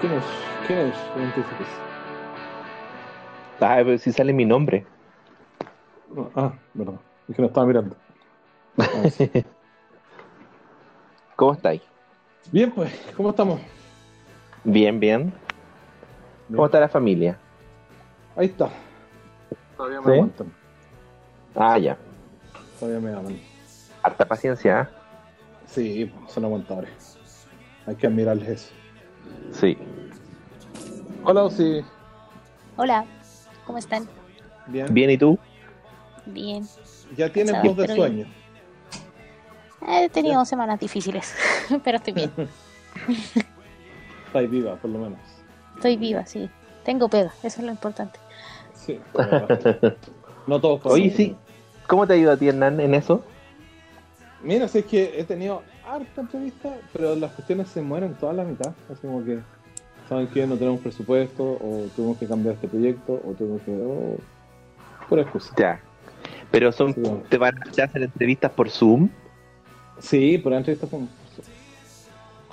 ¿Quién es? ¿Quién es? Identifíquese. Ah, pero si sale mi nombre. No, Ah, verdad. Es que no estaba mirando. Ah, sí. ¿Cómo estáis? Bien, pues, ¿cómo estamos? Bien, bien. ¿Cómo está la familia? Ahí está. Todavía me ¿Sí? aguantan. Ah, ya. Todavía me aman. Harta paciencia, ¿eh? Sí, son aguantadores. Hay que admirarles eso. Sí. Hola, sí. Hola, ¿cómo están? Bien. Bien, ¿y tú? Bien. Ya tienes voz de sueño. He tenido semanas difíciles, pero estoy bien. Estás viva, por lo menos. Estoy viva, sí. Tengo pega, eso es lo importante. Sí. No todos. Oye, sí. ¿Cómo te ayuda a ti, Hernán, en eso? Mira, si es que he tenido harta entrevista, pero las cuestiones se mueren toda la mitad. Así como que, ¿saben qué? No tenemos presupuesto, o tuvimos que cambiar este proyecto, o tuvimos que. Oh, pura excusa. Ya. Pero son, Sí, te van a hacer entrevistas por Zoom. Sí, por entrevistas con.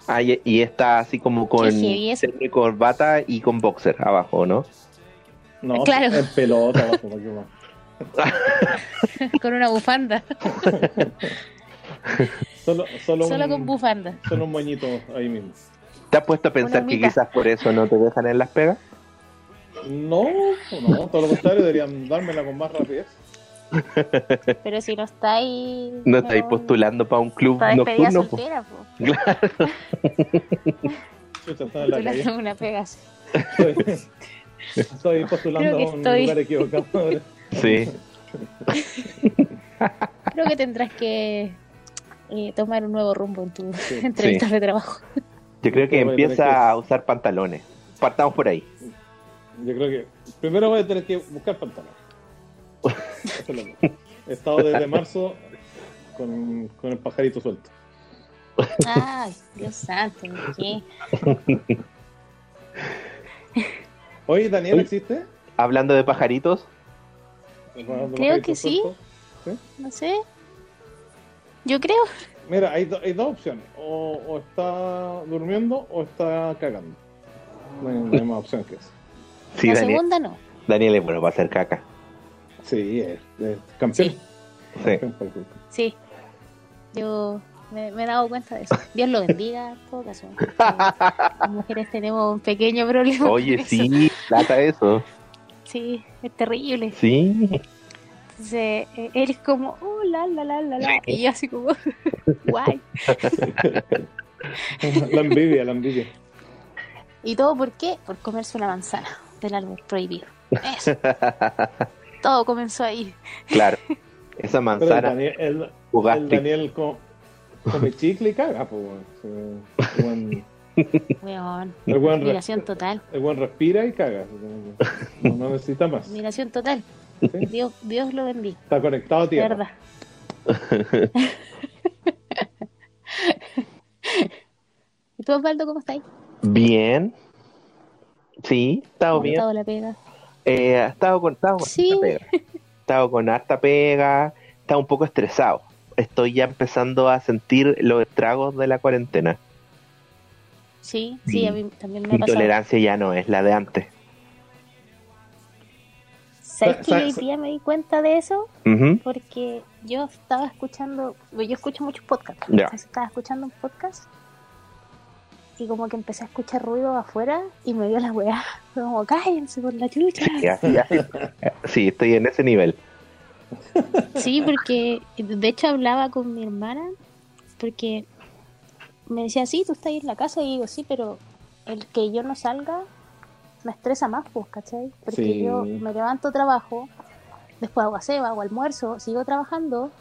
Ah, y, y está así como con terno y corbata y con boxer abajo, ¿no? No, Claro. en pelota, abajo, ¿para qué más? con una bufanda, Solo, solo, solo un, con bufanda. solo un moñito ahí mismo. ¿Te has puesto a pensar que quizás por eso no te dejan en las pegas? No, no, todo lo contrario, deberían dármela con más rapidez. Pero si no estáis. No estáis postulando para un club Para nocturno. po. soltera, po. Calle. Postulando una pega así. Estoy, estoy postulando a un estoy- lugar equivocado. ahora. Sí. Creo que tendrás que eh, tomar un nuevo rumbo en tu Sí. entrevistas de trabajo. Yo creo que empieza que- a usar pantalones. Partamos por ahí. Yo creo que primero voy a tener que buscar pantalones. He estado desde marzo con, con el pajarito suelto. Ay, Dios santo, ¿qué? Oye, Daniel, Oye. ¿existe? Hablando de pajaritos, ¿El pajarito Creo que sí. No sé. Yo creo. Mira, hay, do- hay dos opciones. O, o está durmiendo o está cagando. No hay, no hay más opción que eso. sí, la Daniel, segunda no. Daniel es bueno para hacer caca. Sí, es, es campeón. Sí. Yo me, me he dado cuenta de eso. Dios lo bendiga, en todo caso. Las mujeres tenemos un pequeño problema. con Oye, eso. sí, plata eso. Sí, es terrible. Sí. Entonces, eh, él es como, oh, la, la, la, la, la. Y yo así como, guay. La envidia, la envidia. ¿Y todo por qué? Por comerse una manzana del árbol prohibido. Eso. Todo comenzó ahí. Claro. Esa Pero el manzana Daniel, el, el. Daniel co- come chicle y caga, pues. El buen, Weón. el buen total. el buen respira y caga. No, no necesita más. Admiración total. Sí. Dios, Dios lo bendiga. Está conectado a tierra. verdad. ¿Y tú, Osvaldo, cómo estáis? Bien. Sí, estado ¿Cómo ha bien. estado la pega? Eh, he estado con, estado con Sí. harta pega. He estado con harta pega. He estado un poco estresado. Estoy ya empezando a sentir los estragos de la cuarentena. Sí, sí, a mí también me ha Mi pasado. tolerancia ya no es la de antes. ¿Sabes Sa- que hoy día me di cuenta de eso? Porque yo estaba escuchando, yo escucho muchos podcasts, entonces estaba escuchando un podcast y como que empecé a escuchar ruido afuera y me dio la weá. Como, cállense por la chucha. Sí, estoy en ese nivel. Sí, porque de hecho hablaba con mi hermana porque me decía, sí, tú estás ahí en la casa y digo, sí, pero el que yo no salga me estresa más, pues, ¿cachai? Porque Sí. yo me levanto, trabajo, después hago aseo, hago almuerzo, sigo trabajando,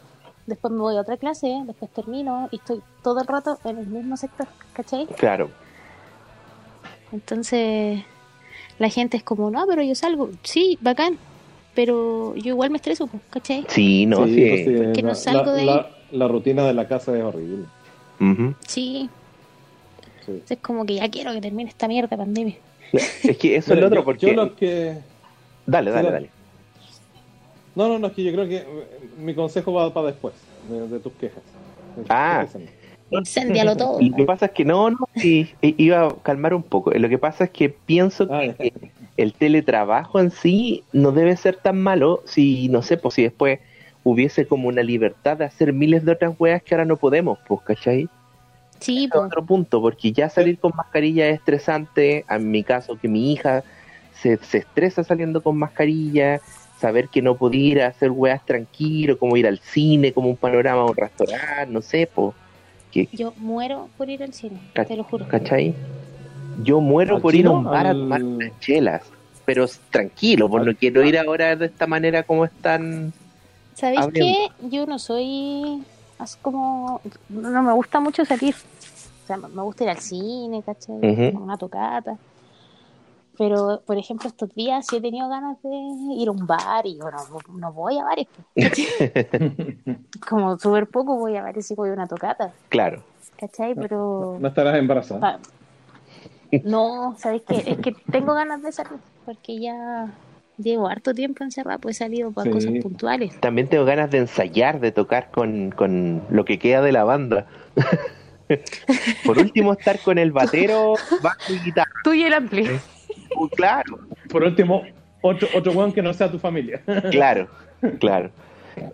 después me voy a otra clase, después termino y estoy todo el rato en el mismo sector, ¿cachai? Claro. Entonces la gente es como, no, pero yo salgo, sí, bacán, pero yo igual me estreso, pues, ¿cachai? Sí, no, sí. pues sí, no la, salgo la- de ahí. la- la rutina de la casa es horrible. Sí, Sí. es como que ya quiero que termine esta mierda pandemia. Es que eso es lo otro, porque. Yo lo que. Dale, dale, Sí, dale. No, no, no, es que yo creo que eh, mi consejo va para después de, de tus quejas. De Ah. Incendialo todo. Lo que pasa es que no, no, sí, iba a calmar un poco. Lo que pasa es que pienso Ah, que el teletrabajo en sí no debe ser tan malo si, no sé, pues si después hubiese como una libertad de hacer miles de otras weas que ahora no podemos, pues, ¿cachai? Sí, es po. otro punto, porque ya salir con mascarilla es estresante. En mi caso, que mi hija se, se estresa saliendo con mascarilla, saber que no podía ir a hacer weas tranquilo, como ir al cine, como un panorama a un restaurante, no sé, pues, Yo muero por ir al cine, te lo juro. ¿cachai? Yo muero ¿Al por ir a un bar a tomar unas chelas, pero tranquilo, por no quiero ir ahora de esta manera como están. ¿Sabéis qué? Yo no soy así como. No me gusta mucho salir. O sea, me gusta ir al cine, ¿cachai? Una tocata. Pero, por ejemplo, estos días sí he tenido ganas de ir a un bar y yo no, no voy a bares. pues, como súper poco voy a bares y voy a una tocata, Claro, ¿cachai? Pero. No estarás embarazada. pa- No, ¿sabéis qué? Es que tengo ganas de salir porque ya llevo harto tiempo encerrada, pues he salido para Sí. cosas puntuales. también tengo ganas de ensayar, de tocar con, con lo que queda de la banda. por último, estar con el batero, bajo y guitarra. Tú y el ampli. Uh, Claro, Por último, otro, otro weón que no sea tu familia. claro, claro.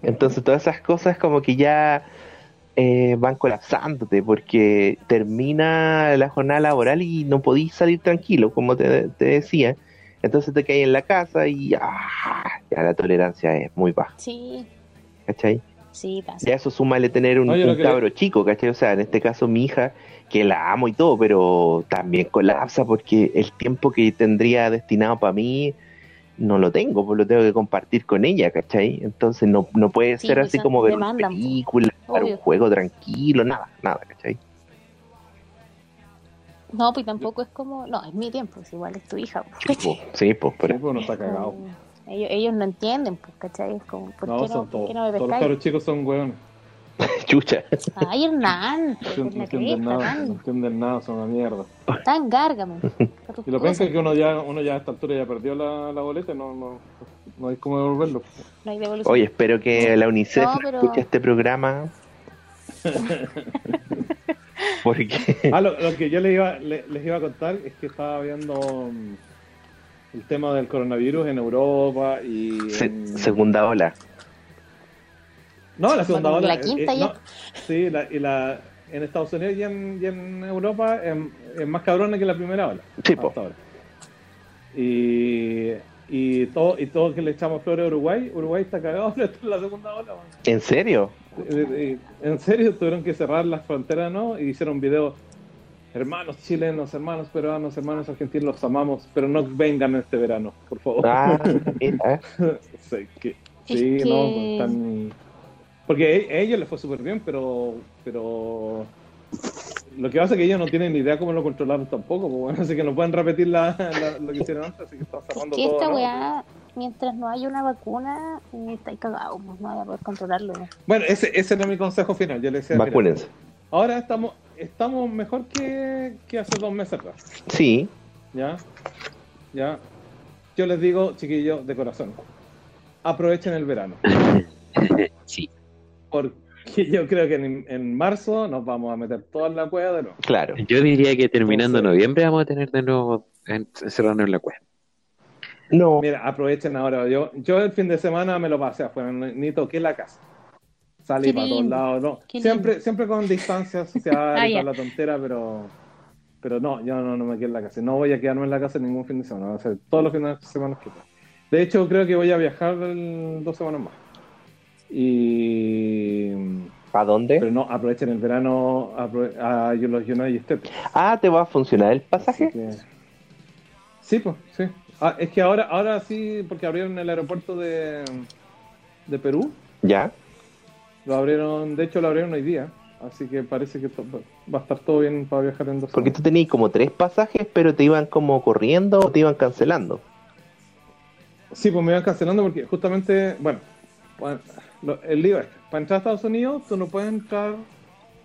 Entonces todas esas cosas como que ya eh, van colapsándote porque termina la jornada laboral y no podís salir tranquilo, como te, te decía. Entonces te caes en la casa y ah, ya la tolerancia es muy baja, Sí, ¿cachai? sí, pasa. Ya eso súmale tener un, No, un cabro chico, ¿cachai? O sea, en este caso mi hija, que la amo y todo, pero también colapsa porque el tiempo que tendría destinado para mí no lo tengo, pues lo tengo que compartir con ella, ¿cachai? Entonces no, no puede Sí, ser pues, así como ver una pues. película, un juego tranquilo, nada, nada, ¿cachai? No, pues tampoco es como. No, es mi tiempo, es igual es tu hija. pues, Sí, pues, sí, pues, por Sí, pues, no está cagado. Ellos, ellos no entienden, pues, ¿cachai? Es como, ¿por No, qué no, son ¿por todos. qué no me Todos los chicos son weones. chucha. Ay, Hernán, No, la entienden nada, no entienden nada, son una mierda. Tan gárgame. Y lo piensa es que uno ya, uno ya a esta altura ya perdió la, la boleta, no, no, no hay cómo devolverlo. No hay devolución. Oye, espero que la UNICEF No, pero- escuche este programa. Porque, Ah, lo, lo que yo les iba, le- les iba a contar es que estaba viendo mm, el tema del coronavirus en Europa y... se- en- segunda ola. No, la segunda Bueno, ola. la quinta eh, ya. no, sí, la, y la, en Estados Unidos y en, y en Europa es, es más cabrona que la primera ola. Sí, hasta ahora. Y, y todo y todo que le echamos flores a Uruguay, Uruguay está cagado está en la segunda ola. man. ¿En serio? Eh, eh, En serio, tuvieron que cerrar las fronteras, ¿no? Y hicieron videos. Hermanos chilenos, hermanos peruanos, hermanos argentinos, los amamos, pero no vengan este verano, por favor. Ah, mira. Sí, que- Es sí, que- no, pues, están- Porque a a ellos les fue súper bien, pero pero lo que pasa es que ellos no tienen ni idea cómo lo controlaron tampoco, pues bueno, así que no pueden repetir la, la- lo que hicieron antes, así que están Es cerrando que todo. esta ¿no? weá, mientras no haya una vacuna, eh, está cagado, pues no vaya a poder controlarlo. ¿no? Bueno, ese, ese era mi consejo final. Yo le decía, Vacúnense. ahora estamos estamos mejor que, que hace dos meses atrás. Sí, ¿Ya? ¿Ya? Yo les digo, chiquillos, de corazón, aprovechen el verano. Sí. Porque yo creo que en, en marzo nos vamos a meter toda en la cueva de nuevo. claro. Yo diría que terminando Entonces- noviembre vamos a tener de nuevo en- encerrarnos en la cueva. No, Mira, aprovechen ahora. Yo, yo el fin de semana me lo pasé afuera, ni toqué la casa. Salí Qué para todos lados, no. qué Siempre, lindo. siempre con distancia social Ah, y toda la tontera, pero pero no, yo no, no me quedo en la casa. No voy a quedarme en la casa ningún fin de semana. Va a ser todos los fines de semana que. De hecho, creo que voy a viajar el- dos semanas más. Y ¿a dónde? pero no, aprovechen el verano apro- a los United States. Ah, ¿te va a funcionar el pasaje? que- Sí, pues, sí. Ah, es que ahora, ahora sí, porque abrieron el aeropuerto de, de Perú. Ya. Lo abrieron, de hecho lo abrieron hoy día. Así que parece que va a estar todo bien para viajar en dos Porque tú tenías como tres pasajes, pero te iban como corriendo o te iban cancelando. Sí, pues me iban cancelando porque justamente, bueno, el lío es, para entrar a Estados Unidos tú no puedes entrar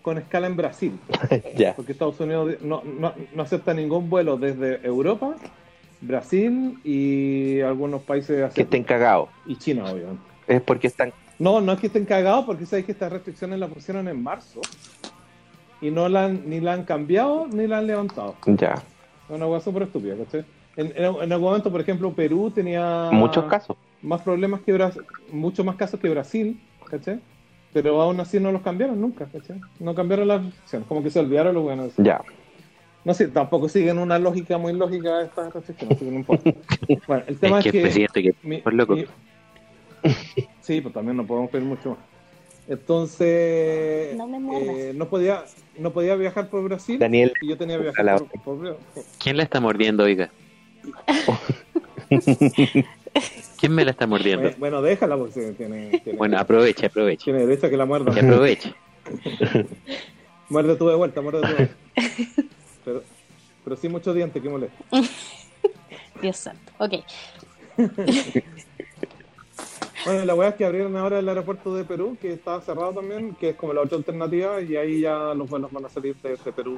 con escala en Brasil, ya. porque Estados Unidos no, no, no acepta ningún vuelo desde Europa, Brasil y algunos países Que asiáticos. estén cagados. Y China, obviamente. Es porque están. No, no es que estén cagados, porque sabes que estas restricciones las pusieron en marzo. y no la han, ni la han cambiado ni la han levantado. Ya. Es una hueá súper estúpida, ¿cachai? En, en, en algún momento, por ejemplo, Perú tenía Muchos casos. más problemas que Brasil, muchos más casos que Brasil, ¿cachai? Pero aún así no los cambiaron nunca, ¿cachai? No cambiaron las restricciones, como que se olvidaron lo bueno. Ya. No sé, tampoco siguen una lógica muy lógica estas restricciones, así que no importa. Bueno, el tema Es es, que presidente que mi- por loco. mi- Sí, pues también no podemos pedir mucho más. Entonces, No me muerdas. eh, no podía no podía viajar por Brasil Daniel, y yo tenía que la- viajar por, por- ¿Quién la está mordiendo, oiga? ¿Quién me la está mordiendo? Bueno, bueno, déjala porque tiene, tiene, Bueno, aproveche, aproveche. tiene derecho a que la muerda. Que aproveche. Muerde tú de vuelta, muerde tú de vuelta. Pero, pero sí muchos dientes que molesta. Dios santo. Ok. Bueno, la weá es que abrieron ahora el aeropuerto de Perú, que estaba cerrado también, que es como la otra alternativa, y ahí ya los vuelos van a salir de, de Perú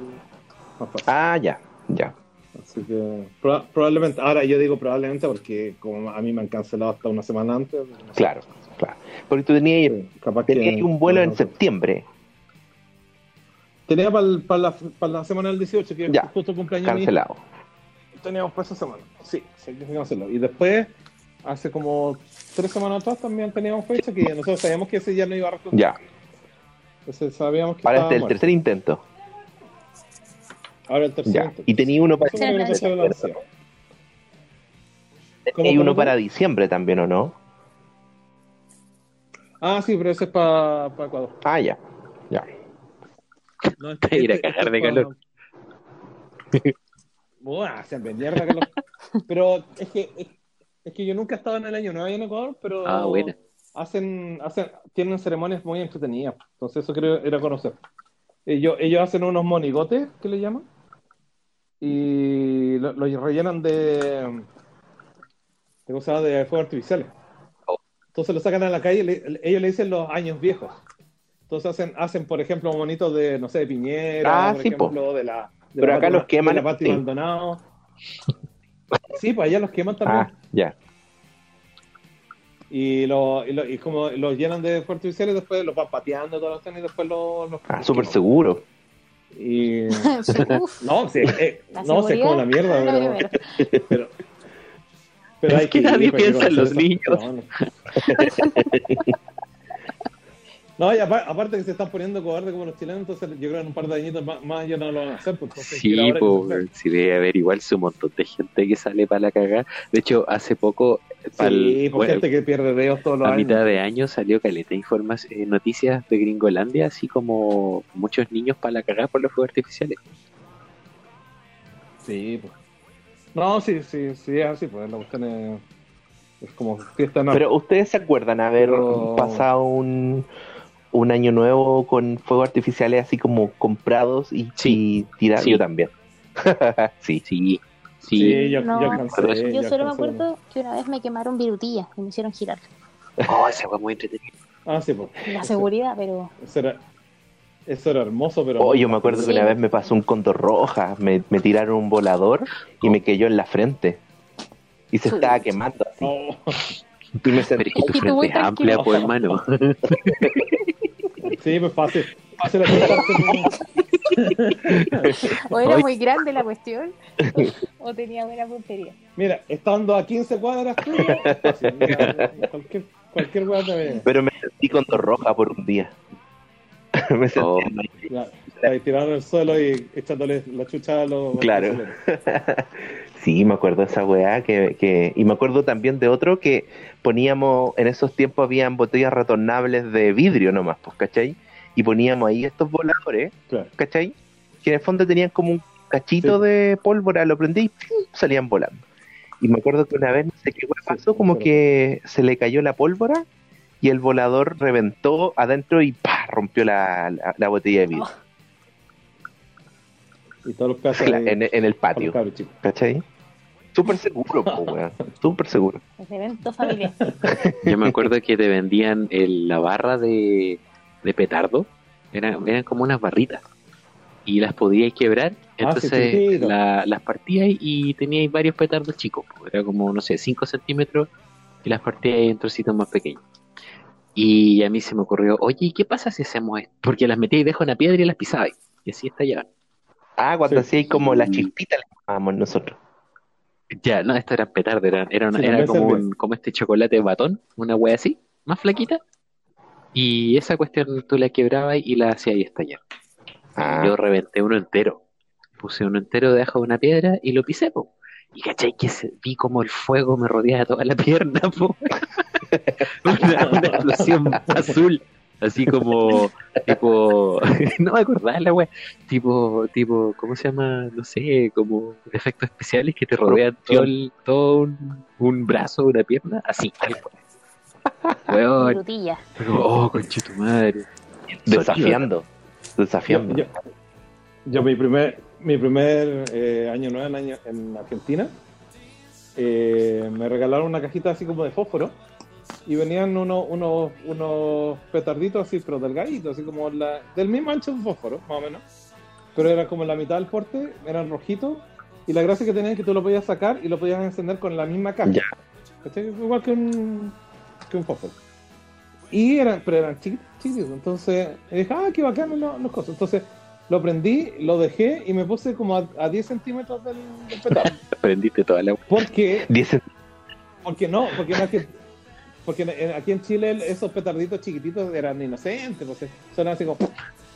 más fácil. Ah, ya. Ya. Así que proba- probablemente, ahora yo digo probablemente porque como a mí me han cancelado hasta una semana antes. no sé. Claro, claro. Porque tú tenías, Sí, capaz que- tenías un vuelo en septiembre. Tenía para la, para la semana del 18, que Ya, es justo cumpleaños. Cancelado. Teníamos para esa semana. Sí, sí, canceló. Y después, hace como tres semanas atrás también teníamos fecha que nosotros sabíamos que ese ya no iba a resultar. Ya. Entonces sabíamos que Ahora este es el muerto. tercer intento. Ahora el tercer. Ya. intento. Y tenía uno para, Eso es lo que Tercer nosotros lanzamos. ¿Cómo, tenía cómo, uno para diciembre también, ¿o no? Ah, sí, pero ese es para Ecuador. Ah. Ya. No, Te irá a este- cagar de es calor. Buah, se de mierda calor. Pero es que, es, es que yo nunca he estado en el año nuevo en Ecuador, pero Ah, hacen, hacen, tienen ceremonias muy entretenidas. Entonces eso creo era conocer. Ellos, ellos hacen unos monigotes, que le llaman, y lo, lo rellenan de, de cosas de fuegos artificiales. Oh. Entonces lo sacan a la calle, le- ellos le dicen los años viejos. Entonces hacen, hacen por ejemplo, monitos de, no sé, de Piñera, Ah, por sí, po. ejemplo, de la... de Pero la acá Pati- los queman, de la Pati sí. Maldonado. Sí, pues allá los queman también. Ah, ya. Y, lo, y, lo- y como los llenan de fuegos artificiales, después los van pateando todos los tenis y después los... los Ah, súper seguro. Y... No, sí, eh, no sé como la mierda, pero, pero Es que nadie ir, piensa en hay los niños. No, y apar- aparte que se están poniendo cobardes como los chilenos, entonces yo creo que en un par de añitos más, más ya no lo van a hacer. Pues, Sí, haga. sí debe haber igual su montón de gente que sale para la cagada. De hecho, hace poco, pa'l- Sí, por bueno, gente que pierde dedos todos los a años. mitad de año salió caleta informas, eh, noticias de Gringolandia, así como muchos niños para la cagada por los fuegos artificiales. Sí, pues. No, sí, sí, sí, así, pues la cuestión es, es como fiesta no. Pero ¿ustedes se acuerdan haber Pero- pasado un, un año nuevo con fuegos artificiales así como comprados y, Sí. y tirados? Sí. Yo también. sí. Sí, sí. sí, yo, No, yo alcancé, yo Yo yo solo me acuerdo que una vez me quemaron virutillas y me hicieron girar. Oh, esa fue muy entretenida. Ah, sí, pues. La seguridad, pero Eso era, eso era hermoso, pero. Oh, yo me acuerdo que una vez me pasó un condor roja, me, me tiraron un volador y me cayó en la frente. Y se estaba quemando así. Oh, Y me Pero es que tu tú frente es amplia, pues, hermano. sí, pues fácil. Fácil asustarte, pues. o era muy grande la cuestión o tenía buena puntería. Mira, estando a 15 cuadras tuyas, fácil. Mira, cualquier, cualquier ve. Pero me sentí condor roja por un día. me sentí Oh. Tirado en el suelo y echándole la chucha a los. Claro. Sí, me acuerdo de esa weá que, que... Y me acuerdo también de otro que poníamos, en esos tiempos habían botellas retornables de vidrio nomás, pues, ¿cachai? Y poníamos ahí estos voladores, Claro. ¿cachai? Que en el fondo tenían como un cachito Sí. de pólvora, lo prendí y ¡pum! salían volando. Y me acuerdo que una vez, no sé qué weá pasó, como claro. que se le cayó la pólvora y el volador reventó adentro y ¡pah! rompió la, la, la botella de vidrio Y todos los ahí en, en el patio, cabros. ¿cachai? Súper seguro, po, weón. Súper seguro. El evento familiar. Yo me acuerdo que te vendían el- la barra de, de petardo. Eran, eran como unas barritas. Y las podíais quebrar. Ah, sí, Entonces la- las partíais y teníais varios petardos chicos. po. Era como, no sé, 5 centímetros. Y las partíais en trocitos más pequeños. Y a mí se me ocurrió, oye, ¿y qué pasa si hacemos esto? Porque las metíais debajo de una piedra y las pisabais. y así estallaban. Ah, cuando Sí. hacía ahí como la chispita le llamábamos nosotros. Ya, no, esto eran petardos, eran, era, una- Sí, era como, un, como este chocolate batón, una wea así, más flaquita. Y esa cuestión tú la quebrabas y la hacías estallar. Ah, Yo reventé uno entero. Puse uno entero debajo de una piedra y lo pisé, po. Y cachai que se- vi como el fuego me rodeaba toda la pierna, po. Una, una explosión azul. Así como, tipo, no me acordaba la wea. Tipo, tipo, ¿cómo se llama? No sé, como efectos especiales que te rodean todo, el- todo un, un brazo, una pierna, así, tal cual. Como, oh, conchito madre. desafiando. Yo, Desafiando. yo- yo mi primer, mi primer eh, año nuevo en, año, en Argentina, eh, me regalaron una cajita así como de fósforo y venían unos, unos, unos petarditos así, pero delgaditos, así como la, del mismo ancho de fósforo, más o menos. Pero era como la mitad del porte, eran rojitos. Y la gracia que tenían es que tú lo podías sacar y lo podías encender con la misma caja. Ya. ¿Cachai? Igual que un, que un fósforo. Y eran, pero eran chiquitos, chiquitos. Entonces dije, ah, qué bacán los, los cosas. Entonces lo prendí, lo dejé y me puse como a, a 10 centímetros del, del petardo. Aprendiste toda la Porque, Dice, porque no, porque no es que. Porque en- aquí en Chile esos petarditos chiquititos eran inocentes, pues son así como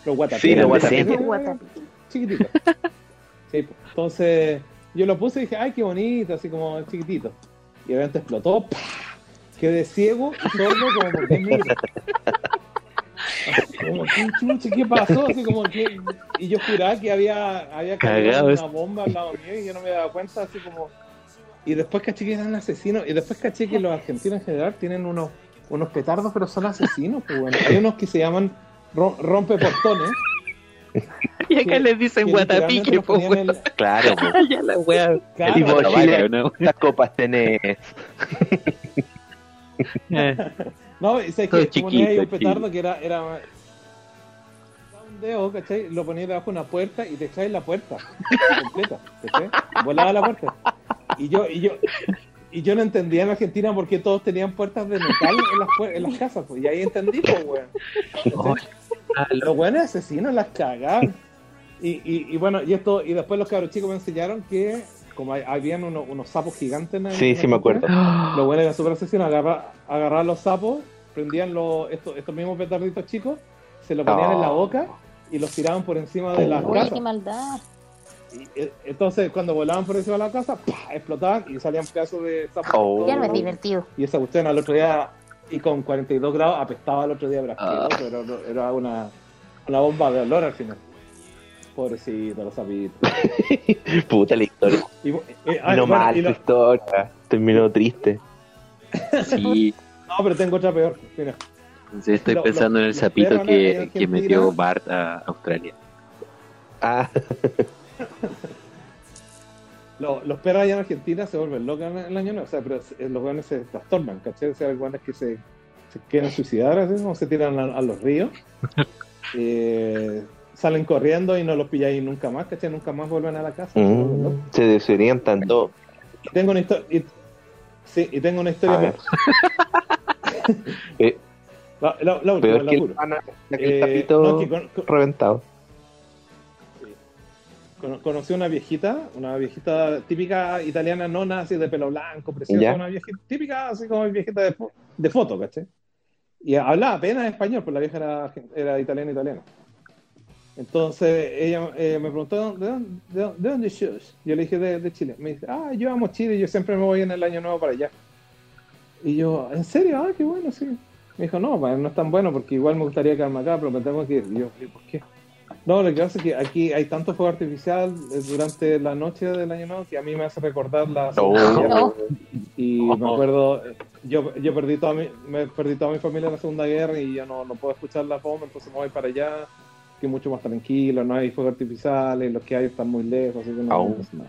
los guatapitos. Sí, los guatapitos. Chiquititos. Sí, pues. entonces yo lo puse y dije, ay, qué bonito, así como chiquitito. Y repente explotó, ¡pah! quedé ciego sordo como por 10 minutos. Así Como, ¿qué chucha, ¿qué pasó? Así como que, y yo juraba que había, había caído Cagado una bomba al lado mío y yo no me daba cuenta, así como. Y después caché que eran asesinos, y después caché que los argentinos en general tienen unos, unos petardos, pero son asesinos. Pues bueno. Hay unos que se llaman ro- rompeportones. Y acá que- les dicen que guatapique, weón. en- claro, po. Ya la wea. Claro, Chile, ¿no? ¿cuántas copas tenés? No, y sabes Todo que tú ponías ahí un chiquito, petardo que era, era un dedo, ¿cachai? Lo ponías debajo de una puerta y te echáis la puerta completa, ¿cachai? Volaba la puerta. Y yo, y yo, y yo no entendía en Argentina por qué todos tenían puertas de metal en las, puer- en las casas, pues, y ahí entendí, pues, weón. Los buenos asesinos las cagaban. Y, y, y bueno, y esto, y después los cabros chicos me enseñaron que como hay- habían unos, unos sapos gigantes en Sí, en sí me acuerdo. Los buenos eran súper asesinos, agarrar los sapos, prendían los, estos, estos mismos petarditos chicos, se lo ponían en la Oh. boca y los tiraban por encima de las Oh. Uy, casas. qué maldad. Y, eh, entonces, cuando volaban por encima de la casa, ¡pah! explotaban y salían pedazos de. Oh. Ya no es divertido. Y esa cuestión al otro día, y con 42 grados, apestaba al otro día, pero Ah. era, era una, una bomba de olor al final. Pobrecito, los sapitos. Puta la historia. Y, eh, ah, no bueno, mal lo- historia. Terminó triste. Sí, no, pero tengo otra peor. Mira, sí, estoy Lo- pensando lo- en el sapito que, que metió Bart a Australia. Ah, lo- los perros allá en Argentina se vuelven locos en el año nuevo. O sea, pero los buenos se trastornan, ¿cachai? O sea, hay buenos que se, se quieren suicidar, así como se tiran a, a los ríos. Eh, salen corriendo y no los pilláis nunca más, ¿cachai? Nunca más vuelven a la casa. se mm, se desorientan todo. Y tengo una historia. Sí, y tengo una historia. Eh, La, la- la última, peor la que el, Eh, tapito no, que con- con- reventado. Cono- conocí una viejita, una viejita típica italiana nona, así de pelo blanco, preciosa, Ya. una viejita típica, así como viejita de, de foto, ¿cachai? Y hablaba apenas español, pues la vieja era, era italiana, italiana. Entonces ella eh, me preguntó, ¿de dónde, de dónde, de dónde sos? Yo le dije, de, de Chile. Me dice, ah, yo amo Chile, yo siempre me voy en el año nuevo para allá. Y yo, ¿en serio? Ah, qué bueno, sí. Me dijo, no, pa, no es tan bueno porque igual me gustaría quedarme acá, pero me tengo que ir. Y yo, ¿y por qué? No, lo que pasa es que aquí hay tanto fuego artificial eh, durante la noche del año nuevo que a mí me hace recordar la. Segunda Guerra. No. y me acuerdo eh, yo yo perdí toda mi me perdí toda mi familia en la Segunda Guerra y ya no, no puedo escuchar la bomba entonces me voy para allá que es mucho más tranquilo no hay fuegos artificiales los que hay están muy lejos así que no, no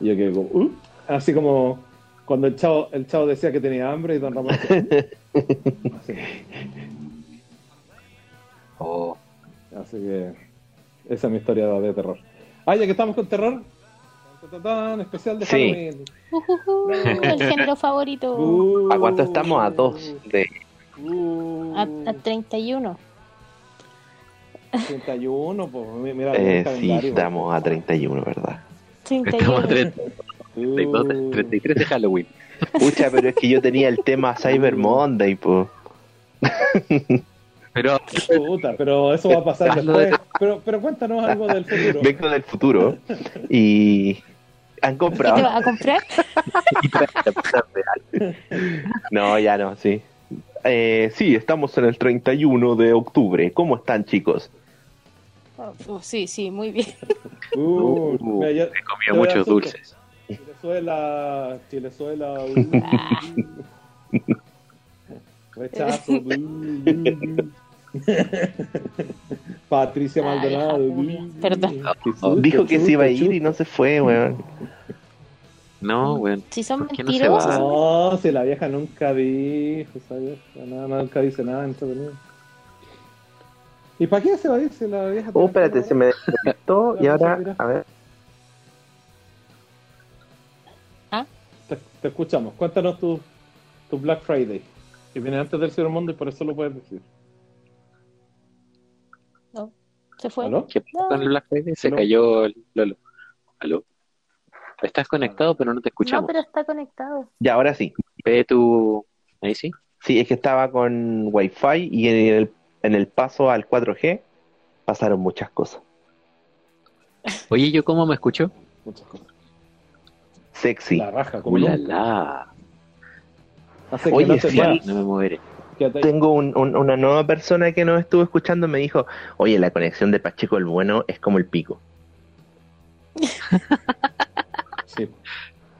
y yo quedé como "Uh", así como cuando el chavo el chavo decía que tenía hambre y don Ramón Oh, así que esa es mi historia de terror ah ya que estamos con terror tan, tan, tan, especial de Sí. Halloween Ujujú, el género favorito. Uh, ¿A cuánto estamos? A dos. De... uh. A, a 31. 31, pues mi- mira Eh, sí, estamos a 31, ¿verdad? Estamos a 31. 30, Uh, 33 de Halloween. Pucha, pero es que yo tenía el tema Cyber Monday, pues. Pero puta, pero eso va a pasar después. Pero, pero cuéntanos algo del futuro. Vengo del futuro y han ¿Qué comprado. te vas a comprar? No, ya no, sí. Eh, sí, estamos en el 31 de octubre. ¿Cómo están, chicos? Oh, sí, sí, muy bien. Uh, Uh, mira, yo- He comido muchos dulces. Chilezuela, Chilezuela, uh, rechazo. Patricia Maldonado. Perdón. susto, Dijo que chuta, se iba a ir y no se fue, weón. No, weón. Si son ¿Por qué no se mentirosos. No, si la vieja nunca dijo, esa vieja, nada, nunca dice nada entretenido. ¿Y para qué se va a ir si la vieja? Oh, espérate, se me desconectó y ahora, a ver. Te, te escuchamos. Cuéntanos tu, tu Black Friday. Que viene antes del Cyber Mundo y por eso lo puedes decir. Se fue. ¿Aló? ¿Qué pasó con el Black Friday? Se Aló. cayó el Lolo. ¿Aló? Estás conectado, pero no te No, escuchamos. pero está conectado. Ya, ahora sí. Ve tu... Ahí sí. Sí, es que estaba con Wi-Fi y en el, en el paso al 4G pasaron muchas cosas. Oye, ¿yo cómo me escucho? Muchas cosas. Sexy. La raja, como ¡Ula nunca. la! Hace que Oye, no te sí. No me moveré. Tengo un- un- una nueva persona que nos estuvo escuchando, me dijo, oye, la conexión de Pacheco el Bueno es como el pico. Sí.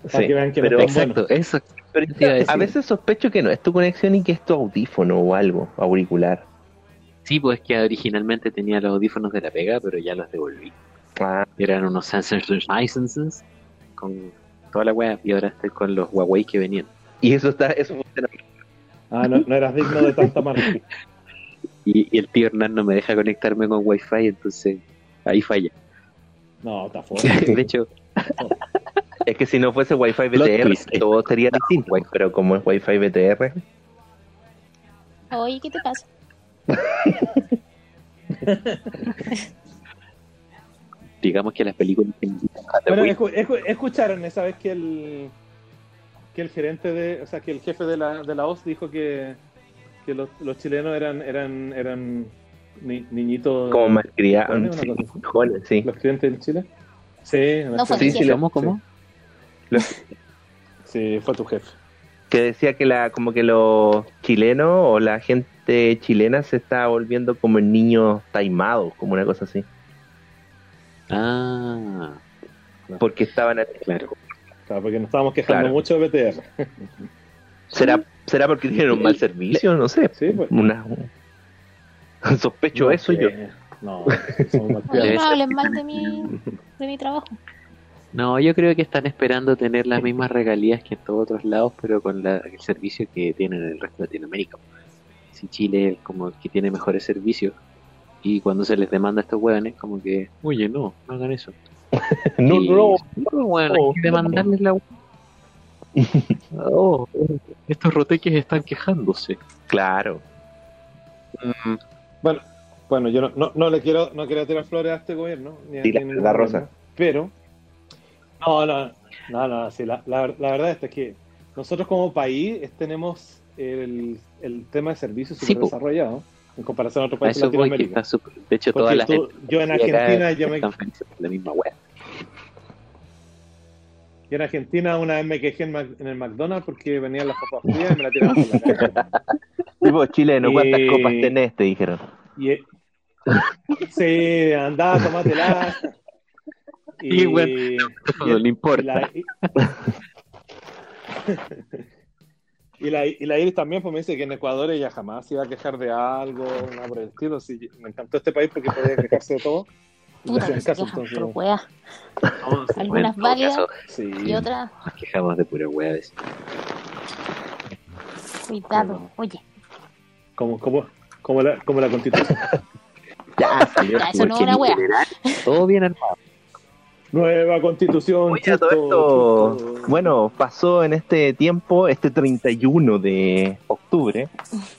Sí, que vean que pero, Exacto, eso. pero a a veces sospecho que no es tu conexión y que es tu audífono o algo, auricular. Sí, pues que originalmente tenía los audífonos de la pega, pero ya los devolví. Ah, Eran unos sensors licenses con toda la wea y ahora estoy con los Huawei que venían. y eso está, eso funciona. Ah, no, no eras digno de tanta marca. Y, y el tío Hernán no me deja conectarme con Wi-Fi, entonces ahí falla. No, está fuera. De hecho, Es que si no fuese Wi-Fi BTR, twist. todo sería distinto. Pero como es Wi-Fi BTR, Oye, ¿qué te pasa? digamos que las películas Bueno, escu- escu- escucharon esa vez que el que el gerente de, o sea, que el jefe de la, de la OS dijo que, que los, los chilenos eran eran eran ni- niñitos como malcriados, sí, joder, sí. los clientes en Chile. Sí, No fue Sí, sí. ¿Cómo, cómo? Sí, fue tu jefe. que decía que la como que los chilenos o la gente chilena se está volviendo como niños taimados, como una cosa así, Ah, porque estaban claro. Claro, porque nos estábamos quejando Claro. mucho de BTR. será será porque tienen un mal servicio, no sé, Sí, pues. una sospecho No eso sé. yo. No, criados. no hablen mal de mi, de mi trabajo. No, yo creo que están esperando tener las mismas regalías que en todos otros lados, pero con la- el servicio que tienen en el resto de Latinoamérica. Si Chile es como el que tiene mejores servicios, y cuando se les demanda a estos hueones, como que, oye, no, no hagan eso. No, no, no, weón, hay no, que demandarles la Oh, estos roteques están quejándose. claro. Mm, Bueno, bueno, yo no, no, no le quiero, no quiero tirar flores a este gobierno, ni a, Sí, la- ni la gobierno, rosa. pero no, no, no, no, sí, la, la, la verdad es que nosotros como país tenemos el, el tema de servicios Sí, súper desarrollado en comparación a otros países de Latinoamérica. súper- De hecho, toda Porque la tú- gente yo en Argentina, yo me, están felices por la misma wea. Yo en Argentina una vez me quejé en, el McDonald's porque venían las papas frías y me la tiraban por la cara. Tipo chileno, ¿cuántas Eh, copas tenés? Te dijeron. Y, eh, sí, andá, tomátela. Y, bueno, y- No le Y importa. la, y, y la, y la Iris también pues, me dice que en Ecuador ella jamás se iba a quejar de algo, nada por el estilo. Sí, me encantó este país porque podía quejarse de todo. Puta, caso, entonces, por wea. Algunas válidas sí. y otras, Nos quejamos de pura wea a veces. cuidado. Oye, Como, como, como, la, como la constitución. Ya, salió. Ya, eso no es una en wea. general, Todo bien armado. Nueva constitución. Oye, todo esto, bueno, pasó en este tiempo, este 31 de octubre,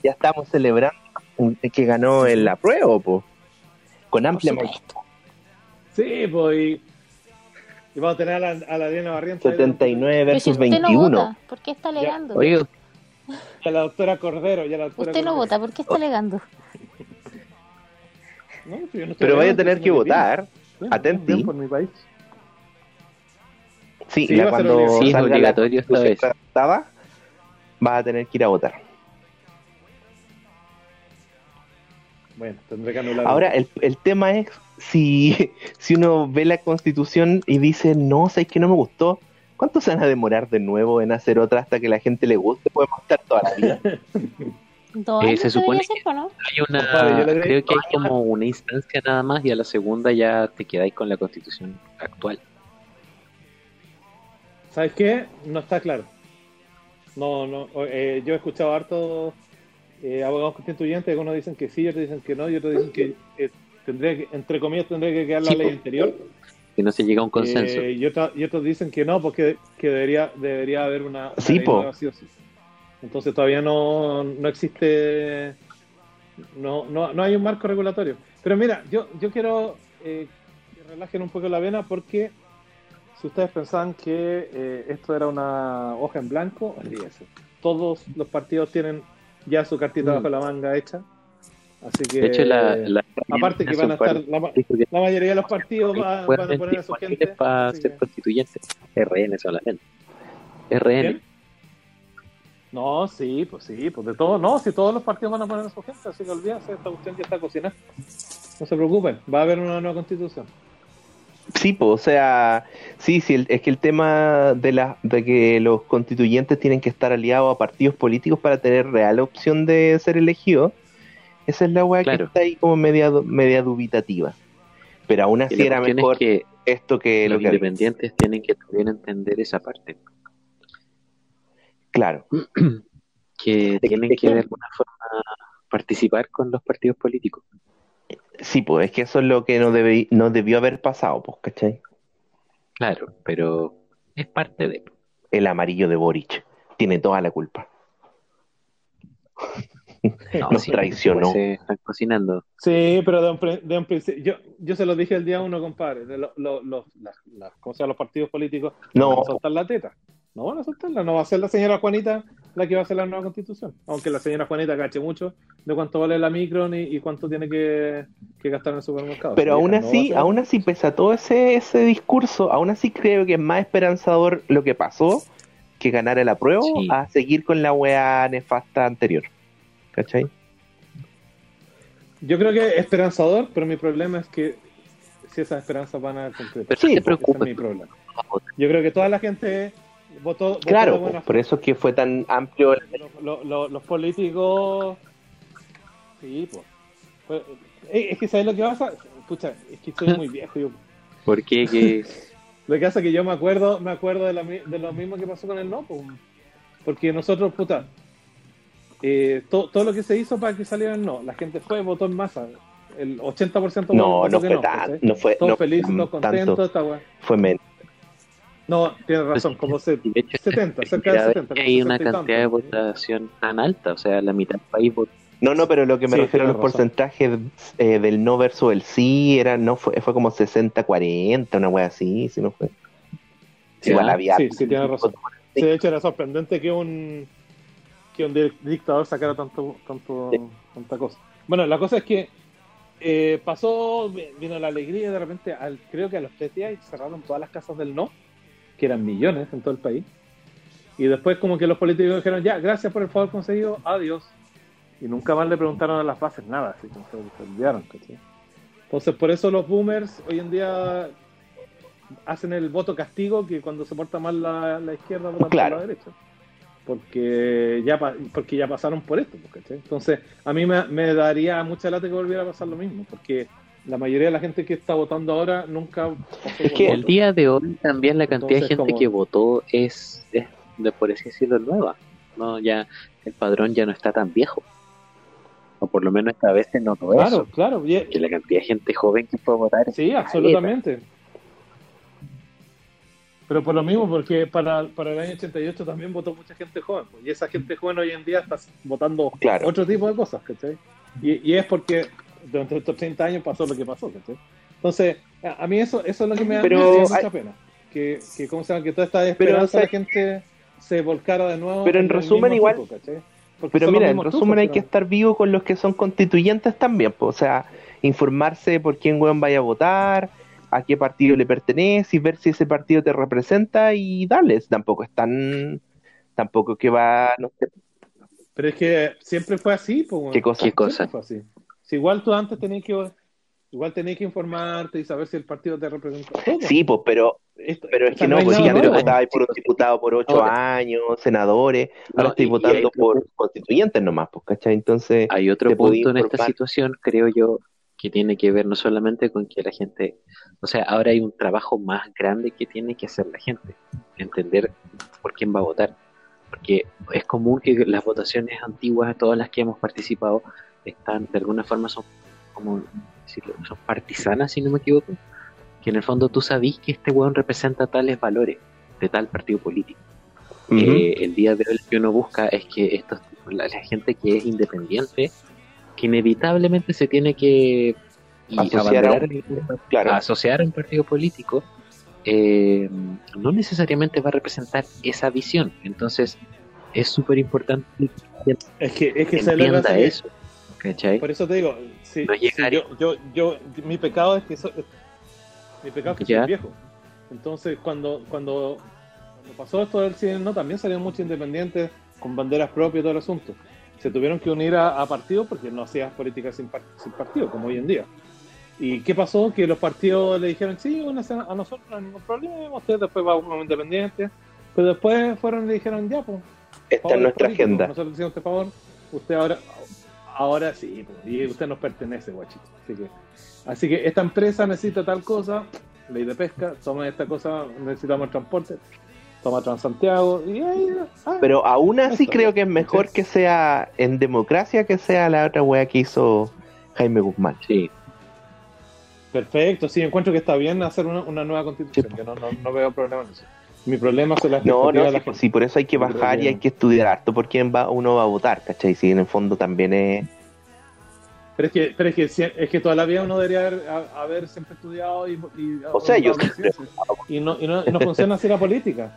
ya estamos celebrando un- que ganó el apruebo, po. con amplia mayoría. Sí, pues. Y, y vamos a tener a la, a la Diana Barrientos. ahí, 79 Pero si versus usted no 21. vota, ¿por qué está alegando? Oye, Y a la doctora Cordero. Y a la doctora Usted no Cordero. vota, ¿por qué está alegando? No, si yo no Pero vaya a tener que votar. Bien, Atenti. bien por mi país. Sí, Sí, ya cuando. Sí, es obligatorio esta vez. redactada, vas a tener que ir a votar. Bueno, tendré que anular. Ahora, el, el tema es si, si uno ve la constitución y dice, no, sabes que no me gustó, ¿cuánto se van a demorar de nuevo en hacer otra hasta que la gente le guste? Podemos estar toda la vida. Eh, se supone debería ser, ¿o no? hay una, creo que hay como una instancia nada más y a la segunda ya te quedáis con la constitución actual. ¿Sabes qué? No está claro. No, no. eh, yo he escuchado harto eh, abogados constituyentes, algunos dicen que sí, otros dicen que no, y otros dicen que eh, tendría que, entre comillas, tendría que quedar la Sí, ley anterior. Que no se llega a un consenso. Eh, y, otra- y otros dicen que no, porque que debería, debería haber una, una Sí, ley nueva, sí. Entonces todavía no, no existe, no, no, no hay un marco regulatorio. Pero mira, yo, yo quiero eh, que relajen un poco la vena porque si ustedes pensaban que eh, esto era una hoja en blanco, olvídese. Todos los partidos tienen ya su cartita Mm. bajo la manga hecha. Así que, de hecho, la, la aparte que van a estar, la, mayoría de los partidos va- van a poner a su gente. para ser que- constituyentes. RN solamente. RN. No, sí, pues sí, pues de todo, no, si todos los partidos van a poner a su gente, así que olvídense, esta cuestión ya está cocinada. No se preocupen, va a haber una nueva constitución. Sí, pues, o sea, sí, sí, el- es que el tema de, la, de que los constituyentes tienen que estar aliados a partidos políticos para tener real opción de ser elegidos, esa es la weá que está ahí como media, media dubitativa. Pero aún así era mejor es que esto que lo los que había. independientes tienen que también entender esa parte. Claro, Que tienen que de alguna forma participar con los partidos políticos. sí, pues es que eso es lo que no, debe, no debió haber pasado, pues, ¿cachai? Claro, pero es parte de. El amarillo de Boric tiene toda la culpa. No, Nos sí, traicionó. pues, están cocinando. Sí, pero de un, de un principio, yo, yo se lo dije el día uno, compadre, de lo- lo- los- las- las- ¿cómo se llama? los partidos políticos No. van a soltar la teta. No van a soltarla, no va a ser la señora Juanita la que va a hacer la nueva constitución. Aunque la señora Juanita cache mucho de cuánto vale la micro y, y cuánto tiene que, que gastar en el supermercado. Pero Sí, aún no así, ser- aún así, pese a todo ese, ese discurso, aún así creo que es más esperanzador lo que pasó que ganar el apruebo Sí. a seguir con la weá nefasta anterior. ¿Cachai? Yo creo que es esperanzador, pero mi problema es que si esas esperanzas van a concretar. Pero Sí, Ese es mi problema. Yo creo que toda la gente votó, Claro, pues, por eso es que fue tan amplio. el- los, los- los- los políticos. Sí, pues. Pues, eh, Es que, ¿sabes lo que pasa? Pucha, es que estoy muy viejo. Yo. Porque que Lo que pasa es que yo me acuerdo, me acuerdo de, la mi- de lo mismo que pasó con el no, pues. Porque nosotros, puta, eh, to- todo lo que se hizo para que saliera el no, la gente fue, votó en masa. El 80% No, votó no que fue no, tan, no fue, Todos no fue felices, tan- todos contentos, tanto, esta weá. fue menos. No, tienes razón, como se, de hecho, 70, es la cerca de primera vez 70. que como hay una 60 y cantidad de votación tan alta, o sea, la mitad del país votó. No, no, pero lo que me Sí, refiero a los razón. porcentajes eh, del no versus el sí, era, no fue, fue como 60-40, una wea así, si no fue. Sí, Igual había. sí, sí, tienes razón. Sí, de hecho era sorprendente que un que un di- dictador sacara tanto, tanto Sí. tanta cosa. Bueno, la cosa es que eh, pasó, vi- vino la alegría y de repente, al, creo que a los tres días cerraron todas las casas del no, que eran millones en todo el país. Y después como que los políticos dijeron, ya, gracias por el favor conseguido, adiós. Y nunca más le preguntaron a las bases nada, así como se, se olvidaron. ¿cachai? Entonces por eso los boomers hoy en día hacen el voto castigo que cuando se porta mal la, la izquierda votan Claro. por la derecha porque ya porque ya pasaron por esto pues, ¿cachai? entonces a mí me, me daría mucha lata que volviera a pasar lo mismo porque la mayoría de la gente que está votando ahora nunca pasó Es que voto. El día de hoy también la cantidad de gente como- que votó es, es de por así decirlo, nueva. No, ya el padrón ya no está tan viejo. O por lo menos esta vez se notó claro eso. claro y- Que la cantidad de gente joven que a votar es sí absolutamente pero por lo mismo porque para, para el año 88 también votó mucha gente joven pues, y esa gente joven hoy en día está votando Claro. otro tipo de cosas ¿cachai? Y, y es porque durante estos 30 años pasó lo que pasó, ¿cachai? Entonces, a, a mí eso, eso es lo que me da, Pero mucha hay- pena. Que, que, ¿cómo se llama? que toda esta esperanza o sea, la gente se volcara de nuevo. pero en el resumen igual-. Porque Pero mira, en resumen hay que pero- estar vivo con los que son constituyentes también, pues, o sea, informarse por quién weón vaya a votar, a qué partido le pertenece y ver si ese partido te representa y darles. Tampoco es tan, tampoco que va, no sé, Pero es que siempre fue así, pues, bueno. qué cosa. ¿Qué cosa? Fue así. Si igual tú antes tenías que igual tenías que informarte y saber si el partido te representa. Sí, pues, pero, Esto- pero es que no, porque nada antes nuevo. votabas por un diputado por ocho Ahora. años, senadores, ahora No, estoy votando por constituyentes nomás, pues, ¿cachai? Entonces, Hay otro punto en esta situación, creo yo, que tiene que ver no solamente con que la gente, o sea, ahora hay un trabajo más grande que tiene que hacer la gente, entender por quién va a votar. Porque es común que las votaciones antiguas, todas las que hemos participado, están, de alguna forma son como decirlo, son partisanas, si no me equivoco, que en el fondo tú sabís que este weón representa tales valores de tal partido político. Eh, el día de hoy lo que uno busca es que estos, la, la gente que es independiente, que inevitablemente se tiene que Asociar a abanderar un- el- claro. a asociar a un partido político, eh, no necesariamente va a representar esa visión. Entonces, es súper importante que Es que, es que se entienda hace- eso. ¿Cachai? Por eso te digo, si, No si llegar- yo, yo, yo, mi pecado es que soy, mi pecado es que soy viejo. Entonces, cuando, cuando, cuando pasó esto del cine, no, también salieron muchos independientes con banderas propias y todo el asunto. Se tuvieron que unir a, a partidos porque no hacías política sin, par- sin partido, como hoy en día. ¿Y qué pasó? Que los partidos le dijeron, sí, únanse a nosotros no hay ningún problema, ustedes después van como independientes. Pero después fueron y le dijeron, ya, pues, Esta es favores nuestra políticos, agenda. Nosotros hicimos este favor, usted ahora, ahora sí, pues, y usted nos pertenece, guachito. Así que, así que esta empresa necesita tal cosa, ley de pesca, toma esta cosa, necesitamos transporte, toma Transantiago, y ahí, ah, Pero aún así Eso. creo que es mejor que sea en democracia que sea la otra wea que hizo Jaime Guzmán. Sí, perfecto, sí, encuentro que está bien hacer una, una nueva constitución, Sí. que no, no, no veo problema en eso. Mi problema son las No, no, de sí, la gente. sí, por eso hay que Yo bajar y hay que estudiar harto por quién va, uno va a votar, ¿cachai? Si en el fondo también es... Pero es que, pero es que, es que toda la vida uno debería haber, a- haber siempre estudiado y, y O sea, yo y no, y no, no funciona así la política.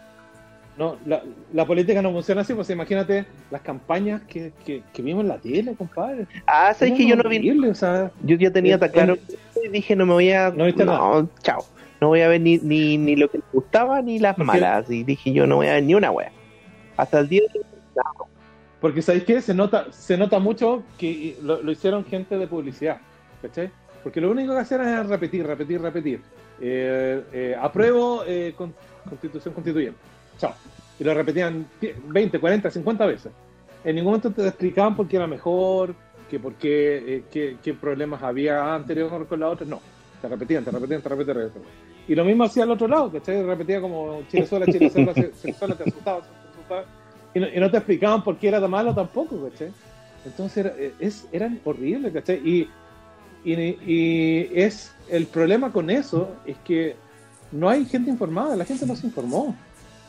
No, la, la política no funciona así, pues imagínate las campañas que, que, que vimos en la tele, compadre. Ah, ¿sabes que yo no vi? O sea, Yo ya tenía Eh, tan claro eh, y dije no me voy a... ¿No viste nada? chao. No voy a ver ni, ni, ni lo que me gustaba ni las malas. Y dije yo no voy a ver ni una wea. Hasta el día de porque ¿sabéis qué? Se nota, se nota mucho que lo, lo hicieron gente de publicidad, ¿cachai? Porque lo único que hacían era repetir, repetir, repetir. Eh, eh, apruebo eh, con- constitución constituyente. Chao. Y lo repetían 20, 40, 50 veces. En ningún momento te explicaban por qué era mejor, que por qué, eh, qué, qué problemas había anterior con la otra. No. Te repetían, te repetían, te repetían, te repetían. Y lo mismo hacía al otro lado, ¿cachai? Repetía como Chile sola, Chile sola, Chile sola, te asustaba, te asustaba. Y no, y no te explicaban por qué era tan malo tampoco, ¿cachai? Entonces era, es, eran horribles, ¿cachai? Y, y, y es el problema con eso es que no hay gente informada, la gente no se informó.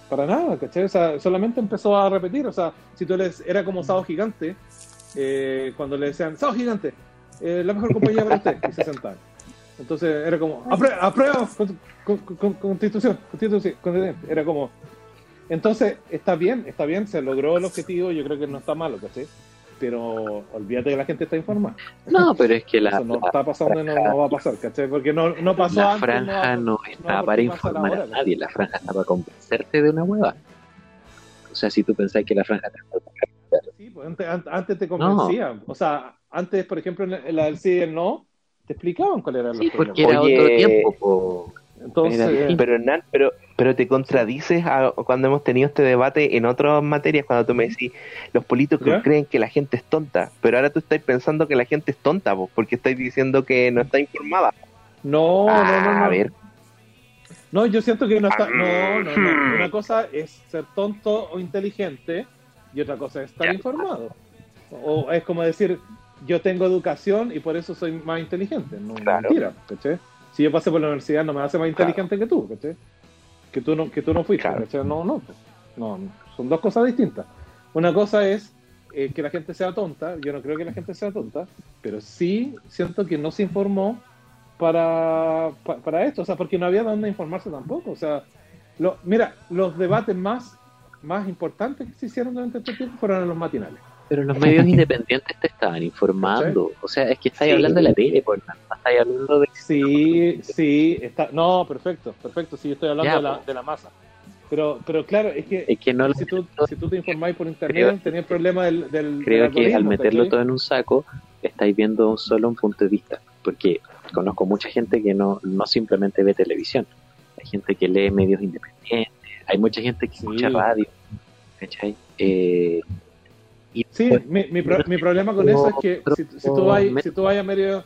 Para nada, ¿cachai? O sea, solamente empezó a repetir. O sea, si tú les. Era como Sábado Gigante, eh, cuando le decían, Sábado Gigante, eh, la mejor compañía para usted, y se sentaban. Entonces era como, aprueba, con- con- con- constitución, constitución. Era como. Entonces, está bien, está bien, se logró el objetivo, yo creo que no está malo, ¿cachai? Pero olvídate que la gente está informada. no, pero es que la, Eso no la- está pasando y no, no va a pasar, ¿cachai? Porque no, no pasó la antes. no franja no, va está a para informar ahora, a nadie, la franja está para convencerte de una hueva. O sea, si tú pensás que la franja Sí, pues antes, an- antes te convencían. O sea, antes, por ejemplo, en la- en la del sí y el no, te explicaban cuál era Sí, los porque problemas. era Oye, otro tiempo. po. Entonces, era distinto. Pero Hernán, pero, pero te contradices a- cuando hemos tenido este debate en otras materias, cuando tú me decís, los políticos ¿Ya? creen que la gente es tonta, pero ahora tú estás pensando que la gente es tonta, vos, porque estás diciendo que no está informada. no, no, Ah, no, no. A ver, No, yo siento que no está. No, no, no. Una cosa es ser tonto o inteligente y otra cosa es estar Ya. informado. O es como decir, yo tengo educación y por eso soy más inteligente. No, Claro. mentira, ¿cachai? Si yo pasé por la universidad no me hace más inteligente que tú, ¿cachai? Que tú no, que tú no fuiste, Claro. ¿cachai? No, no, pues. no. Son dos cosas distintas. Una cosa es eh, que la gente sea tonta, yo no creo que la gente sea tonta, pero sí siento que no se informó para, pa- para esto, o sea, porque no había dónde informarse tampoco. O sea, lo, mira, los debates más, más importantes que se hicieron durante este tiempo fueron en los matinales. Pero los medios independientes te estaban informando. O sea, es que estáis Sí. hablando de la tele, por no estáis hablando de. Sí, sí, está, no, perfecto, perfecto, sí, estoy hablando Ya, de, la, po. de la masa. Pero, pero claro, es que Es que no si tú, si tú te informáis por internet, Creo- el problema del, del Creo del que al meterlo todo en un saco, estáis viendo solo un punto de vista. Porque conozco mucha gente que no, no simplemente ve televisión. Hay gente que lee medios independientes, hay mucha gente que Sí. escucha radio. ¿Cachai? Eh, y Sí, pues, mi, mi, pro- mi problema con eso es que si, si tú vas, si tú a medio,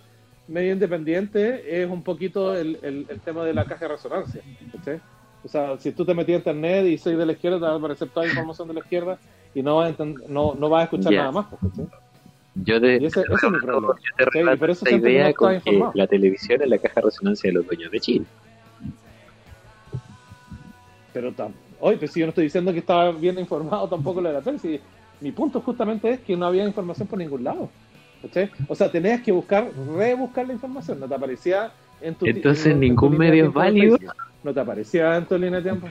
medio independiente, es un poquito el, el, el tema de la caja de resonancia. ¿cachai? O sea, si tú te metías a internet y soy de la izquierda, te va a aparecer toda la información de la izquierda y no vas a, no, no vas a escuchar Ya. nada más. pues, ¿cachai? yo de, Y ese, ese es mi problema. yo te por eso esta no idea estaba con que la televisión es la caja de resonancia de los dueños de Chile. Pero tam- oye, pues si yo no estoy diciendo que estaba bien informado tampoco lo de la tele, si mi punto justamente es que no había información por ningún lado. ¿cachai? O sea, tenías que buscar, rebuscar la información, no te aparecía en tu Entonces, en ningún línea de medio es válido. No te aparecía en tu línea de tiempo.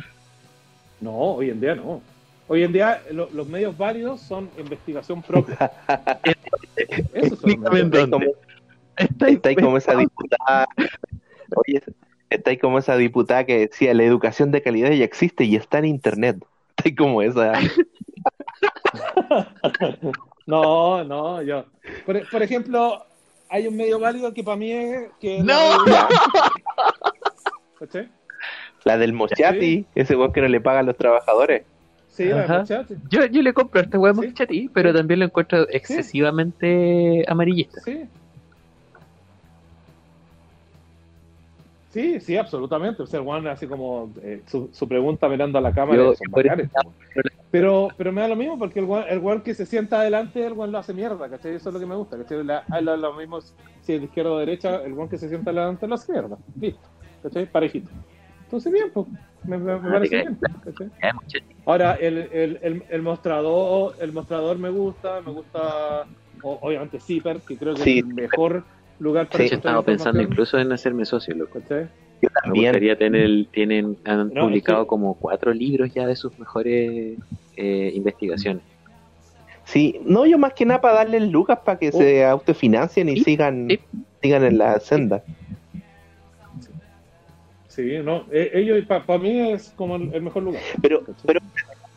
No, hoy en día no. Hoy en día lo- los medios válidos son investigación propia. Está ahí como, está ahí como esa diputada. Oye, está ahí como esa diputada que decía la educación de calidad ya existe y está en internet. Ahí como esa. No, no, yo. Por, por ejemplo, hay un medio válido que para mí es que ¡No! ¿Cachai? La del Mochati, ese weón que no le pagan a los trabajadores. Sí, la. Yo, yo le compro a este huevo Sí. chatí, pero también lo encuentro excesivamente amarillista. Sí. Sí, sí, absolutamente. O sea, el Juan así como eh, su, su pregunta mirando a la cámara Yo- son bacanes, pero, pero me da lo mismo porque el Juan, el Juan que se sienta adelante, el Juan lo hace mierda, ¿cachai? Eso es lo que me gusta, ¿cachai? La- lo, mismo si es de izquierda o derecha, el Juan que se sienta adelante lo hace mierda. Listo, ¿cachai? Parejito. Entonces, bien, pues, me, me- me Ah, parece bien, ¿cachai? Ahora, el, el, el, el mostrador el mostrador me gusta, me gusta, o- obviamente, Zipper, que creo que Sí. es el mejor lugar para Sí. Yo estaba pensando incluso en hacerme socio, loco. ¿cachai? Yo Me también. gustaría tener, tienen, han No, publicado que- como cuatro libros ya de sus mejores eh, investigaciones. Sí, no, yo más que nada para darles lucas para que Oh. se autofinancien y Sí, sigan, sí. sigan en la senda. Sí, no, eh, ellos para mí es como el, el mejor lugar. Pero, ¿cachai? pero,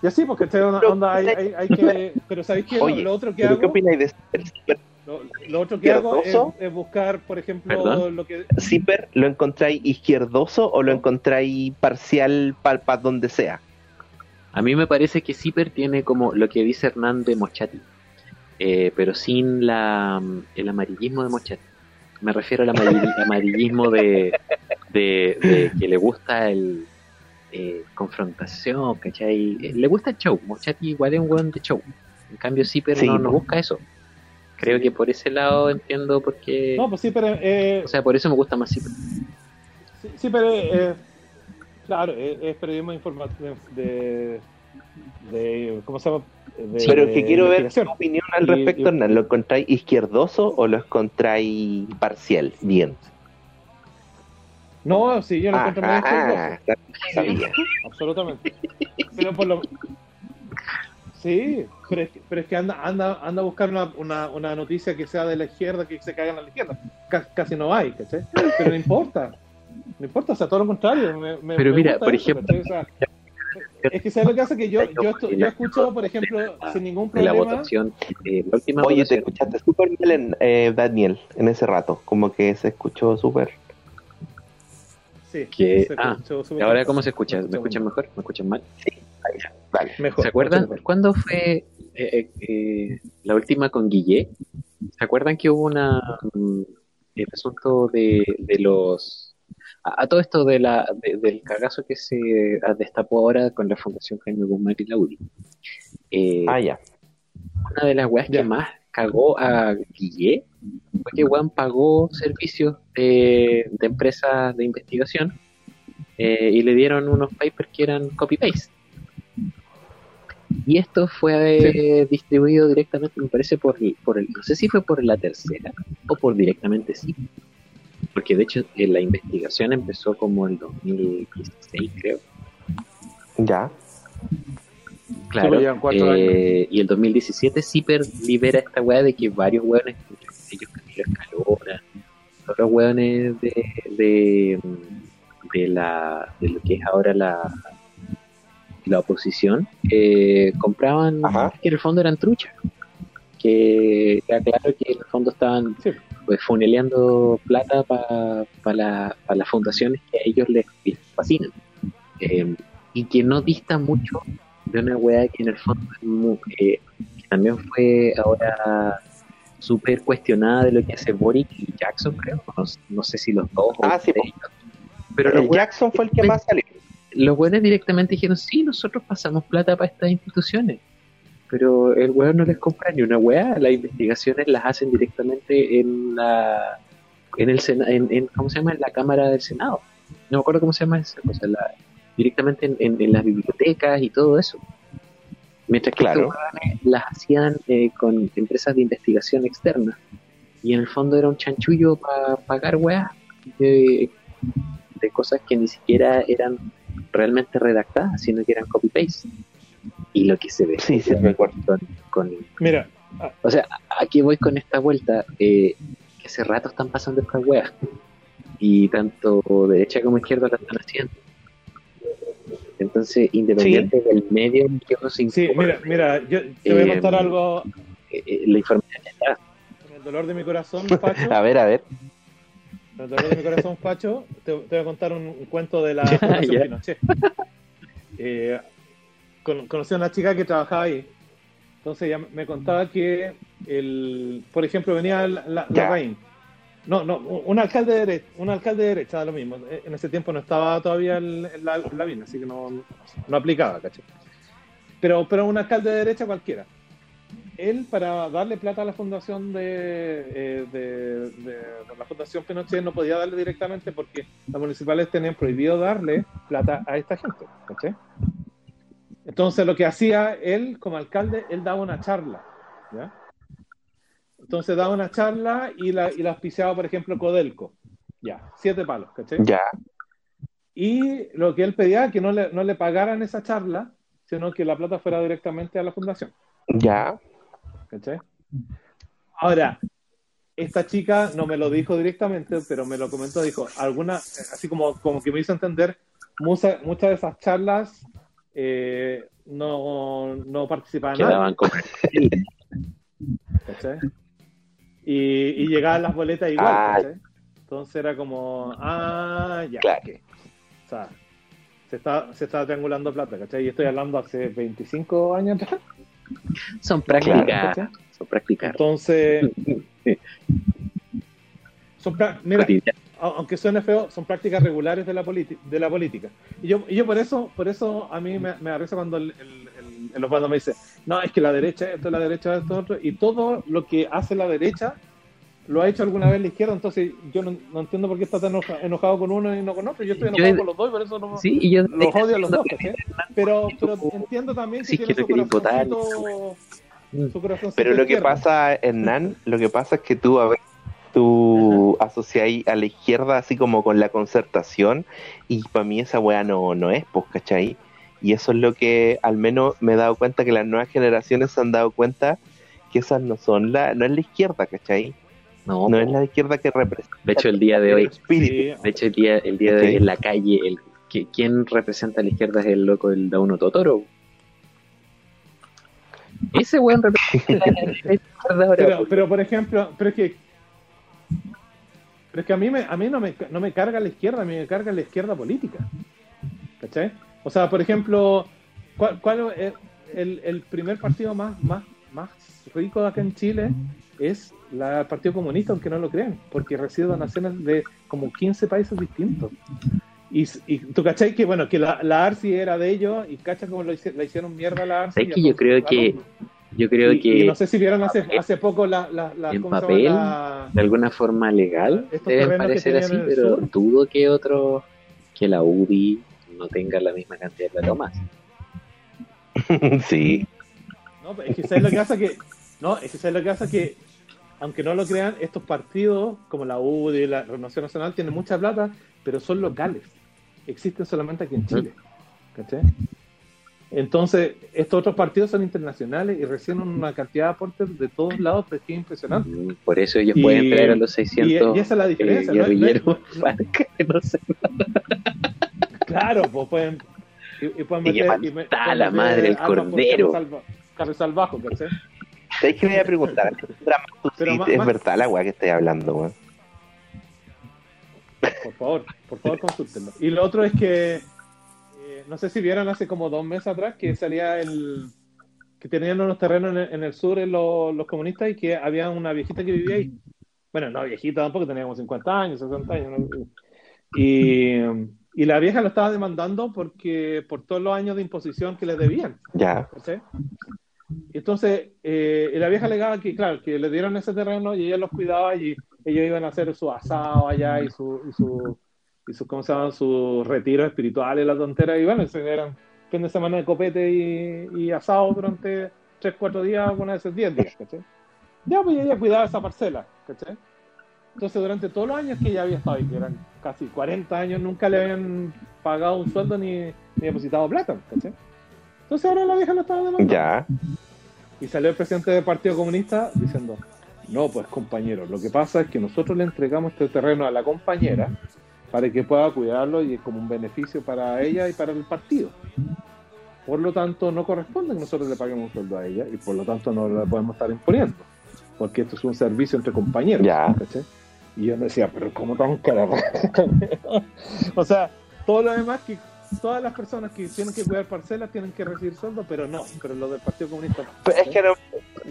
Y así, porque este onda, onda hay, hay, hay que. Pero ¿sabéis qué? Lo- Oye, lo, otro que ¿pero hago, ¿qué opináis de Zipper? Lo, lo otro que hago es, es buscar, por ejemplo, ¿Perdón? lo que. ¿Zipper lo encontráis izquierdoso o lo encontráis parcial para donde sea? A mí me parece que Zipper tiene como lo que dice Hernán de Mochati, eh, pero sin la, el amarillismo de Mochati. Me refiero al amarilli- amarillismo de, de, de que le gusta el eh, confrontación, ¿cachai? Eh, Le gusta el show. Mochati igual es un weón de show. En cambio, Zipper Sí, no, no busca eso. Creo Sí. que por ese lado entiendo por qué. No, pues sí, pero. Eh, O sea, por eso me gusta más Zipper. sí, sí, pero. eh, claro, es, es periodismo informativo de, de. ¿Cómo se llama? De- Pero de que quiero ver tu opinión al respecto, y- Hernán. ¿Lo encontráis izquierdoso o lo encontráis parcial? Bien. No, sí, yo lo encuentro muy Ajá, izquierdoso. sabía. absolutamente. Pero por lo Sí, pero es que, pero es que anda, anda, anda a buscar una, una, una noticia que sea de la izquierda, que se caigan a la izquierda. Ca- casi no hay, ¿cachai? Pero no importa. No importa, o sea, todo lo contrario. me- me- Pero me mira, por eso, ejemplo- ¿cachai? O sea, es que sabes lo que hace que yo, yo, esto- yo escucho, por ejemplo, sin ningún De la problema. votación, eh, la última Oye, te votación. escuchaste súper mal, en, eh, Daniel, en ese rato. Como que se escuchó súper. Sí, Que- se ah, escuchó súper ¿Ahora bien. cómo se escucha? ¿Me escucha escuchan mejor? ¿Me escuchan mal? Vale. Mejor. ¿Se acuerdan mejor. cuándo fue eh, eh, eh, la última con Guille? ¿Se acuerdan que hubo una mm, el asunto de, de los a, a todo esto de la de- del cagazo que se destapó ahora con la Fundación Jaime Guzmán y Lauri? Eh, Ah, ya. una de las weas Ya. que más cagó a Guille fue que Juan pagó servicios de, de empresas de investigación eh, y le dieron unos papers que eran copy-paste. Y esto fue eh, distribuido directamente, me parece, por, por el, no sé si fue por la tercera o por directamente sí. Porque de hecho eh, la investigación empezó como el 2016, creo. Ya. Claro. pues eh, y el 2017 Zipper libera esta weá de que varios weones, entre ellos Camilo Escalona, otros weones de, de, de, la, de lo que es ahora la, la oposición, eh, compraban Ajá. que en el fondo eran truchas. Que era claro que en el fondo estaban Sí. pues funeleando plata para la, pa las fundaciones que a ellos les, les fascinan. Eh, y que no dista mucho de una weá que en el fondo eh, que también fue ahora súper cuestionada de lo que hace Boric y Jackson, creo. No, no sé si los dos o Ah, sí, ellos. Pero el weones- Jackson fue el que más salió. Los buenos directamente dijeron, sí, nosotros pasamos plata para estas instituciones. Pero el weón no les compra ni una weá, las investigaciones las hacen directamente en la en el Sena- en, en- ¿cómo se llama? en la Cámara del Senado. No me acuerdo cómo se llama esa cosa, la- directamente en, en- en las bibliotecas y todo eso. Mientras que Claro. las hacían eh, con empresas de investigación externas. Y en el fondo era un chanchullo para pagar weá de, de cosas que ni siquiera eran realmente redactadas, sino que eran copy-paste. Y lo que se ve Sí, sí, con, con- Mira, O sea, aquí voy con esta vuelta, eh, que hace rato están pasando estas weas. Y tanto derecha como izquierda la están haciendo. Entonces, independiente del medio en que uno se sí, informe, mira, mira, yo te voy a Eh, contar algo eh, eh, la información está. con el dolor de mi corazón, Pacho. A ver, a ver. Dolor de mi corazón, Pacho, te, te voy a contar un, un cuento de la Fundación. Pinochet. Eh, con- conocí a una chica que trabajaba ahí. Entonces ella me contaba que, el, por ejemplo, venía la, la. Larraín. No, no, un alcalde de derecha, un alcalde de derecha, da lo mismo. Eh, En ese tiempo no estaba todavía el, el- la, la así que no, no aplicaba, ¿cachai? Pero, pero un alcalde de derecha cualquiera. Él, para darle plata a la fundación de, eh, de, de- de la fundación Pinochet, no podía darle directamente porque las municipales tenían prohibido darle plata a esta gente, ¿cachai? Entonces lo que hacía él como alcalde, él daba una charla, ¿ya? Entonces daba una charla y la, y la auspiciaba, por ejemplo, Codelco, ya, siete palos, ¿cachai? Ya. Y lo que él pedía que no le, no le pagaran esa charla, sino que la plata fuera directamente a la fundación. Ya. ¿Cachai? Ahora, esta chica no me lo dijo directamente, pero me lo comentó, dijo, alguna, así como, como que me hizo entender, mucha- muchas de esas charlas eh, no, no participaban Quedaban como ¿cachai? Y, y llegaban las boletas igual, Ah. ¿cachai? Entonces era como, ah, ya, Claro. O sea, se está, se está triangulando plata, ¿cachai? Y estoy hablando hace 25 años atrás. Son prácticas. Son prácticas. Entonces, son mira, aunque suene feo, son prácticas regulares de la, de la política. Y yo, y yo por eso, por eso a mí me, me da risa cuando el, el, el- el Osvaldo me dice, no, es que la derecha, esto, la derecha, esto, otro, y todo lo que hace la derecha lo ha hecho alguna vez la izquierda, entonces yo no, no entiendo por qué está tan enoja- enojado con uno y no con otro. Yo estoy Yo- enojado con los dos y por eso no, Sí, y yo los odio a los dos. Pero, pero entiendo también que si tiene que su corazoncito, corazoncito Pero lo que pasa, Hernán, lo que pasa es que tú a ver, tú asociáis a la izquierda así como con la concertación y para mí esa weá no, no es, pues, ¿cachai? Y eso es lo que al menos me he dado cuenta que las nuevas generaciones se han dado cuenta que esas no son la, no es la izquierda, ¿cachai? No, No es la izquierda que representa de hecho el día de hoy, de hecho el día, el día de hoy en la calle, el que, ¿quién representa a la izquierda es el loco del Dauno Totoro? Ese weón representa pero por ejemplo, pero es que pero es que a mí me, a mí no me, no me carga la izquierda, a mí me carga la izquierda política. ¿Cachai? O sea, por ejemplo, ¿cuál, cuál es el, el primer partido más, más, más rico de acá en Chile? Es la, el Partido Comunista, aunque no lo crean, porque recibe donaciones de como 15 países distintos. Y, y tú cachai que, bueno, que la, la ARSI era de ellos y cachai como lo la hicieron mierda a la ARSI. Es que yo creo que, yo creo Y- que y no sé si vieron hace, hace poco la, la, la- En ¿cómo se papel? La- de alguna forma legal deben parecer así, pero sur. dudo que otro, que la UDI no tenga la misma cantidad de tomas. sí. No, es que ¿sabes lo que pasa? Que, no, es que ¿sabes lo que pasa? Que, aunque no lo crean, estos partidos, como la UDI y la Renovación Nacional, tienen mucha plata, pero son locales. Existen solamente aquí en Chile. ¿Cachai? Entonces, estos otros partidos son internacionales y reciben una cantidad de aportes de todos lados que es impresionante. Por eso ellos Y- pueden traer a los 600 y- y esa es la diferencia, eh, no guerrilleros para que no se- Claro, pues pueden. Y, y pueden meter. y me- pueden la meter madre, el cordero. Carrizal bajo, ¿cachai? ¿Sabes qué me voy a preguntar? Tú Pero sí, más- es más- verdad la weá que estoy hablando, weón. Por favor, por favor, consúltenlo. Y lo otro es que. eh, no sé si vieron hace como dos meses atrás que salía el. que tenían unos terrenos en el, en el sur en los, los comunistas y que había una viejita que vivía ahí. Bueno, no viejita tampoco, tenía como 50 años, 60 años. ¿no? Y, y la vieja lo estaba demandando porque por todos los años de imposición que les debían. Ya. ¿cachai? Entonces, eh, y la vieja alegaba que, claro, que le dieron ese terreno y ella los cuidaba y ellos iban a hacer su asado allá y su, y su, y su ¿cómo se llaman? Sus retiros espirituales, la tontera, y bueno, eran fin de semana de copete y, y asado durante 3, 4 días, algunas veces 10 días. Ya, pues ella cuidaba esa parcela. Entonces, durante todos los años que ella había estado ahí, que eran casi 40 años, nunca le habían pagado un sueldo ni, ni depositado plata. Entonces ahora la vieja lo estaba demandando. Ya. Y salió el presidente del Partido Comunista diciendo, no, pues compañero, lo que pasa es que nosotros le entregamos este terreno a la compañera para que pueda cuidarlo y es como un beneficio para ella y para el partido. Por lo tanto, no corresponde que nosotros le paguemos un sueldo a ella y por lo tanto no la podemos estar imponiendo, porque esto es un servicio entre compañeros. Ya. Y yo me decía, pero ¿cómo tan carajo? o sea, todo lo demás que todas las personas que tienen que cuidar parcelas tienen que recibir sueldo, pero no, pero lo del Partido Comunista no. Pero es que no,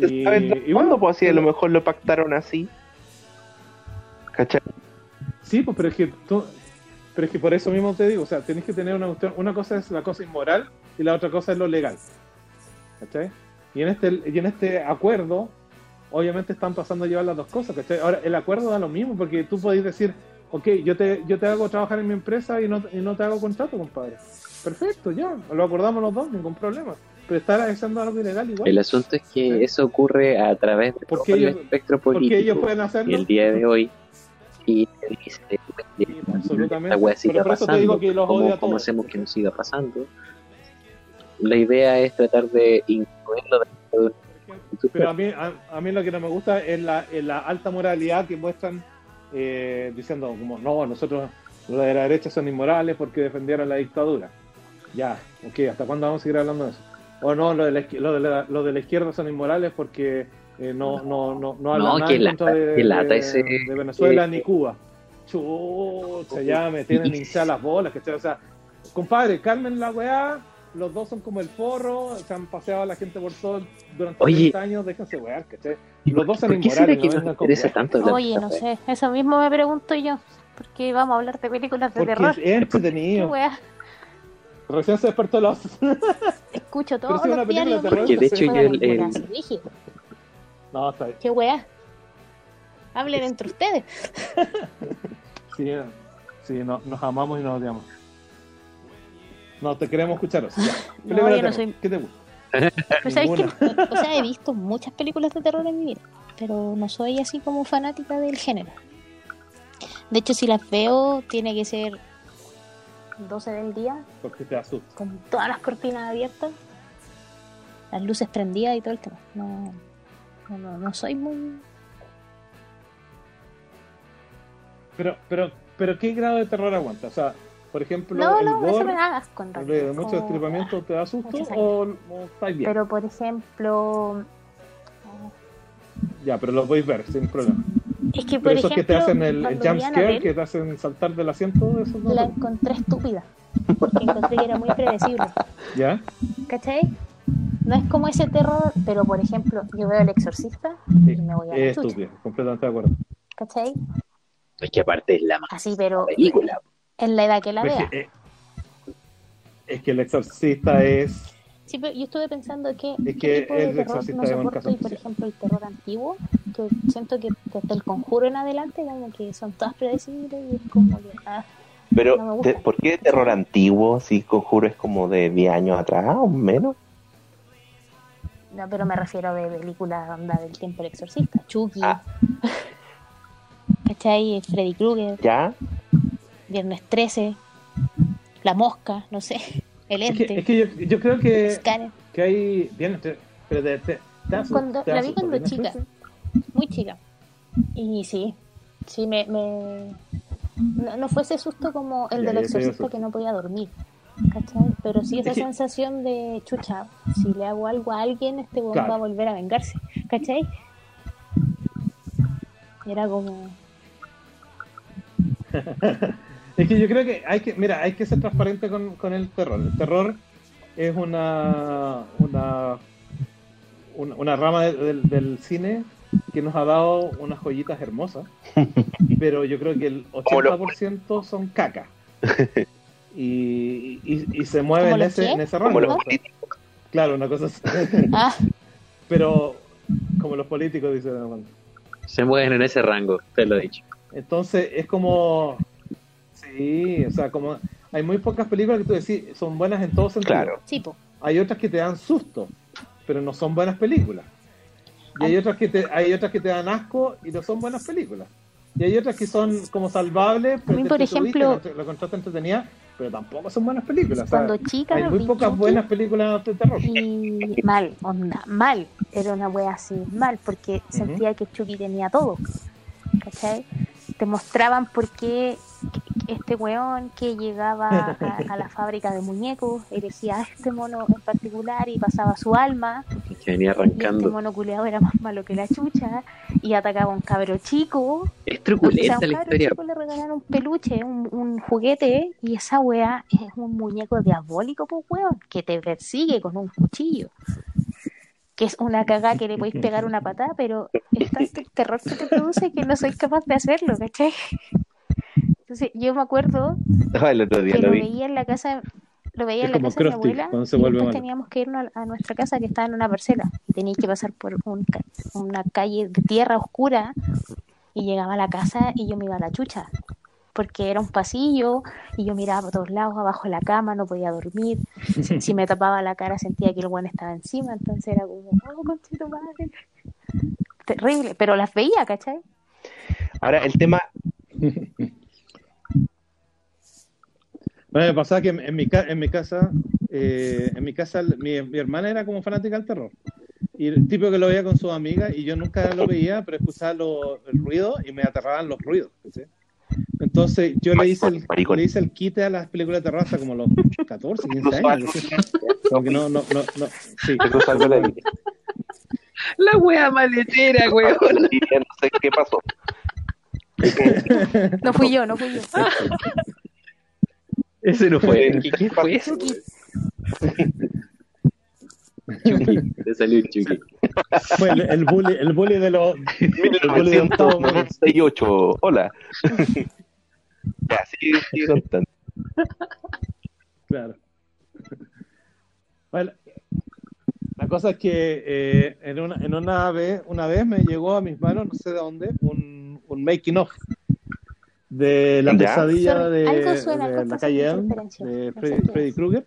Y- ¿sabes y bueno, pues si a lo mejor lo pactaron así. ¿Cachai? Sí, pues, pero es que tú, pero es que por eso mismo te digo, o sea, tenés que tener una cuestión, una cosa es la cosa inmoral y la otra cosa es lo legal. ¿Cachai? Y en este, y en este acuerdo, obviamente están pasando a llevar las dos cosas, ¿cachai? Ahora, el acuerdo da lo mismo, porque tú podés decir, ok, yo te, yo te hago trabajar en mi empresa y no, y no te hago contrato, compadre. Perfecto, ya, lo acordamos los dos, ningún problema. Pero estar haciendo algo ilegal igual. El asunto es que eso ocurre a través de ¿Por todo qué el ellos- espectro porque político. ellos pueden hacerlo. Y el día de hoy, y Sí, absolutamente. esta weá siga Pero por eso te digo pasando, que los ¿cómo, cómo hacemos que no siga pasando? La idea es tratar de incluirlo dentro de Pero a mí, a, a mí lo que no me gusta es la, es la alta moralidad que muestran eh, diciendo como, no, nosotros los de la derecha son inmorales porque defendieron la dictadura. Ya, ok, ¿hasta cuándo vamos a seguir hablando de eso? O no, los de la, de la, de la izquierda son inmorales porque eh, no, no, no, no hablan No, nada lata, de, qué lata de- ese- de Venezuela eh, ni Cuba. Chucha, ya me tienen hinchadas las bolas. O sea, compadre, calmen la weá, los dos son como el forro, se han paseado a la gente por todo durante Oye. 30 años, déjense wear, ¿cachai? Los dos son ¿Por qué será inmorales, que no interesa tanto Oye, no sé, eso mismo me pregunto yo. Porque vamos a hablar de películas de Porque terror. es ¿Qué entretenido. weá? Recién se despertó los... Escucho todos si los terror, Porque de hecho yo el, el- No, está bien. ¿Qué weá? Hablen entre ustedes. Sí, sí no, nos amamos y nos odiamos. No, te queremos escuchar. Ya. No, Película de yo no terror, soy- ¿Qué te gusta? Sabes que, o sea, he visto muchas películas de terror en mi vida, pero no soy así como fanática del género. De hecho, si las veo, tiene que ser 12 del día, Porque te asusta. con todas las cortinas abiertas, las luces prendidas y todo el tema. No, no, no, no soy muy... Pero, pero, pero, ¿qué grado de terror aguanta? O sea, por ejemplo, No, el no, eso gore, me da asco en de realidad, mucho como- destripamiento, ¿te da susto o, o estáis bien? Pero, por ejemplo... Ya, pero lo podéis ver sin problema. Es que, por Pero esos ejemplo, que te hacen el, el jump scare, Annabelle, que te hacen saltar del asiento, eso no. la encontré estúpida. Porque encontré que era muy predecible. ¿Ya? ¿Cachai? No es como ese terror, pero por ejemplo, yo veo El Exorcista Sí. y me voy a Es estúpido, completamente de acuerdo. ¿Cachai? Es que aparte es la más Así, pero película. En la edad que la Es vea. que, eh, es que el exorcista es. Sí, pero yo estuve pensando que, Es ¿qué que tipo de El terror Exorcista no es un soporto y por ejemplo el terror antiguo, que siento que desde el conjuro en adelante como que son todas predecibles y es como que ah, Pero, No me gusta. te- ¿por qué terror antiguo? Si Conjuro es como de 10 años atrás o menos. No, pero me refiero de películas onda del tiempo del exorcista. Chucky. Ah. ¿Cachai? Freddy Krueger. ¿Ya? Viernes 13. La mosca, no sé. El Es que, ente. es que yo, yo creo que, que hay. Bien, te- pero te, te, te Cuando- la vi cuando chica. Muy chica. Y sí. Sí, me. me- No, no fue ese susto como el Ya, del exorcista que no podía dormir. ¿Cachai? Pero sí esa sensación de chucha. Si le hago algo a alguien, este weón Claro. va a volver a vengarse. ¿Cachai? Era como. Es que yo creo que hay que, mira, hay que ser transparente con, con el terror. El terror es una una, una, una rama de- del, del cine que nos ha dado unas joyitas hermosas, pero yo creo que el Como los 80% son caca. Y, y, y se mueve ¿Como en ese, en ese Como rango. los o sea, Claro, una cosa así. Ah, pero como los políticos dicen. bueno. Se mueven en ese rango, te lo he dicho. Entonces es como. Sí, o sea, como. Hay muy pocas películas que tú decís son buenas en todo sentido. Claro. Hay otras que te dan susto, pero no son buenas películas. Y hay otras que te, hay otras que te dan asco y no son buenas películas. Y hay otras que son como salvables, pero mí, te por ejemplo- lo, lo encontraste entretenida, pero tampoco son buenas películas. O sea, Cuando chica. hay muy vi pocas Chucky buenas películas de terror. Y mal, onda, mal. Era una wea así, mal, porque sentía que Chucky tenía todo. ¿Cachai? Te mostraban por qué este weón que llegaba a, a la fábrica de muñecos elegía a este mono en particular y pasaba su alma. Que venía Y este arrancando. mono culeado era más malo que la chucha y atacaba a un cabro chico. Es O sea, truculenta la historia. chico le regalaron un peluche, un, un juguete, y esa wea es un muñeco diabólico, pues weón, que te persigue con un cuchillo. Que es una cagada que le podéis pegar una patada, pero es tanto el terror que te produce que no soy capaz de hacerlo, ¿cachai? Entonces, yo me acuerdo Ah, el otro día que lo vi. veía en la casa lo veía Es en la casa de mi abuela se y después teníamos que irnos a, a nuestra casa que estaba en una parcela y tenía que pasar por un ca- una calle de tierra oscura y llegaba a la casa y yo me iba a la chucha porque era un pasillo y yo miraba por todos lados abajo de la cama no podía dormir si, me tapaba la cara sentía que el buen estaba encima entonces era como oh conchito madre terrible pero las veía ¿cachai? Ahora, el tema, Bueno, me pasaba que en, mi, ca- en mi casa, eh, en mi casa, mi, mi hermana era como fanática del terror. Y el tipo que lo veía con sus amigas, y yo nunca lo veía, pero escuchaba lo- el ruido y me aterraban los ruidos. ¿cachai? Entonces yo le hice, el, le hice el quite a las películas de terror hasta como los 14, 15 años. no sé. Como que no, no, no, no. Sí. La wea maletera, weón. No sé qué pasó. no fui yo no fui yo Ese no fue. ¿Qué, qué fue eso? Chucky. Le salió un Chucky. Fue el, el bully, el bully de los. El bully de medio. 1998. Hola. ya, sigue, sigue contando. Claro. Bueno, la cosa es que eh, en, una, en una vez, una vez me llegó a mis manos, no sé de dónde, un, un making of de la pesadilla de, de la calle de Freddy, Freddy. Krueger.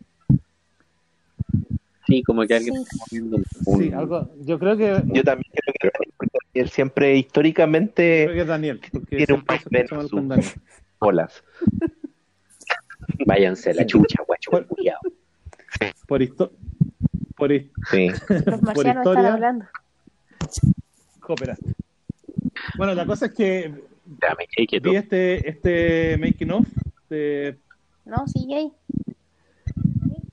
Sí, como que alguien Sí. está moviendo un... Sí, algo. Yo creo que, Yo también creo que Daniel, siempre creo históricamente que es Daniel. Porque Tiene un siempre se vaivén escucha mal su- con Daniel. bolas. Váyanse a la chucha, guacho, Por- culiao. Por, histo- por his- Sí. los marcianos están historia. hablando cooperaste. Bueno, la cosa es que Ya me quedé quieto. vi este, este making of de no sigue ahí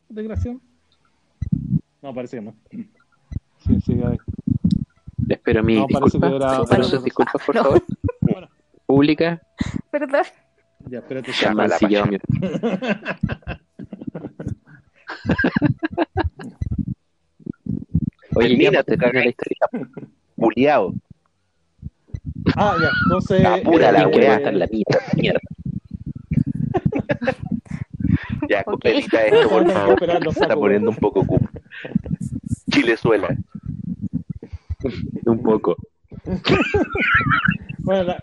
de grabación. No, parece que no. Sí, sí, ahí. Espero mi No, parece disculpa. que era- Espero sus disculpas, por No. favor. Bueno, Pública. perdón ya, espérate. Ya, han la mi- Oye, ya, te cagas. la historia. Buleado. Ah, ya, entonces. Apura la eh, wea. aguantar la mierda. Ya, Ok. cooperica esto, por favor. Se está poniendo un poco cupo. Chilezuela. Un poco. Bueno, la,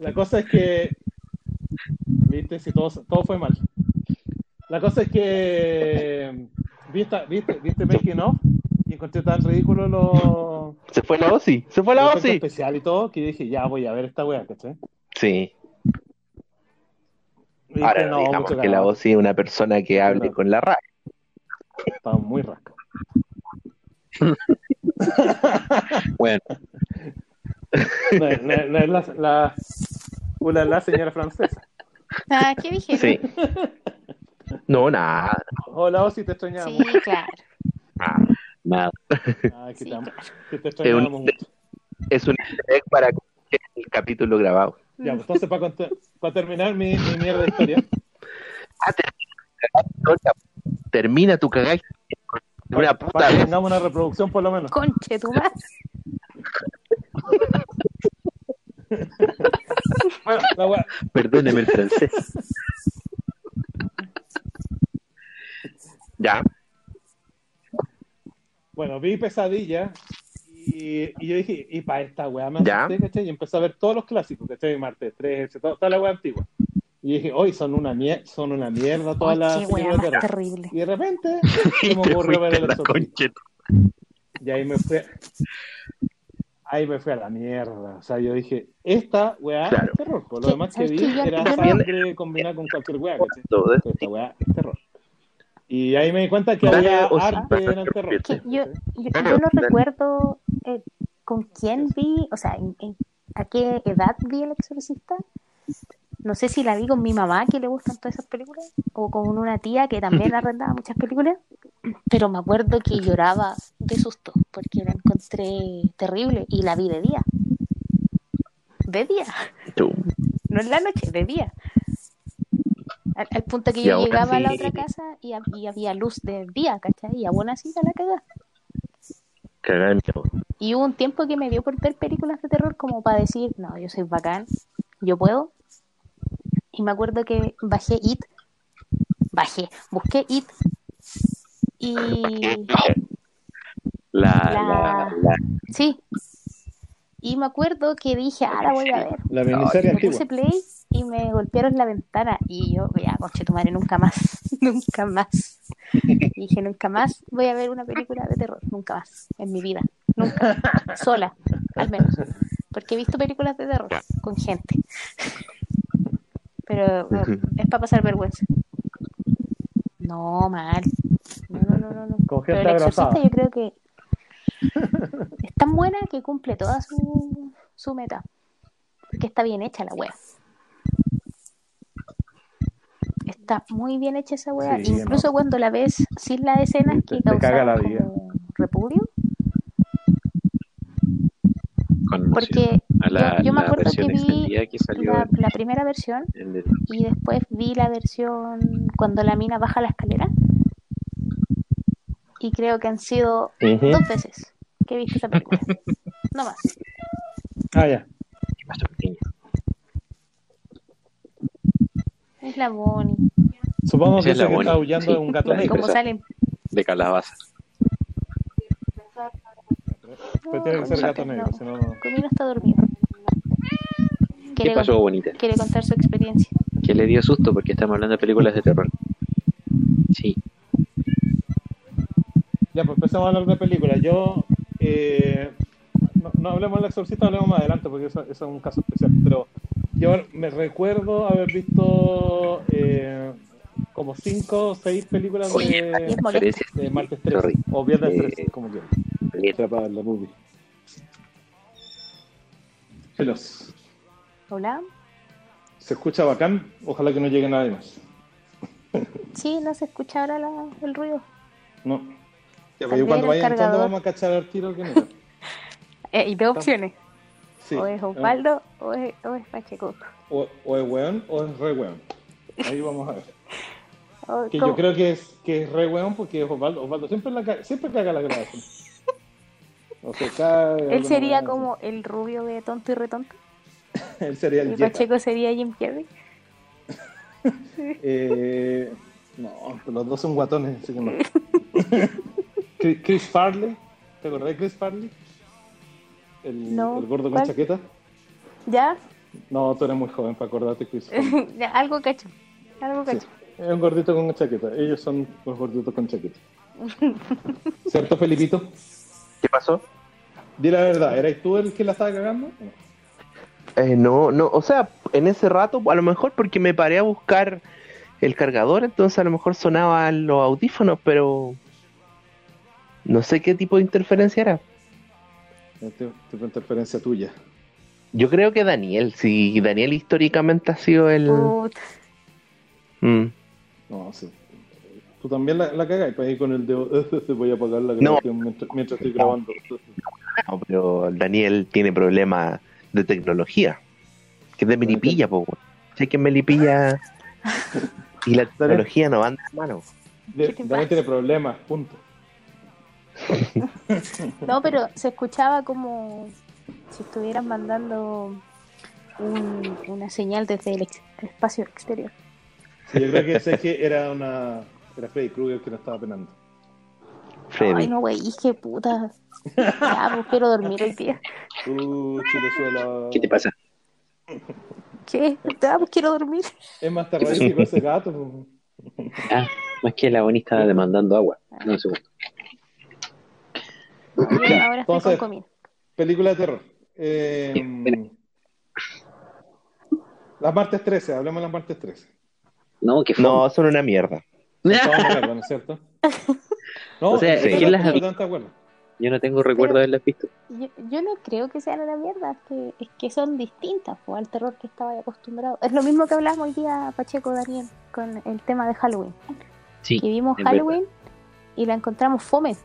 la cosa es que. Viste, si todo, todo fue mal. La cosa es que. Viste, viste, viste Making of y encontré tan ridículo los, Se fue la OSI, se fue la OSI. especiales y todo que dije, ya voy a ver esta weá, ¿cachai? Sí. Y Ahora no, digamos mucho que la OSI es una persona que hable Claro. con la RAE. Estaba muy rasca. Bueno, No, es- no es- no es la, la, una- la señora francesa. Ah, ¿qué dije? Sí. No, nada. Hola, Osi, te extrañamos. Sí, claro. nada. nada. Ah, que, Sí, te, claro. que te extrañamos mucho. Es un easter egg para que el capítulo grabado. Ya, pues, entonces, para, para terminar mi, mi mierda de historia, Ah, termina, termina tu cagada una puta para que vez. tengamos una reproducción por lo menos. Conche tu madre. Bueno, la Perdóneme el francés. Ya. Bueno, vi pesadilla y, y yo dije, y para esta weá me Ya. asusté, ¿cachai? Y empecé a ver todos los clásicos, ¿cachai? Martes 3, todo- toda la weá antigua. Y dije, hoy son una, mier son una mierda todas las películas terrible. Y de repente se Y me ocurrió ver el a exorcista. Y ahí me fui, ahí me fui a la mierda. O sea, yo dije, esta weá Claro. es terror. Por lo demás que ¿sabes vi era sangre combinada con cualquier weá, ¿cachai? Esta weá es terror. Y ahí me di cuenta que Dale, había arte en el terror. Yo, yo, Dale, yo no dale. recuerdo eh, con quién vi, o sea, en- en- a qué edad vi El Exorcista. No sé si la vi con mi mamá, que le gustan todas esas películas, o con una tía que también arrendaba muchas películas, pero me acuerdo que lloraba de susto, porque la encontré terrible y la vi de día. De día, Tú. no en la noche, de día. Al, al punto que yo llegaba a la otra casa y, hab- y había luz de día, ¿cachai? Y aún así la. Cagada miedo. Y hubo un tiempo que me dio por ver películas de terror como para decir, no, yo soy bacán, yo puedo. Y me acuerdo que bajé It, bajé, busqué It y La, La- la, la- sí. Y me acuerdo que dije, ah, la voy a ver. La miniserie Le antigua. puse play y me golpearon la ventana y yo, ya, conche tu madre, nunca más, nunca más. Y dije, nunca más voy a ver una película de terror, nunca más, en mi vida, nunca, sola, al menos. Porque he visto películas de terror con gente. Pero es para pasar vergüenza. No, mal. No, no, no, no. no. Con Pero el exorcista abrazada. yo creo que es tan buena que cumple toda su, su meta. Porque está bien hecha la wea. Está muy bien hecha esa. Sí, Incluso no. cuando la ves sin las escenas que la causaban vida. como repudio. conmoción. Porque la, yo- yo me acuerdo que vi que salió la, primera versión el- y después vi la versión cuando la mina baja la escalera. Y creo que han sido dos veces que he visto esa película. No más. Ah, ya. ¿Qué pasó, niña? Es la Bonnie. Supongo Esa que es la que está aullando sí, es un gato negro. Salen. de calabaza. Pero tiene que ser No, gato negro, no. si no, no. Comino está dormido. ¿Qué pasó, bonita? quiere contar su experiencia. Que le dio susto porque estamos hablando de películas de terror. Sí. Ya, pues empecemos a hablar de películas. Yo, eh, no, no hablemos del exorcista, hablemos más adelante, porque eso, eso es un caso especial. Pero yo me recuerdo haber visto eh, como cinco o seis películas Oye, de, de martes 13 Sorry. o viernes Eh, 13, como quieran. bien. Sea para la movie. Hola. Se escucha bacán, ojalá que no llegue nadie más. Sí, no se escucha ahora la- el ruido. No. Ya, Tal pues, y cuando vayan entrando vamos a cachar al tiro que no. Eh, y dos opciones. Sí. O es Osvaldo o es, o es Pacheco. O, o es weón o es re weón. Ahí vamos a ver. Que yo creo que es, que es re weón porque es Osvaldo. Osvaldo siempre, la, ca- siempre caga la grabación. O se cae. Él sería como el rubio de tonto y retonto. Él sería el Y. Pacheco sería Jim Carrey. Eh, no, los dos son guatones, así que no. Chris Farley. ¿Te acordás de Chris Farley? El, No, el gordo con chaqueta. ¿Ya? No, tú eres muy joven para acordarte Farley. Ya, algo cacho. Algo Sí, cacho. es un gordito con chaqueta. Ellos son los gorditos con chaqueta. ¿Cierto, Felipito? ¿Qué pasó? Di la verdad, ¿erais tú el que la estaba cagando? Eh, no, no, o sea, en ese rato, a lo mejor porque me paré a buscar el cargador, entonces a lo mejor sonaban los audífonos, pero no sé qué tipo de interferencia era. Este interferencia tuya. Yo creo que Daniel, si Daniel históricamente ha sido el... Mm. No, sí. Tú también la, la cagáis, pues ahí con el dedo, voy a apagar la No. grabación mientras, mientras estoy grabando. No, pero Daniel tiene problemas de tecnología, que es de Melipilla, po. Sé que Melipilla y la tecnología no van de mano. De- ¿Qué te También pasa? tiene problemas, punto. No, pero se escuchaba como si estuvieran mandando un- una señal desde el ex- espacio exterior. Sí, yo creo que sé que era una. Era Freddy Krueger que no estaba penando. Freddy. Ay, no, güey, qué puta. Ya, pues quiero dormir hoy día. Uh, Chilezuela. ¿Qué te pasa? ¿Qué? Ya, pues quiero dormir. Es más terrorífico ese gato. pues. Ah, más que la bonita demandando agua. No, un segundo. Yo ahora estoy entonces- con comida. Película de terror. Eh, las martes 13, hablemos de las martes 13. No, que fue. No, son una mierda. Todas mierda, ¿no es cierto? No, O sea, que ¿quién no las ha estoy visto? tan de acuerdo. Yo no tengo recuerdo de haberlas visto. Yo, yo no creo que sean una mierda, es que, es que son distintas pues, al terror que estaba acostumbrado. Es lo mismo que hablamos hoy día, Pacheco Daniel, con el tema de Halloween. Sí. Que vimos Halloween y la encontramos fome.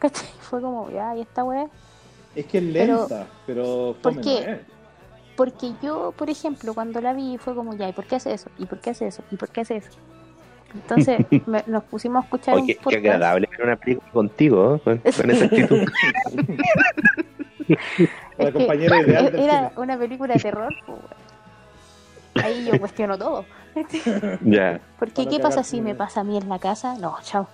¿Cachai? Fue como, ya, y esta weá. Es que es Pero- lenta, pero, ¿por fome qué? no es. Porque yo, por ejemplo, cuando la vi fue como, ya, ¿y por qué hace eso? ¿Y por qué hace eso? ¿Y por qué hace eso? Entonces me- nos pusimos a escuchar Oye, un qué, agradable ver una película contigo, ¿eh? con, con esa actitud. La Es que compañera ideal del era cine. una película de terror. pues. Ahí yo cuestiono todo. ya. Porque, Para ¿qué pasa si me pasa a mí en la casa? No, chao.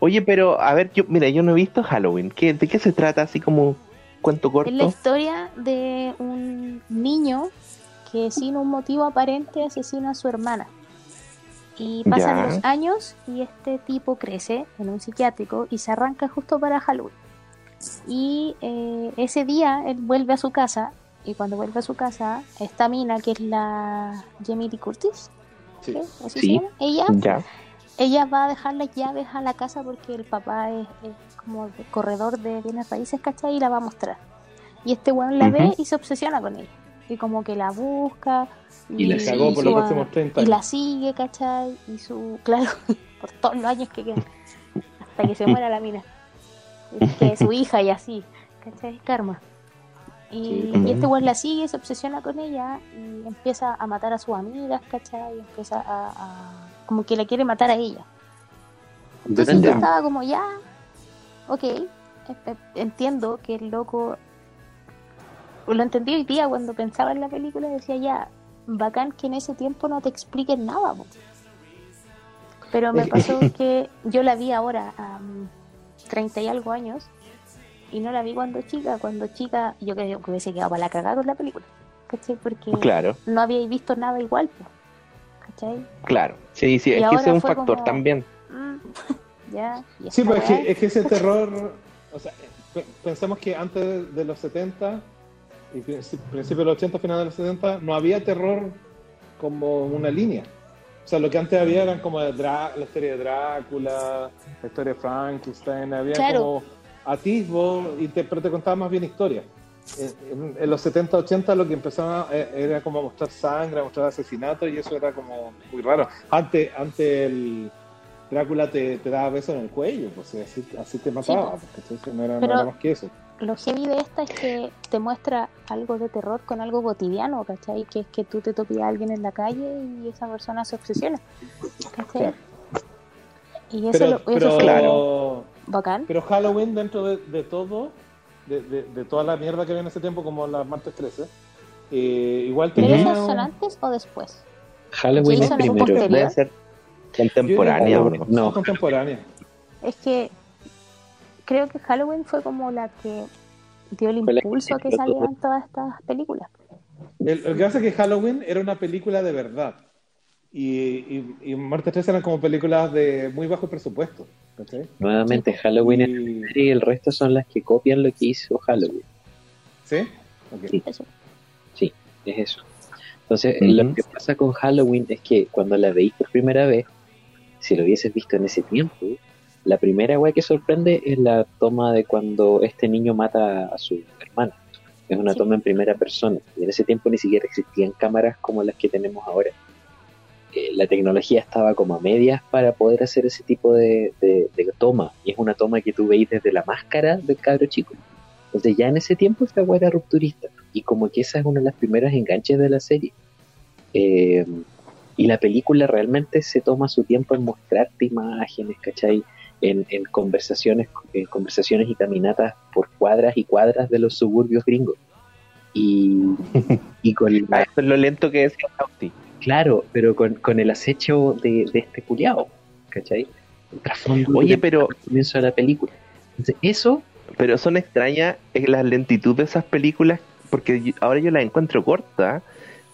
Oye, pero a ver, yo, mira, yo no he visto Halloween. ¿Qué, ¿De qué se trata? Así como cuento corto. Es la historia de un niño que sin un motivo aparente asesina a su hermana. Y pasan Ya. los años y este tipo crece en un psiquiátrico y se arranca justo para Halloween. Y eh, ese día él vuelve a su casa y cuando vuelve a su casa, esta mina que es la Jamie Lee Curtis, Sí. ¿sí? ¿Así Sí. se llama? Ella Ya. Ella va a dejar las llaves a la casa porque el papá es, es como corredor de bienes raíces, ¿cachai? Y la va a mostrar. Y este weón la ve y se obsesiona con ella. Y como que la busca. Y la Cagó por los próximos 30 Y años. la sigue, ¿cachai? Y su. Claro, por todos los años que quedan. Hasta que se muera la mina. Y que es su hija y así. ¿cachai? Karma. Y, Sí. y este weón la sigue, se obsesiona con ella y empieza a matar a sus amigas, ¿cachai? Y empieza a, a- como que la quiere matar a ella. Entonces yo estaba como, ya, ok, entiendo que el loco, lo entendí hoy día cuando pensaba en la película, decía ya, bacán que en ese tiempo no te expliquen nada. po". Pero me pasó que yo la vi ahora a mm, 30 y algo años y no la vi cuando chica. Cuando chica yo creo que hubiese quedado para la cagada con la película. ¿Cachai? Porque Claro, no había visto nada igual. po, ¿Cachai? claro. Sí, sí, Y es que ese es un factor como- también. Mm, ya. y Sí, pues es que, es que ese terror, o sea, pe- pensemos que antes de los 70 y princi- principios de los 80, final de los 70, no había terror como una línea. O sea, lo que antes había eran como la historia de Drácula, la historia de Frankenstein, había Claro. como atisbos, y te, pero te contaba más bien historia. En, los 70, 80 lo que empezaba eh, era como mostrar sangre, mostrar asesinatos, y eso era como muy raro. Antes, antes el Drácula te, te daba besos en el cuello, pues así, así te mataba, pues. porque entonces no era, no Pero- era más que eso. lo heavy de esta es que te muestra algo de terror con algo cotidiano, ¿cachai? Que es que tú te topías a alguien en la calle y esa persona se obsesiona, ¿cachai? Claro. Y eso, Pero, lo, eso pero, fue Claro. bacán. pero Halloween, dentro de, de todo, de, de- de toda la mierda que había en ese tiempo, como las martes 13, eh, igual ¿Pero tenía. esas son antes o después? Halloween es primero. Debe ser contemporánea, Yo No. Es que creo que Halloween fue como la que dio el la impulso a que salieran todas estas películas. El, lo que pasa es que Halloween era una película de verdad. Y, y, y Martes 13 eran como películas de muy bajo presupuesto. ¿Cachai? Nuevamente, Halloween es la Y- primera y el resto son las que copian lo que hizo Halloween. ¿Sí? Sí, eso. Es eso. Entonces, Ujú. lo que pasa con Halloween es que cuando la veis por primera vez, si lo hubieses visto en ese tiempo, la primera weá que sorprende es la toma de cuando este niño mata a su hermana. Es una Sí. toma en primera persona. Y en ese tiempo ni siquiera existían cámaras como las que tenemos ahora. Eh, la tecnología estaba como a medias para poder hacer ese tipo de, de- de toma. Y es una toma que tú veis desde la máscara del cabro chico. Entonces ya en ese tiempo esta weá era rupturista. Y como que esa es una de las primeras enganches de la serie. Eh, y la película realmente se toma su tiempo en mostrarte imágenes, ¿cachai? En, en conversaciones, en conversaciones y caminatas por cuadras y cuadras de los suburbios gringos. Y, y con Ah, la- eso es lo lento que decía Sauti. Claro, pero con, con el acecho de, de este culiao, ¿cachai? El trasfondo Oye, del pero, comienzo de la película. Entonces, eso pero son extrañas eh, la lentitud de esas películas, porque yo- ahora yo las encuentro cortas.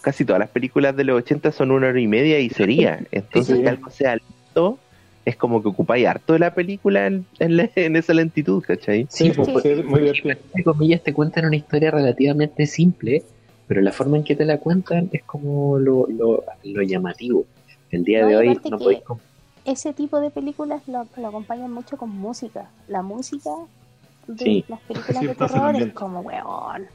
Casi todas las películas de los 80 son una hora y media y sería. Entonces, Sí. que algo sea lento, es como que ocupáis harto de la película en, en la- en esa lentitud, ¿cachai? Sí, pues, sí, muy divertido. entre comillas, te cuentan una historia relativamente simple, pero la forma en que te la cuentan es como lo, lo, lo llamativo. El día No, de hoy no podéis Ese tipo de películas lo, lo acompañan mucho con música. La música de Sí. las películas Sí, de terror es como, weón.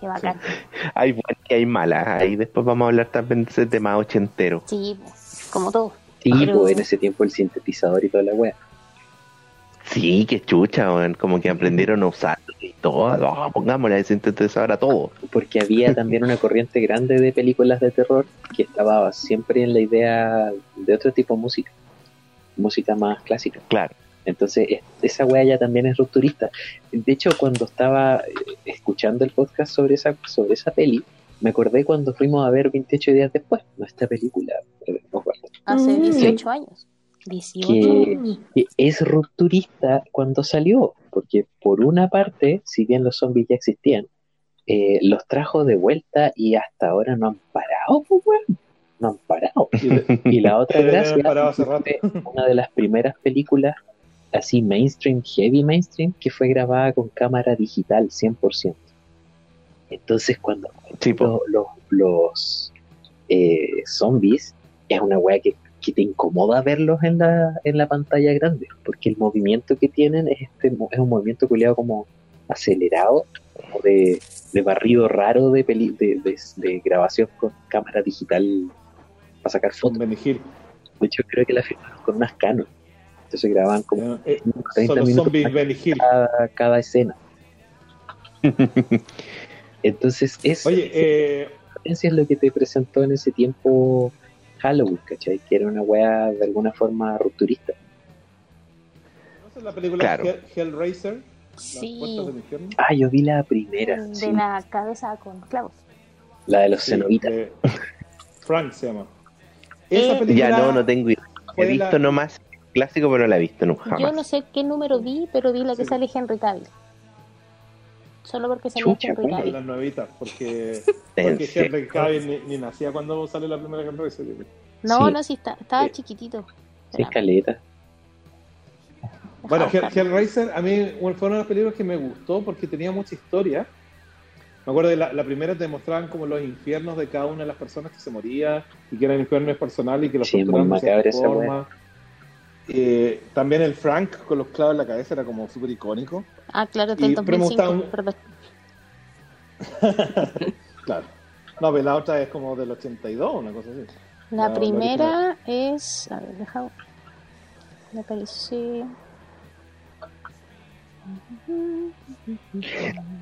Qué bacán. Hay buenas y hay malas. Ahí después vamos a hablar también de ese tema ochentero. Sí, como todo. Sí, pero- pues, en ese tiempo el sintetizador y toda la wea. Sí, qué chucha. Como que aprendieron a usarlo y todo. Oh, pongámosle el sintetizador a todo. Porque había también una corriente grande de películas de terror que estaba siempre en la idea de otro tipo de música. Música más clásica. Claro. Entonces, es- esa wea ya también es rupturista. De hecho, cuando estaba eh, escuchando el podcast sobre esa, sobre esa peli, me acordé cuando fuimos a ver 28 días después, nuestra película, eh, Hace Mm. 18 años. 18 Que- es rupturista cuando salió, porque por una parte, si bien los zombies ya existían, eh, los trajo de vuelta y hasta ahora no han parado, pues, weón. No han parado. Y la otra Deberían gracia una de las primeras películas así mainstream, heavy mainstream, que fue grabada con cámara digital 100%. Entonces cuando Sí, po. lo- los, los, eh, zombies es una weá que, que te incomoda verlos en la, en la pantalla grande, porque el movimiento que tienen es, este, es un movimiento culiado como acelerado, como de, de barrido raro de, peli, de, de- de grabación con cámara digital para sacar fotos. De hecho, creo que la filmaron con unas Canon. Entonces grababan como Eh, 30 son los minutos cada escena. Entonces, eso Oye, eh, es lo que te presentó en ese tiempo Halloween, ¿cachai? Que era una weá de alguna forma rupturista. ¿conoces la película Claro. Hell- Hellraiser? Sí, puertas del. Ah, yo vi la primera, de sí, la cabeza con clavos. la de los Sí, cenobitas. de- Frank se llama. Esa Eh, película Ya no, no tengo idea. He visto la- nomás clásico, pero no la he visto nunca Yo jamás. no sé qué número vi, pero vi la que Sí. sale Henry Cavill. Solo porque salió Chucha, Henry Cavill. las nuevitas, porque, porque. Henry Cavill ni, ni nacía cuando sale la primera Hellraiser. No, Sí. no, sí, está, estaba Sí. chiquitito. Sí, caleta. Bueno, Hell-. Hellraiser a mí fue una de las películas que me gustó porque tenía mucha historia. Me acuerdo de la, la primera te mostraban como los infiernos de cada una de las personas que se moría y que eran infiernos personales y que los Sí, muy esa forma. Eh, también el Frank con los clavos en la cabeza era como súper icónico. Ah, claro, del pero me 2005. gustaba un- Perdón. Claro. No, pero la otra es como del 82, una cosa así. La la primera es. A ver, deja. Me aparece.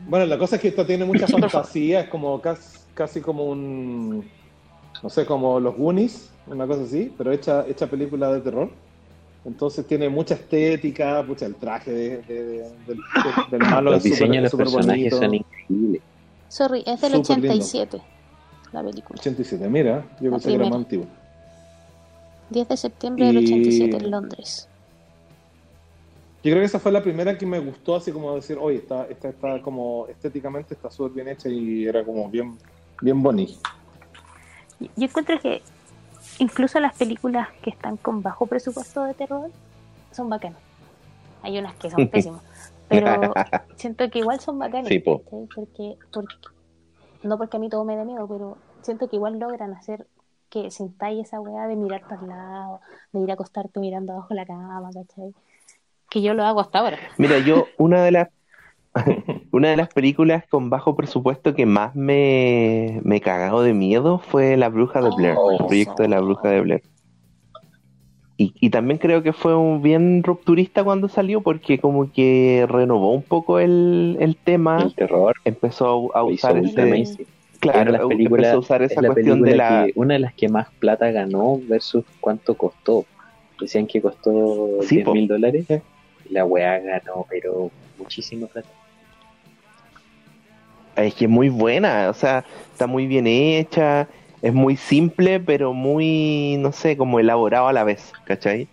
Bueno, la cosa es que esta tiene mucha fantasía, es como casi, casi como un, no sé, como los Goonies, una cosa así, pero hecha, hecha película de terror. Entonces tiene mucha estética, pucha, el traje de- de- de- del, del malo Los es diseños de los personajes bonito. son increíbles. Sorry, es del lindo. 87. La película. 87, mira, yo pensé que era más antiguo. 10 de septiembre del Y- 87 en Londres. Yo creo que esa fue la primera que me gustó, así como decir, oye, esta, esta está como estéticamente está súper bien hecha y era como bien, bien bonita. Yo encuentro que incluso las películas que están con bajo presupuesto de terror son bacanas. Hay unas que son pésimas. Pero siento que igual son bacanas. Sí. Porque, porque, no porque a mí todo me dé miedo, pero siento que igual logran hacer que sintáis esa weá de mirar para el lado, de ir a acostarte mirando abajo la cama, ¿cachai? Que yo lo hago hasta ahora. Mira, yo una de las una de las películas con bajo presupuesto que más me, me cagado de miedo fue La Bruja de Blair, Oh, el proyecto de La Bruja de Blair. Y, y también creo que fue un bien rupturista cuando salió porque como que renovó un poco el, el tema, El terror. empezó a, usar ese, claro, las películas- empezó a usar es esa la cuestión de la que- una de las que más plata ganó versus cuánto costó. Decían que costó Sí, 10 po. mil dólares. Y la weá ganó, pero muchísima plata. Es que es muy buena, o sea, está muy bien hecha, es muy simple, pero muy, no sé, como elaborado a la vez, ¿cachai?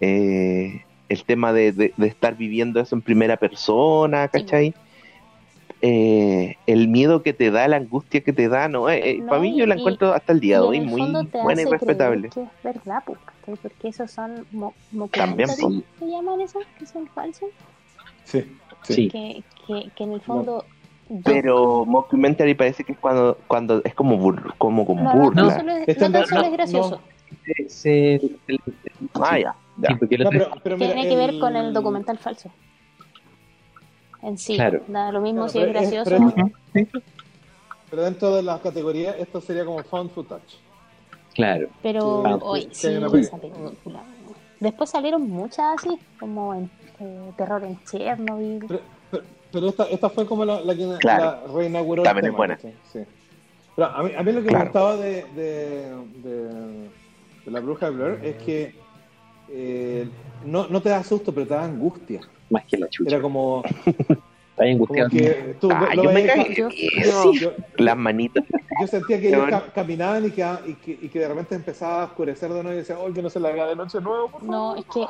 Eh, el tema de, de- de estar viviendo eso en primera persona, ¿cachai? Eh, el miedo que te da, la angustia que te da, no, eh, eh, No, para mí yo la y- encuentro hasta el día de hoy muy te buena y respetable. que es verdad, pues, ¿cachai? Porque esos son mo También, mockumentary, ¿se llaman esos? Que son falsos. Sí, sí. Que, que, que en el fondo... Pero mockumentary parece que es cuando, cuando es como, bur- como con no, no, burla. no solo es, no tan no- solo no- es gracioso. El- Ah, ya, ya. pero, pero mira, Tiene que ver el- con el documental falso. En sí, Claro. da lo mismo Claro, si es gracioso. pero- Pero dentro de las categorías, esto sería como found footage. Claro. Pero hoy sí, una película. Después salieron muchas así, como en eh, Terror en Chernobyl. Pero, pero- esta, esta fue como la, la que Claro. la reinauguró También el es buena. Sí. Pero a mí, a mí lo que Claro. me gustaba de, de, de, de la bruja de Blair es que eh, no, no te da susto, pero te da angustia. Más que la chucha. Era como, como angustiado. que tú Ah, lo yo me veías cagué. Yo, ca- yo- yo, Las manitas. yo sentía que ellos bueno. ca- caminaban y que, y, que, y que de repente empezaba a oscurecer de nuevo y decía, oh, que no se la haga de noche nuevo, por favor". no, es que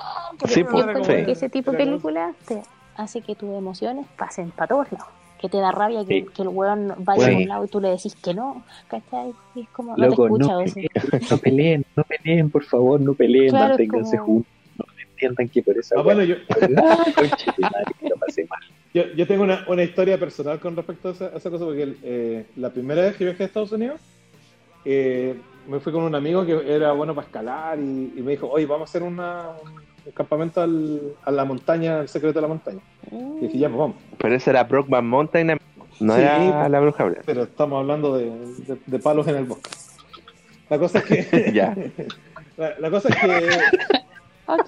Sí, yo pues, sí. ese tipo de películas te hace que tus emociones pasen para todos lados. Que te da rabia que, Sí. que el weón vaya Sí. a un lado y tú le decís que no, ¿cachai? Y es como, no te escucha no. No peleen, no peleen, por favor, no peleen, Claro, manténganse como- juntos. No entiendan que por esa Ah, bueno, yo. Yo, yo tengo una, una historia personal con respecto a esa, a esa cosa, porque eh, la primera vez que viajé a Estados Unidos, eh, me fui con un amigo que era bueno para escalar y, y me dijo, oye, vamos a hacer una, un campamento al- a la montaña, el secreto de la montaña. Y dije, ya, pues vamos. Pero ese era Brockman Mountain, no Sí, era pues. la bruja Blair. Pero estamos hablando de, de- de palos en el bosque. La cosa es que... Ya. la, la cosa es que Ok,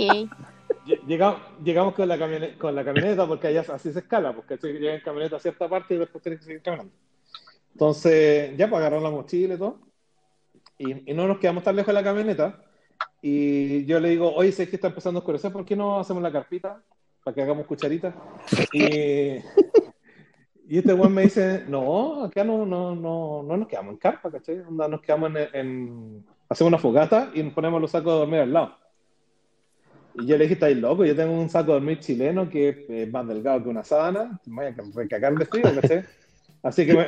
lle- llegamos, llegamos con, la camioneta, con la camioneta, porque allá así se escala, porque llega en camioneta a cierta parte y después tienes que seguir caminando. Entonces, ya, pues agarraron la mochila y todo. Y, y no nos quedamos tan lejos de la camioneta. Y yo le digo, oye, sé que está empezando a oscurecer, ¿por qué no hacemos la carpita? Para que hagamos cucharitas. Y, y este weón me dice, no, acá no, no, no, no nos quedamos en carpa, ¿cachai? Onda, nos quedamos en, en- Hacemos una fogata y nos ponemos los sacos de dormir al lado. Y yo le dije, estáis loco, yo tengo un saco de dormir chileno que es eh, más delgado que una sábana, me voy a recagar de frío, ¿cachai? Así que, me,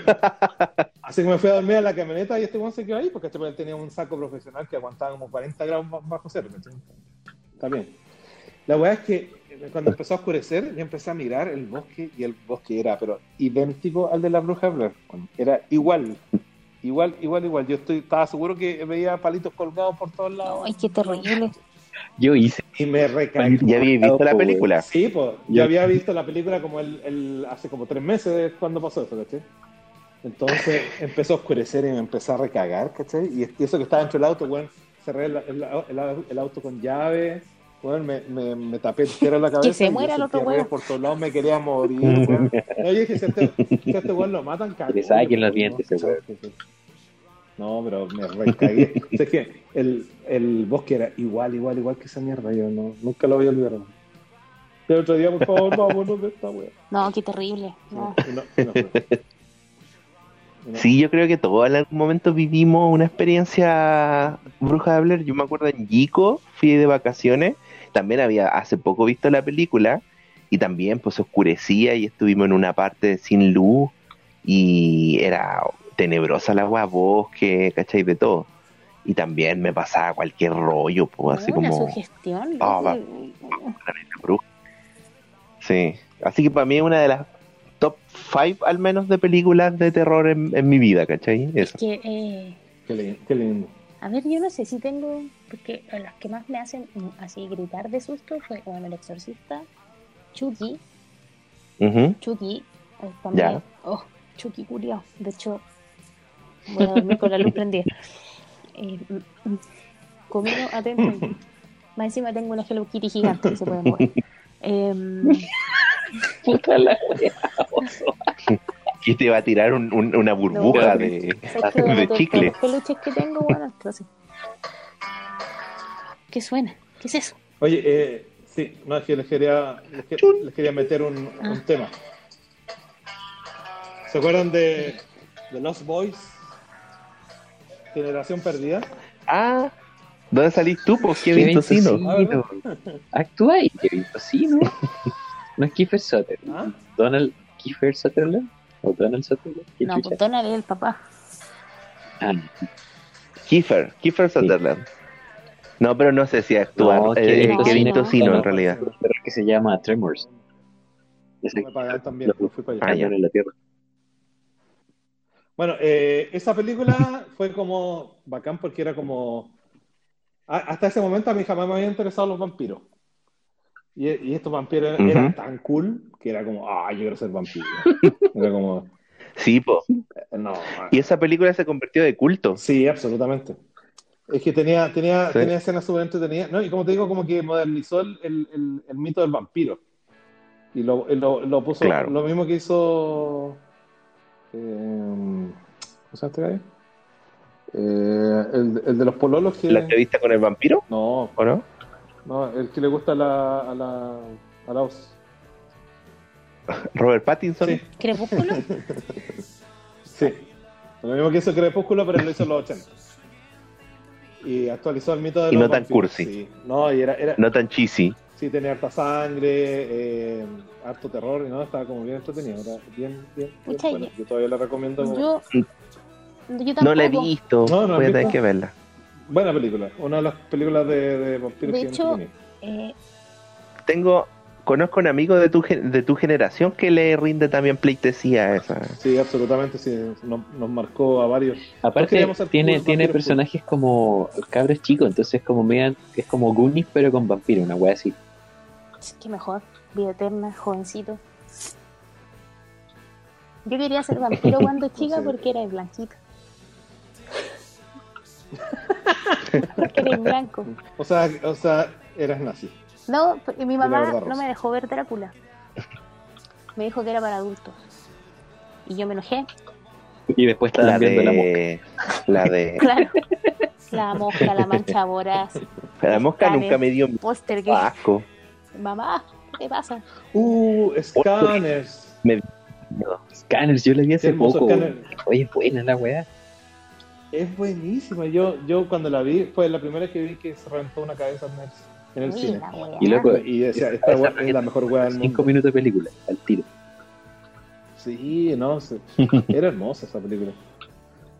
así que me fui a dormir a la camioneta y este weón se quedó ahí porque este weón tenía un saco profesional que aguantaba como 40 grados más bajo cero. Está bien. La weá es que eh, cuando empezó a oscurecer, yo empecé a mirar el bosque y el bosque era, pero idéntico al de la bruja Blair. Era igual, igual, igual, igual. Yo estoy, estaba seguro que veía palitos colgados por todos lados. ay, qué terrible. Yo hice. Y me recaí. ¿Ya habéis visto la película? Sí, pues, yo había visto la película como el, el- hace como tres meses cuando pasó eso, ¿cachai? Entonces empezó a oscurecer y me empezó a recagar, ¿cachai? Y y eso que estaba dentro del auto, weón, cerré el, el- el- el auto con llave, weón, me, me, me tapé entero la cabeza. se y yo muera el otro weón. Por todos lados me quería morir, weón. No, yo dije, si a este, si este weón lo matan, cagó. le saquen los dientes, ese ¿cachai? No, pero me recagué. o sea, es que el, el bosque era igual, igual, igual que esa mierda. Yo no, nunca lo voy a olvidar. El otro día, por favor, vámonos de esta wea. No, qué terrible. No. No- no no- Sí, yo creo que todos en algún momento vivimos una experiencia bruja de Blair. Yo me acuerdo en Yico, fui de vacaciones, también había hace poco visto la película y también pues oscurecía y estuvimos en una parte sin luz y era tenebrosa la agua, bosque, ¿cachai? De todo. Y también me pasaba cualquier rollo, pues, así una como. sugestión. Loco. va. la nena bruja. Sí, así que para mí es una de las top 5 al menos de películas de terror en, en mi vida, ¿cachai? Es Eso. que, eh, Qué, li- qué lindo. a ver, yo no sé si tengo, porque las que más me hacen mm, así gritar de susto fue, bueno, El Exorcista, Chucky. Chucky, eh, también, Ya. oh, Chucky culiao, de hecho, voy a dormir con la luz prendida. Eh, mm, mm, conmigo, atento, más encima tengo una Hello Kitty gigante que se puede mover. Puta la wea. Y te va a tirar un- un- una burbuja No. de, chicle. todos los peluches que tengo, bueno, entonces. ¿Qué suena? ¿Qué es eso? Oye, eh, sí, no, es que les quería, les, que- les quería meter un, un Ah. tema. ¿Se acuerdan de, de Lost Boys? Generación Perdida. Ah, ¿dónde salís tú? Pues Kevin Kevin Tocino. Tocino. Actúa ahí, Kevin Tocino. No es Kiefer Sutherland. ¿Ah? Donald Kiefer Sutherland. O Donald Sutherland. ¿Qué No, pues Donald es el papá. Ah, Kiefer, Kiefer Sutherland. No, pero no sé si actúa. No, eh, Kevin Tocino. Kevin Tocino No, en realidad. que se llama Tremors. Me también, lo- me fui para allá. Ah, en la tierra. Bueno, eh, esa película fue como bacán porque era como... hasta ese momento a mí jamás me habían interesado los vampiros. Y, y estos vampiros eran tan cool que era como, ah, yo quiero ser vampiro. Era como, Sí, po. eh, no. Y esa película se convirtió de culto. Sí, absolutamente. Es que tenía, tenía, Sí. tenía escenas súper entretenidas. No, y como te digo, como que modernizó el, el- el- el mito del vampiro. Y lo, lo, lo puso Claro. lo mismo que hizo. eh, ¿Cómo se llama este? Eh, el, el de los pololos que. ¿La entrevista con el vampiro? No, ¿O no? no, el que le gusta a la. a la. a la Oz. Robert Pattinson. Sí, Crepúsculo. sí. Lo mismo que hizo Crepúsculo, pero lo hizo en los 80. Y actualizó el mito de Y los no tan vampiros. cursi. Sí. No, y era, era, No tan cheesy. Sí, tenía harta sangre, eh, harto terror, y no, estaba como bien entretenido, era bien, bien, bien yo- Yo todavía la recomiendo. como- Yo. No la he visto. No, no Voy a tener que verla. Buena película, una de las películas de, de vampiros De que hecho-. Eh, Tengo, conozco un amigo de tu, gen- de tu generación que le rinde también pleitesía a esa. Sí, absolutamente, sí, nos, nos marcó a varios. Aparte, tiene, tiene personajes como cabros chicos, entonces como media, es como Goonies pero con vampiros, una wea así. qué mejor. Vida eterna, jovencito. Yo quería ser vampiro cuando chica sé. porque era blanquito. porque era blanco. O sea, o sea, eras nazi. No, porque mi mamá verdad, no me dejó ver Drácula. Me dijo que era para adultos. Y yo me enojé. Y después La viendo la mosca. de. La de. Claro. La mosca, la mancha voraz, La mosca nunca me dio póster que. asco. Mamá, ¿qué pasa? Uh, Scanners. Scanners, yo la vi hace poco. Scanners. Oye, buena la weá. Es buenísima. Yo, yo cuando la vi, fue la primera vez que vi que se reventó una cabeza en el, en el cine. Y loco, Y decía, esta weá es la mejor weá del mundo. Cinco minutos de película, al tiro. Sí, no, sí. era hermosa esa película.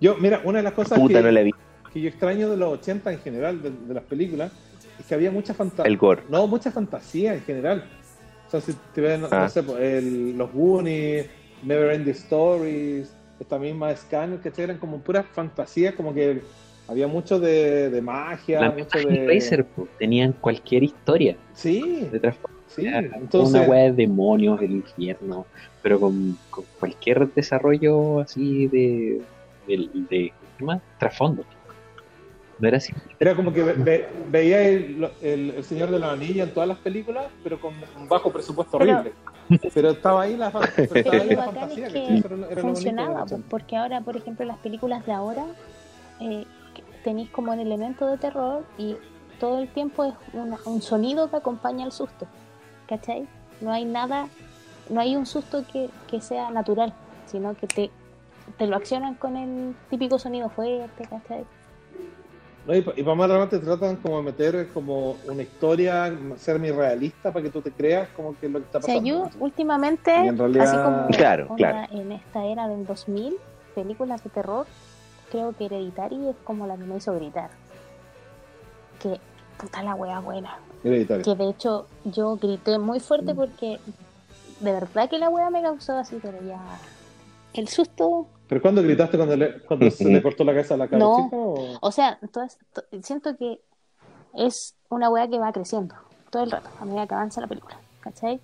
Yo, mira, una de las cosas Puta, que, no la vi. que yo extraño de los 80 en general, de, de las películas, es que había mucha fantasía. El gore. No, mucha fantasía en general. O sea, si te ven, no, Ah. no sé, pues, el- los Goonies, Never Ending Stories, esta misma Scanner, que eran como puras fantasías, como que había mucho de, de magia, La mucho de... Hellraiser, po, tenían cualquier historia Sí, detrás. sí. Entonces, Una weá de demonios, el infierno, pero con, con cualquier desarrollo así de, de, de- ¿qué más? trasfondo. No era así. Era como que ve- ve- veía el, el, el Señor de la Anilla en todas las películas, pero con un bajo presupuesto horrible. Pero estaba ahí la, que era, funcionaba, los po, 80. porque ahora, por ejemplo, las películas de ahora eh, tenéis como un elemento de terror y todo el tiempo es una- un sonido que acompaña al susto, ¿cachai? No hay nada, no hay un susto que, que sea natural, sino que te, te lo accionan con el típico sonido fuerte, ¿cachai? No, y, pa- y para más adelante tratan como de meter como una historia semi-realista para que tú te creas como que es lo que está O sea, pasando. yo últimamente, realidad- así como Claro, claro. en esta era del 2000, películas de terror, creo que Hereditary es como la que me hizo gritar. Que puta la wea buena. Hereditario. Que de hecho yo grité muy fuerte porque de verdad que la wea me causó así, pero ya. El susto. ¿Pero cuándo gritaste cuando, le, cuando se le cortó la cabeza a la cara No. chica? o- O sea, entonces, to- siento que es una wea que va creciendo todo el rato, a medida que avanza la película. ¿Cachai?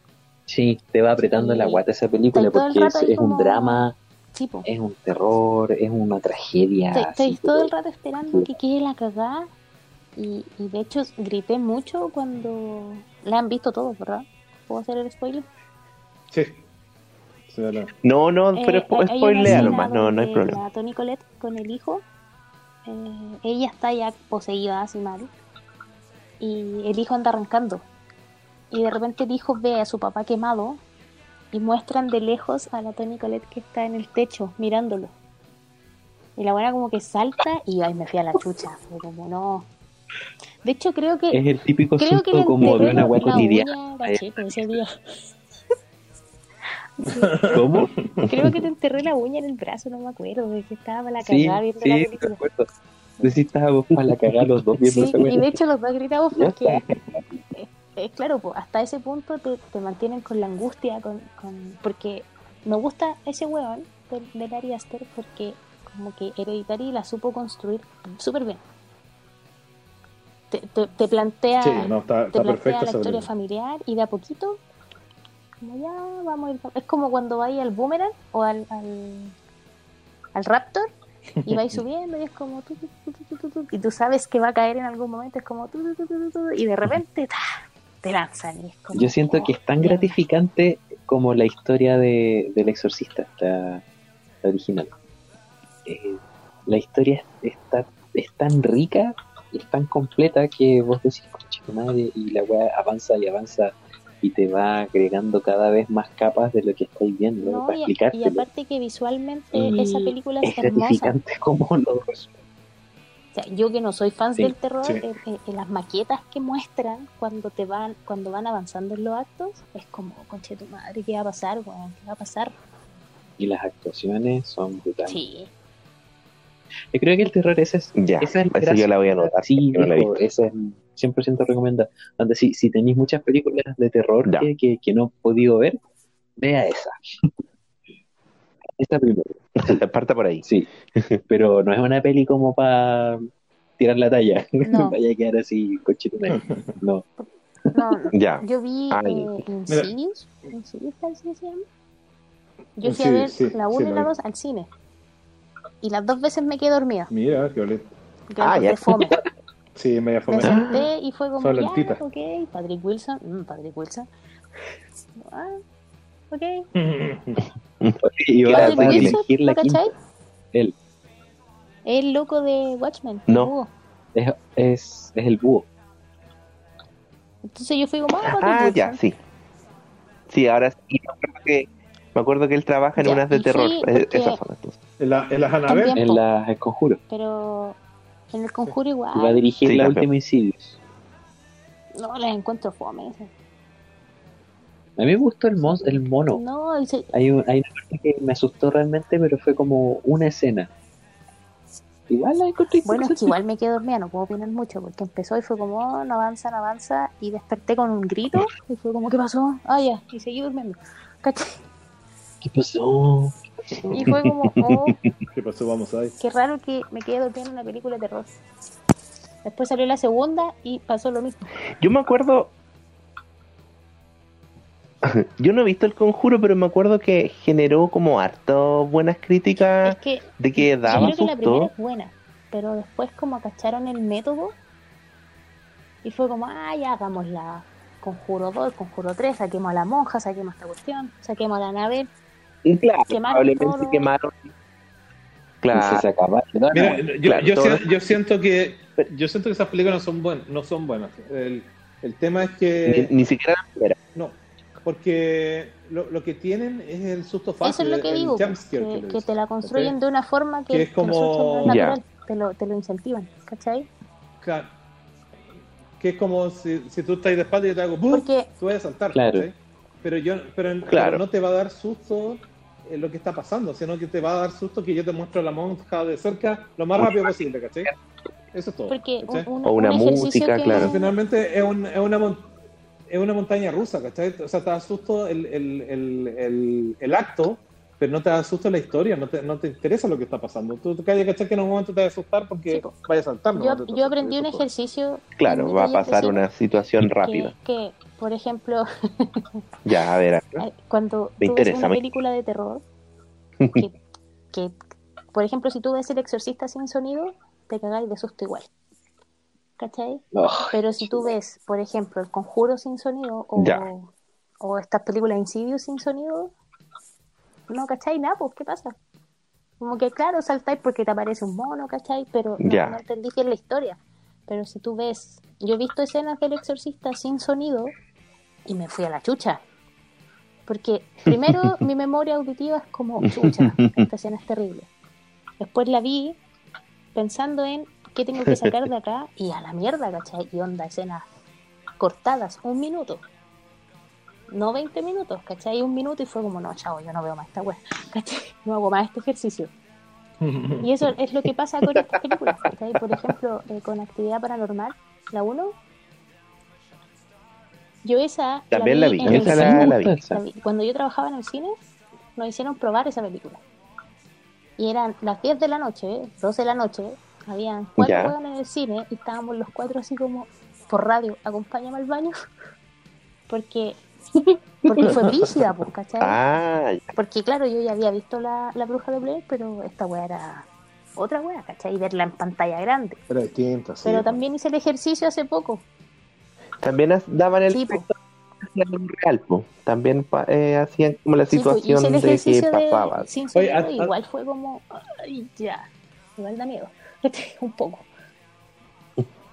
Sí, te va apretando Sí. la guata esa película Estoy porque es, es un como- drama, Sí, po. es un terror, es una tragedia. Estoy, estoy todo el rato esperando que quede la cagada. Y, y de hecho grité mucho cuando la han visto todos, ¿verdad? ¿Puedo hacer el spoiler? Sí. No, no, Eh, pero hay una spoilea nomás, no, no hay problema. La Toni Colette con el hijo, eh, ella está ya poseída así mal. Y el hijo anda arrancando. Y de repente el hijo ve a su papá quemado y muestran de lejos a la Toni Colette que está en el techo mirándolo. Y la buena como que salta y ay, me fui a la chucha. Fue como no. De hecho creo que Es el típico susto como de una la cotidiana. uña ese día. ¿Cómo? Creo que te enterré la uña en el brazo, no me acuerdo, de que estaba para la Sí, cagada viendo sí, la película. acuerdo. Para la cagada los dos viendo Sí, esa y de hecho los dos gritamos porque, eh, eh, claro, pues, hasta ese punto te, te mantienen con la angustia, con, con porque me gusta ese weón del, del Ari Aster porque como que Hereditary la supo construir súper bien. Te, te, te plantea, Sí, no, está, te plantea la historia familiar y de a poquito, como ya vamos a ir. Es como cuando vais al Boomerang o al, al, al Raptor y vais subiendo y es como tu, tu, tu, y tú sabes que va a caer en algún momento, es como y de repente ¡ta! te lanzan. Y es como, Yo siento que es tan oh, gratificante como la historia de, del exorcista, la, la original. Eh, la historia es, está- es tan rica y es tan completa que vos decís, conche tu madre, y la weá avanza y avanza y te va agregando cada vez más capas de lo que estáis viendo No, para y, y aparte que visualmente Y esa película es, es hermosa. gratificante como lo O sea, yo que no soy fan Sí, del terror, sí. eh, eh, en las maquetas que muestran cuando te van, cuando van avanzando en los actos, es como, conche tu madre, ¿qué va a pasar, weón? ¿Qué va a pasar? y las actuaciones son brutales. Sí. Yo creo que el terror ese es Ya, Esa es yo la voy a anotar. Sí, no la he es 100% recomendada. Donde si, si tenéis muchas películas de terror que, que, que no he podido ver, vea esa. esa primero. Parta por ahí. sí. Pero no es una peli como para tirar la talla. No. Vaya a quedar así, cochito. No. No, no. Ya. Yo vi Ay. eh, Insidious, Insidious se llama. Yo fui a Insidious, ver sí, la sí, 1 y la la vi. 2 al cine. Y las dos veces me quedé dormida. Mira, qué bonito. porque Ah, ya. fome. Sí, media Me fome. senté y fue como, ya, ok, Patrick Wilson, mm, Patrick Wilson. Ah, ok. Y va, a elegir la ¿lo quinta. cachai? Él El loco de Watchmen. No. es, es, es el búho. Entonces yo fui como, ah, Patrick Ah, Wilson. ya, sí. Sí, ahora sí. Me acuerdo que, me acuerdo que él trabaja en Ya, unas de terror. Eh, porque- Esas son entonces. ¿En la, en la Annabelle? También. En las conjuro. Pero en el conjuro Y va a igual. dirigir Sí, la última Insidious. No, las encuentro fome. esas. A mí me gustó el, mos- el mono. No, el se- Hay, un- hay una parte que me asustó realmente, pero fue como una escena. Igual la encontré Bueno, es que igual me quedé dormida, no puedo opinar mucho, porque empezó y fue como, oh, no avanza, no avanza, y desperté con un grito, y fue como, ¿qué pasó? Ah, ya, y seguí durmiendo. ¿Qué pasó? Y fue como, oh, ¿Qué pasó? Vamos ahí. qué raro que me quedé dormida en una película de terror. Después salió la segunda y pasó lo mismo. Yo me acuerdo. Yo no he visto el conjuro, pero me acuerdo que generó como harto buenas críticas Es que de que yo daba creo que la primera es buena, pero después como cacharon el método, y fue como, ah, ya hagamos la Conjuro 2, Conjuro 3, saquemos a la monja, saquemos esta cuestión, saquemos a la nave. Y claro, Quemaron probablemente todo. quemaron. Y Claro. se acaba. No, Mira, no, yo, claro, yo, todo- yo siento que yo siento que esas películas no son buenas, no son buenas. El, el tema es que Ni, ni siquiera primera. no, porque lo, lo que tienen es el susto fácil, Eso es lo que el digo, que, que que te la construyen ¿cachai? de una forma que, Que es que como- Ya. natural, te, lo, te lo incentivan, ¿cachai? Claro. Que es como si, si tú estás de espalda y yo te hago ¡bum! Porque tú vas a saltar, Claro. ¿cachai? Pero yo pero, pero Claro. no te va a dar susto eh, lo que está pasando, sino que te va a dar susto que yo te muestro la monja de cerca lo más rápido posible, ¿cachai? Eso es todo. Porque un, un- O una un música, que- claro. Finalmente es, un- es una es una montaña rusa, ¿cachai? O sea, te da susto el, el, el, el, el acto, pero no te da susto la historia, no te, no te interesa lo que está pasando. Tú te ¿cachai? Que en un momento te va a asustar porque Sí, po. vaya a saltar. Yo, yo aprendí un ejercicio. Claro, va a pasar una situación que- rápida. Que, por ejemplo, Ya, a ver. eh, cuando Me tú ves interesa, una me- película de terror, que, que, por ejemplo, si tú ves El Exorcista sin sonido, te cagáis de susto igual. ¿Cachai? Oh, Pero si tú ves, por ejemplo, El Conjuro sin sonido o, Ya. o estas películas Insidious sin sonido, no, ¿cachai? Nada, pues, ¿qué pasa? Como que, claro, saltáis porque te aparece un mono, ¿cachai? Pero no, no entendí bien la historia. Pero si tú ves, yo he visto escenas del Exorcista sin sonido y me fui a la chucha. Porque primero mi memoria auditiva es como, chucha, esta escena es terrible. Después la vi pensando en qué tengo que sacar de acá y a la mierda, ¿cachai? Y onda, escenas cortadas, un minuto. No 20 minutos, ¿cachai? Un minuto y fue como, no, chao, yo no veo más esta wea, ¿cachai? No hago más este ejercicio. Y eso es lo que pasa con estas películas, ¿cachai? Por ejemplo, eh, con Actividad Paranormal, la 1. Yo esa... También la vi, el esa la, la vi. La vi. Cuando yo trabajaba en el cine, nos hicieron probar esa película. Y eran las 10 de la noche, 12 de la noche, habían cuatro hueones en el cine y estábamos los cuatro así como por radio, acompáñame al baño. Porque, porque fue brígida, pues, ¿cachai? Ah. Porque claro, yo ya había visto la, la bruja de Blair, pero esta wea era otra wea, ¿cachai? Y verla en pantalla grande. Era distinto, sí. Pero también hice el ejercicio hace poco. también daban el Sí, real, po. También eh, hacían como la Sí, situación de que de, pasaba. sin Oye, igual fue como, ay, ya, igual da miedo. Un poco.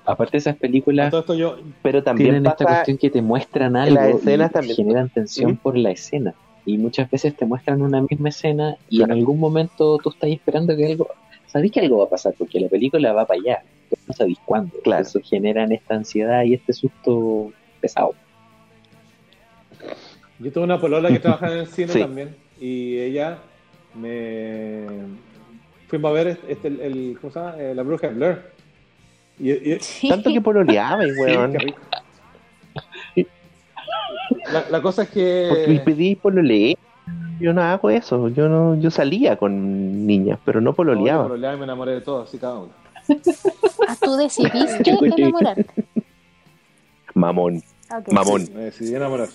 Aparte esas A películas todo esto yo, Pero también tienen esta cuestión que te muestran algo las escenas y también. generan tensión ¿Mm? por la escena. Y muchas veces te muestran una misma escena y en algún momento tú estás esperando que algo... Sabéis que algo va a pasar porque la película va para allá. pero No sabéis cuándo. Claro. Eso generan esta ansiedad y este susto pesado. yo tuve una polola que trabajaba en el cine Sí. también y ella me fuimos a ver este, el, el- ¿cómo se llama? Eh, la bruja de Blair. Y, y- Sí. tanto que pololeaba, y weón. Sí. La, la cosa es Porque me que pedí pololear. Yo no hago eso. Yo no, yo salía con niñas, pero no No, yo pololeaba. pololeaba y me enamoré de todo, así cada uno. Ah, tú decidiste enamorarte. Mamón, Ok. mamón, Me decidí enamorar.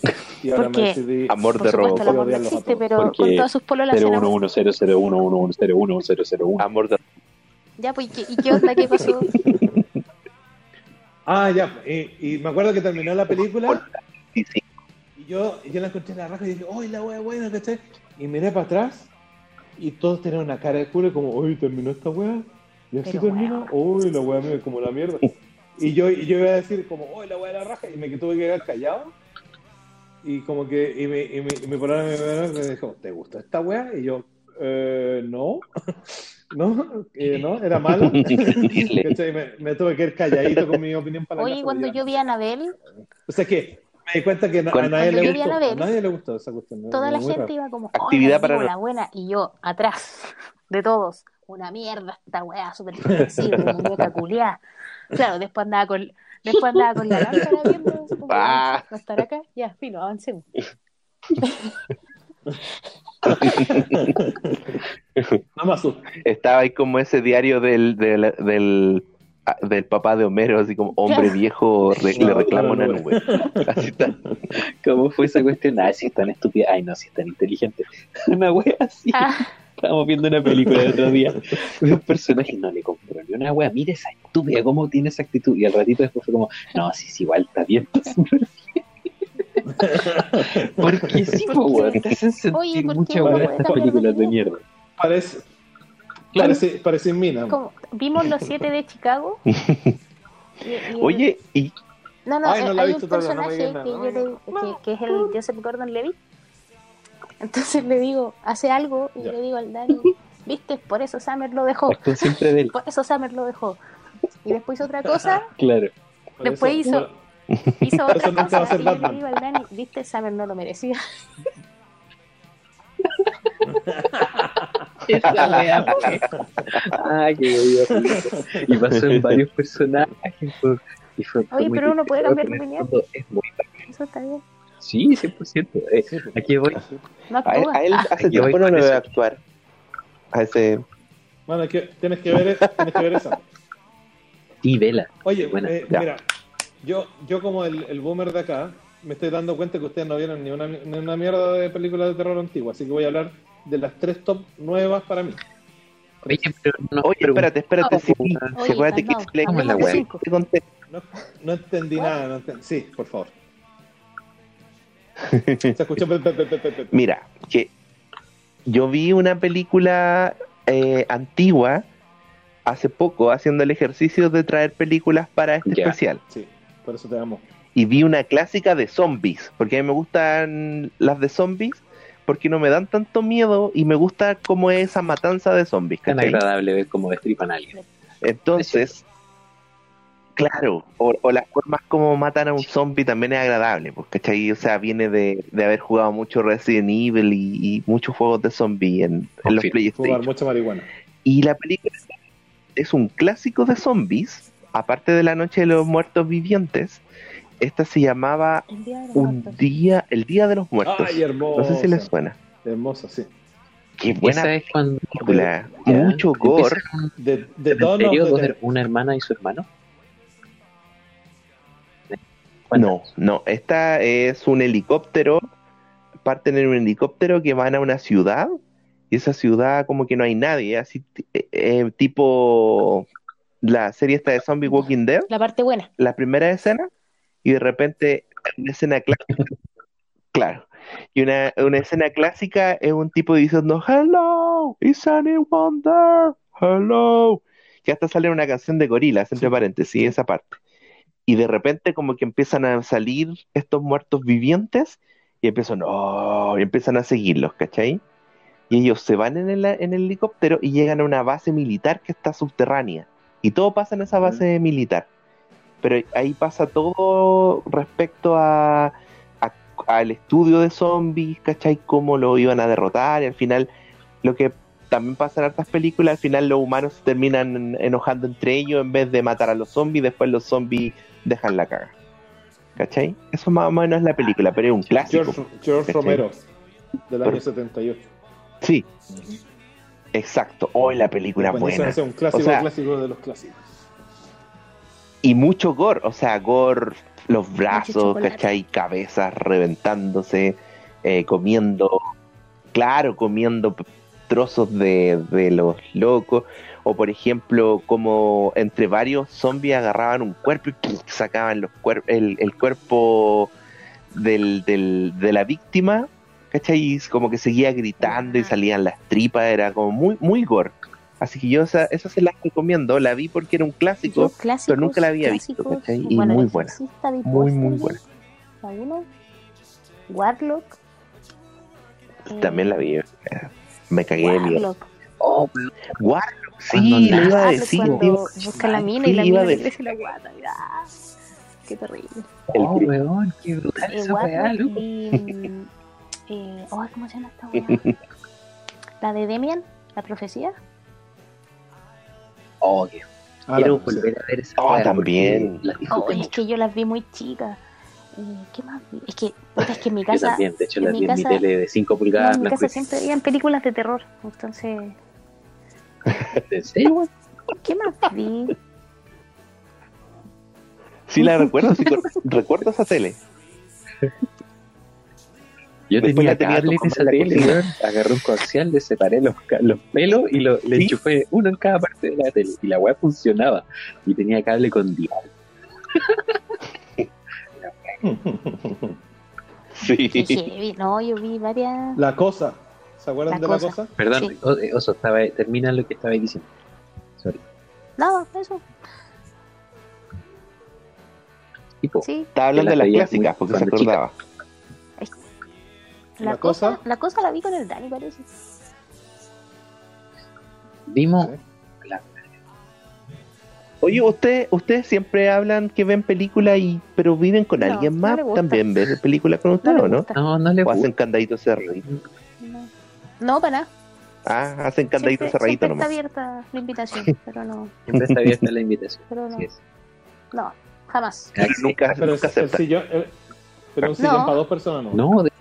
Y ahora ¿Por me decidí. amor Por de supuesto, robo, el amor no existe, pero Porque con todas sus pololas se enamoró. 01100110101. amor de Ya, pues, ¿y qué, y qué onda? ¿Qué pasó? Ah, ya. Y, y me acuerdo que terminó la película Sí, sí. y yo, y yo la encontré en la raja y dije, ¡ay, la wea buena! ¿cachai? Y miré para atrás y todos tenían una cara de culo como, ¡uy, terminó esta wea! Y así Pero termina, ¡uy, la wea me como la mierda! Y yo, y yo iba a decir como, ¡uy, la wea de la raja! Y me tuve que quedar callado. Y como que, y mi, y mi, y mi me, me- me dijo, ¿te gustó esta wea? Y yo, eh, no. ¿No? Eh, ¿No? ¿Era malo? Me, me tuve que ir calladito con mi opinión para la Oye, cuando yo vi a Anabel, O sea que me di cuenta que a Cuando- nadie le a gustó. A Anabel, nadie le gustó esa cuestión. ¿no? toda la gente raro. iba como, Actividad ¡oh, para- buena! Y yo, atrás de todos, una mierda esta weá, súper depresiva, muñeca culiá. Claro, después andaba con, después andaba con la lámpara viendo, como, Ah. ¿va a estar acá? Ya, filo, avancemos. No me asusto. Estaba ahí como ese diario del, del, del, ah, del papá de Homero, así como hombre viejo re- le reclama una nube. Así está. ¿Cómo fue esa cuestión? Ah, si es tan estúpida. Ay, no, si es tan inteligente. Una wea así. Ah, Estábamos viendo una película el otro día de un personaje no le compró ni una wea. Mira esa estúpida, cómo tiene esa actitud. Y al ratito después fue como, no, sí, sí, igual está bien. Porque sí, po, weón, te hacen sentir Oye, ¿por qué mucha estas películas de mierda. Parece, parece, parece mina. como, vimos los siete de Chicago. y- y- Oye, y No, no, Ay, hay un no personaje que, nada. yo le- que, que es el Joseph Gordon-Levitt. Entonces le digo, hace algo y Ya. le digo al Dani, viste, por eso Summer lo dejó, Actúan siempre de él. por eso Summer lo dejó. Y después hizo otra cosa, Claro. Por después eso- hizo- hizo otra eso nunca va a ser yo le digo al Dani, viste, Summer no lo merecía. Esa wea fue. Ay, qué odio. Y pasó en varios personajes. fue- y fue- Oye, pero uno puede cambiar de opinión. Es muy Eso está bien. Sí, 100%. Eh, Sí, pues. aquí voy. No A él, a él Ah, hace tiempo voy no lo veo actuar. A ese. Bueno, que tienes que ver, tienes que ver esa. Y vela. Oye, Buena. eh, mira, yo, yo como el, el boomer de acá, me estoy dando cuenta que ustedes no vieron ni una, ni una mierda de películas de terror antigua, así que voy a hablar de las tres top nuevas para mí. Oye, pero no. Oye, espérate, espérate. No, sí, pues, sí, Oye, que la sí, te conté. No, no entendí nada. No entendí. Sí, por favor. Se escuchó. pe- pe- pe- pe- pe- pe- Mira, que yo vi una película eh, antigua hace poco haciendo el ejercicio de traer películas para este Ya. especial. Sí, por eso te amo. Y vi una clásica de zombies, porque a mí me gustan las de zombies, porque no me dan tanto miedo y me gusta como esa matanza de zombies. tan agradable ver cómo destripan a alguien. Entonces, claro, o, o las formas como matan a un zombie también es agradable, pues, ¿cachai? O sea, viene de, de haber jugado mucho Resident Evil y, y muchos juegos de zombie en, en los PlayStation. mucha marihuana. Y la película es un clásico de zombies, aparte de La Noche de los Muertos Vivientes. Esta se llamaba El día de los Un muertos. día, El Día de los Muertos. Ay, hermosa. no sé si les suena. Hermosa, sí. Qué buena Esa es cuando. película. Ya, Mucho gore. De, de her- una hermana y su hermano. No, no, esta es un helicóptero, parten en un helicóptero que van a una ciudad y esa ciudad como que no hay nadie, así eh, eh, tipo la serie esta de Zombie Walking Dead, La parte buena. la primera escena y de repente una escena clásica, claro, y una, una escena clásica es un tipo diciendo Hello, is anyone there? Hello, que hasta sale una canción de gorilas, entre Sí. paréntesis, esa parte. Y de repente como que empiezan a salir estos muertos vivientes y empiezan, oh, y empiezan a seguirlos, ¿cachai? Y ellos se van en el, en el helicóptero y llegan a una base militar que está subterránea. Y todo pasa en esa base militar. Pero ahí pasa todo respecto a, a- al estudio de zombies, ¿cachai? Cómo lo iban a derrotar. Y al final, lo que también pasa en hartas películas, al final los humanos se terminan enojando entre ellos en vez de matar a los zombies. Después los zombies dejan la caga. ¿Cachai? Eso más o menos es la película, pero es un clásico. George. Romero, del año 78. Sí, exacto. Hoy la película Buenísimo, buena. ese es un clásico, O sea- clásico de los clásicos. Y mucho gore, o sea, gore, los brazos. ¿cachai? Cabezas reventándose, eh, comiendo, claro, comiendo trozos de, de los locos. O por ejemplo, como entre varios zombies agarraban un cuerpo y sacaban los cuer- el, el cuerpo del, del- de la víctima, ¿cachai? Y como que seguía gritando y salían las tripas, era como muy, muy gore. Así que yo esa, esa se las recomiendo, la vi porque era un clásico. Clásicos, pero nunca la había visto, ¿cachai? Y bueno, muy buena. Muy, muy La uno, Warlock. eh, También la vi. eh, Me cagué de miedo. Warlock. Oh, Warlock, sí, iba a Warlock decir. busca la mina y sí, la iba mina a le decir. crece la guata. mira. Qué terrible. El oh, weón, qué brutal Eh, esa weá, Warlock loco. y. eh, oh, ¿Cómo se llama esta weá? La de Demian, la profecía. Oh, que Ah, quiero volver a ver esa Oh, también. Oh, es que yo las vi muy chicas. ¿Qué más vi? Es que, es que en mi Yo casa. también, de hecho, en la mi vi en mi tele de 5 no, pulgadas. en mi casa siempre veían películas de terror. Entonces, ¿En serio? ¿qué más vi? Sí, la recuerdo, sí, recuerdo esa tele. Yo Después tenía como esa tele. Agarré un coaxial, le separé los, pelos y lo, le Sí. enchufé uno en cada parte de la tele. Y la weá funcionaba. Y tenía cable con dial. Sí. Heavy. No, yo vi varias. La cosa. ¿Se acuerdan La de cosa. la cosa? Perdón, Sí. eh, Oso, estaba, termina lo que estaba diciendo. Sorry. Nada, eso. Tipo, Sí. Estaba hablando de la las clásicas porque se cuando chica. La, ¿La cosa, cosa? la cosa la vi con el Dani, parece. vimos. La- Oye, ¿ustedes ustedes siempre hablan que ven películas y pero viven con No, alguien más? gusta. ¿También ven películas con No le o no? gusta. No, no le ¿O hacen gusta. candaditos cerrados? No. No, para nada. Ah, hacen candadito Siempre, cerradito siempre está abierta la invitación, pero no, Siempre está abierta la invitación. Pero no. No, jamás. Pero nunca, Pero, nunca el sillón, el- pero un sillón No. para dos personas no. No, de-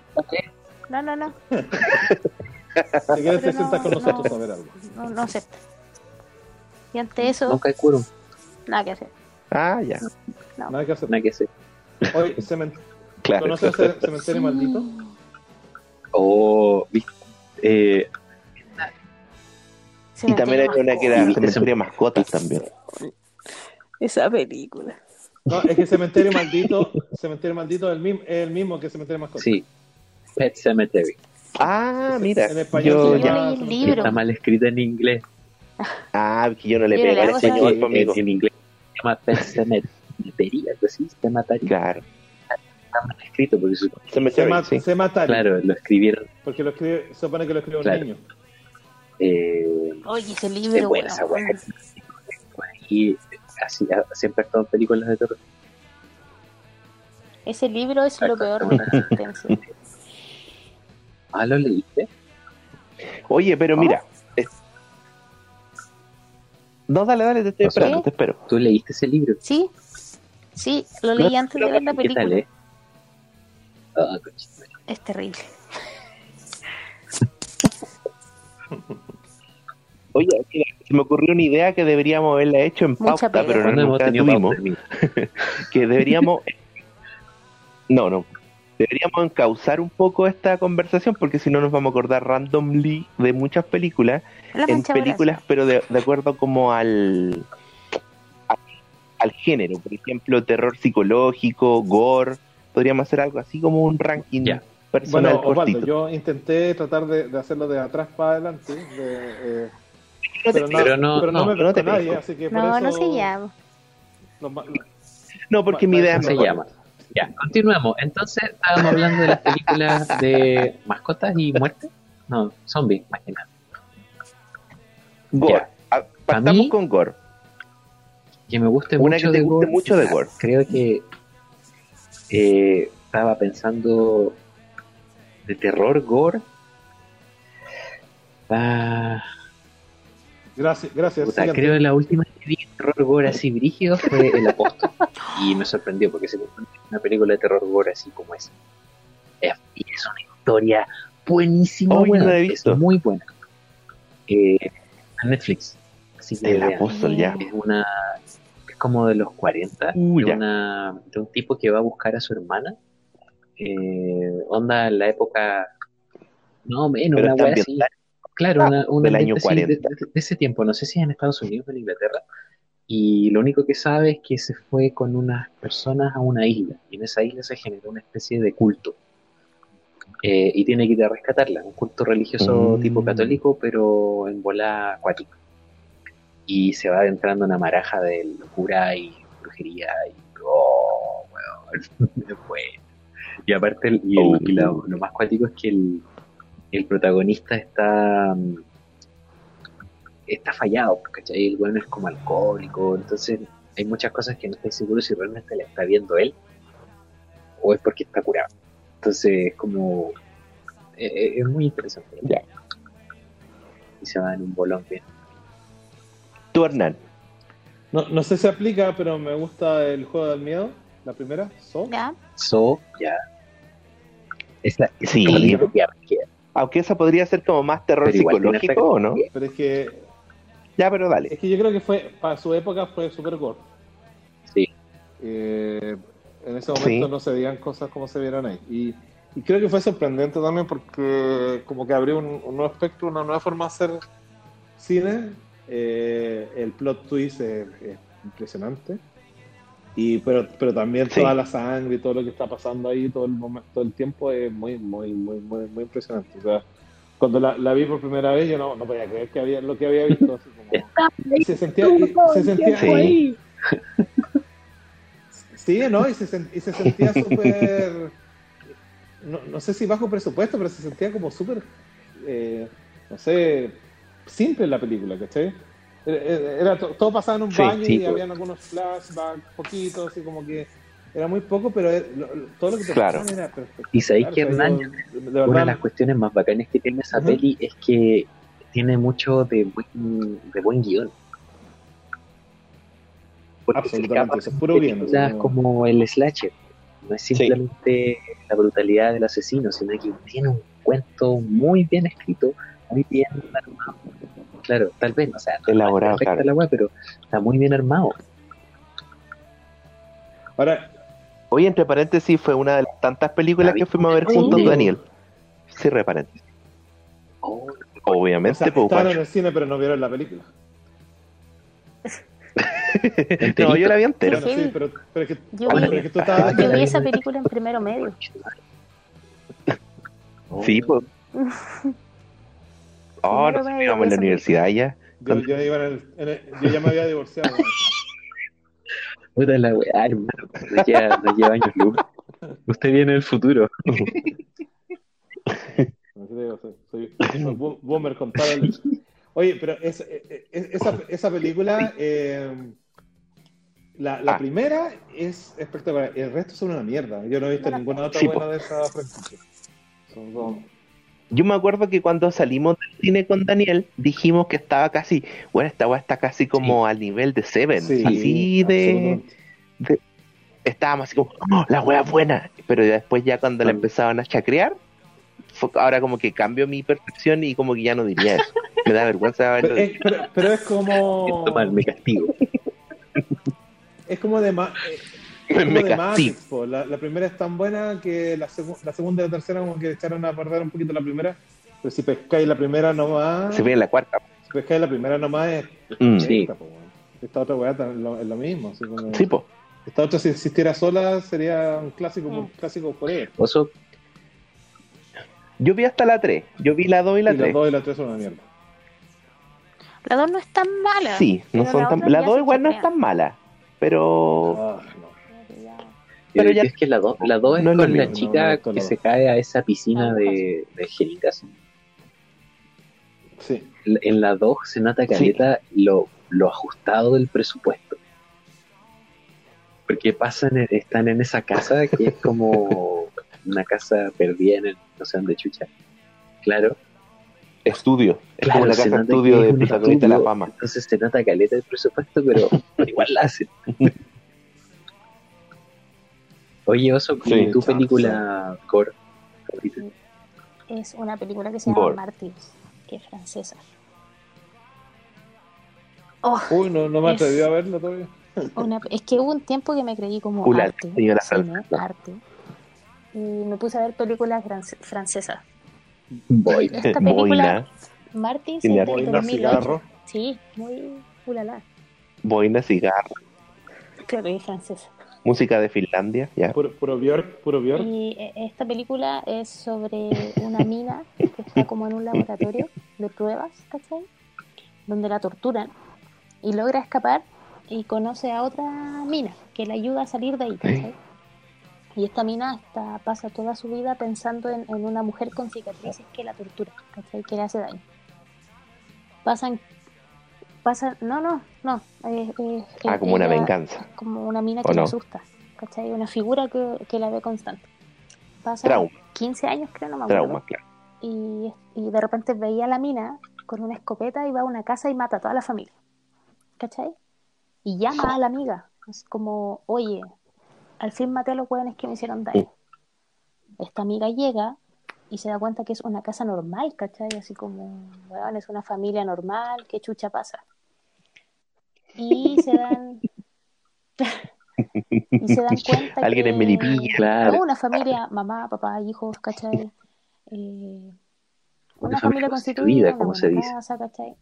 No, no, no, Si quieres te sientas con no, nosotros no. a ver algo. no, no acepta. Y ante eso, nunca hay quórum. nada que hacer. Ah, ya, Nada que hacer. Nada que hacer. Oye, cemen- claro. ¿conoces el cementerio maldito? Oh, ¿viste? Eh, Y también hay una que era ¿Viste cementerio de mascotas también. Esa película. No, es que cementerio maldito, cementerio maldito es el mismo, es el mismo que cementerio mascota. sí. Pet Cemetery. Ah, mira. En español Yo se ya. el libro. Está mal escrita en inglés. Ah, que yo no le Yo pego al español, saber. En, inglés se llama Pet Cemetery, algo así, Cemetery. Claro. Está mal escrito porque Se, Cementerio, ma- sí. se mataría. claro, lo escribieron. Porque lo escribe, se supone que lo escribe un Claro. niño. Eh, Oye, ese es libro, buena esa weá. Y así, siempre ha estado en películas de terror. Ese libro es lo peor de mi existencia. Ah, ¿lo leíste? Oye, pero mira. es- No, dale, dale, te estoy esperando, te espero. ¿Tú leíste ese libro? Sí, sí, lo leí antes de ver la ¿Qué película. tal, eh? Ah. Es terrible. Oye, mira, se me ocurrió una idea que deberíamos haberla hecho en Mucha pauta, pega. pero no, ¿Cuándo hemos tenido? Que deberíamos. No, no. Deberíamos encauzar un poco esta conversación porque si no nos vamos a acordar randomly de muchas películas, La en películas, pero de, de acuerdo como al, al al género, por ejemplo, terror psicológico, gore, podríamos hacer algo así como un ranking personal Bueno, Osvaldo, cortito. yo intenté tratar de, de hacerlo de atrás para adelante, de, eh, No te- pero, no, pero no- pero no no, me pero no te nadie, así que por No, eso no se llama. No, porque mi idea es se llama. Ya, continuemos. Entonces, estábamos hablando de las películas de mascotas y muerte. No, zombies, más que nada. Gore. Partamos mí- con Gore. Que me guste Una mucho que te de guste Gore. mucho de Gore. Creo que eh, estaba pensando de terror gore. Ah, Gracias, gracias. puta, creo que la última que vi de terror gore así brígido fue El Apóstol. Y me sorprendió porque se una película de terror gore así como esa. Es, y es una historia buenísima. Oh, no la he visto. Es muy buena. Eh, en Netflix. Así que El vean. apóstol, ya. Es una. Es como de los 40. Uh, de, una, de un tipo que va a buscar a su hermana. Eh, onda en la época. No, menos, una wea así. Claro, una, una del año ambiente así 40. De, ese tiempo. No sé si es en Estados Unidos o en Inglaterra. Y lo único que sabe es que se fue con unas personas a una isla. Y en esa isla se generó una especie de culto. Eh, y tiene que ir a rescatarla. Un culto religioso Mm. tipo católico, pero en bola acuática. Y se va adentrando en una maraja de locura y brujería. Y, oh, bueno. Y aparte, el- y, el- Oh. y lo, lo más cuático es que el, el protagonista está mm, está fallado, ¿cachai? El bueno es como alcohólico, entonces hay muchas cosas que no estoy seguro si realmente la está viendo él o es porque está curado. Entonces es como eh, eh, es muy interesante. Ya. Y se va en un bolón bien. Tú, Hernán. No, no sé si aplica, pero me gusta el juego del miedo, la primera, So. ¿Ya? So, ya. Es la. Aunque esa podría ser como más terror psicológico, ¿o no? Pero es que, Ya, pero dale. es que yo creo que fue, para su época fue super gore. Sí. Eh, en ese momento Sí. no se veían cosas como se vieron ahí. Y, y creo que fue sorprendente también porque como que abrió un, un nuevo espectro, una nueva forma de hacer cine. Eh, el plot twist es, es impresionante. Y, pero, pero también Sí. toda la sangre y todo lo que está pasando ahí todo el momento, todo el tiempo es muy, muy, muy, muy, muy impresionante. O sea, cuando la, la vi por primera vez yo no, no podía creer que había lo que había visto. así como- y se sentía, y se sentía Sí. Sí, ¿no? Y se, sen- y se sentía súper. No, no sé si bajo presupuesto, pero se sentía como súper. eh, no sé. Simple la película, ¿cachai? Era, era to- todo pasaba en un Sí, baño sí, y habían algunos flashbacks, poquitos, así como que. Era muy poco, pero lo- todo lo que te Claro. era perfecto. Y sabéis que Hernán, una de las cuestiones más bacanas que tiene esa peli es que tiene mucho de buen, de buen guion. Porque Absolutamente, es puro bien. películas así como- como el slasher. No es simplemente la brutalidad del asesino, sino que tiene un cuento muy bien escrito, muy bien armado. Claro, tal vez, o sea, no Elaborado, perfecta claro. la weá, pero está muy bien armado. Ahora, Oye, entre paréntesis, fue una de las tantas películas que fuimos a ver juntos, Daniel. Cierre paréntesis. Oh, o Obviamente, sea, pues, estaban en el cine pero no vieron la película. No, yo la vi. Bueno, sí, pero, pero es que, Yo pero vi- es que tú estabas... Yo vi esa película en primero medio. oh. Sí, pues. Oh, nos medio íbamos en la universidad ya. Yo, yo iba en el- en el- yo ya me había divorciado. bueno. Puta la weá, hermano. Nos lleva, nos lleva años luz. Usted viene del futuro. Te digo, soy, boomer. Oye, pero es- es- es- esa, esa película, eh, la, la Ah. primera es espectacular. El resto son una mierda. Yo no he visto ninguna otra Sí, buena po. de esa franquicia. Son como- Yo me acuerdo que cuando salimos del cine con Daniel, dijimos que estaba casi, bueno, esta weá está casi como al nivel de Seven. Sí, así de, Estábamos así como, "Oh, la weá es buena. Pero ya después, ya cuando la empezaban a chacrear, fue- ahora como que cambio mi percepción y como que ya no diría eso. Me da vergüenza Pero haberlo es, pero, pero es como. Me castigo. Es como de, ma- Me de castigo. Matrix, po. La, la primera es tan buena que la, segu- la segunda y la tercera como que echaron a perder un poquito la primera. Pero si pescáis la primera nomás, Se ve en la cuarta. si pescáis la primera nomás es Mm. Sí. esta, po. Esta otra weá lo- es lo mismo. así como- Sí, po. Esta otra si existiera sola sería un clásico, Mm. un clásico forever. Oso, Yo vi hasta la 3. Yo vi la 2 y Y la las 3. dos y las tres son una mierda. La 2 no es tan mala. Sí, no son la tan... La ya 2 se igual no es tan mala. Pero... Ah. Pero eh, ya- es que la 2 la dos es No es con la mismo, chica no, no, que se cae a esa piscina de, de jeringas. Sí. En la 2 se nota caleta lo, lo ajustado del presupuesto. Porque pasan, están en esa casa que es como una casa perdida en el, no sé dónde chucha. Claro, Estudio. Es Claro, como la casa estudio es de protagonista de la fama. entonces se nota caleta el presupuesto, pero igual la hacen. Oye, Oso, ¿y Sí, tu película core favorita? Es una película que se llama. Martyrs, que es francesa. Oh, Uy, no, no me atreví a verla todavía. una- es que hubo un tiempo que me creí como Ula, arte, cine, arte, y me puse a ver películas france- francesas. Voy. Esta película, Cine es del Boina, 2008. cigarro. Sí, muy ulala. Boina, cigarro. Claro, es francesa. Música de Finlandia. Ya. Puro, puro Björk, puro Björk. Y eh, esta película es sobre una mina que está como en un laboratorio de pruebas, ¿cachai? Donde la torturan y logra escapar y conoce a otra mina que le ayuda a salir de ahí, ¿cachai? Y esta mina está, pasa toda su vida pensando en, en una mujer con cicatrices que la tortura, ¿cachai? Que le hace daño. Pasan, pasan, no, no, no. eh, Ah, como una venganza. como una mina ¿O que le no? asusta, ¿cachai? Una figura que, que la ve constante. Pasa Trauma. 15 años, creo, no me acuerdo. Trauma, claro. Y, y de repente veía a la mina con una escopeta y va a una casa y mata a toda la familia, ¿cachai? Y llama a la amiga, es como, oye, al fin maté a los hueones que me hicieron daño. Esta amiga llega y se da cuenta que es una casa normal, ¿cachai? Así como, weón, es una familia normal, ¿qué chucha pasa? Y se dan... y se dan cuenta Alguien que... en Melipilla. Claro. No, una familia, mamá, papá, hijos, ¿cachai? Eh, Una una, familia constituida, como se dice. casa, ¿cachai?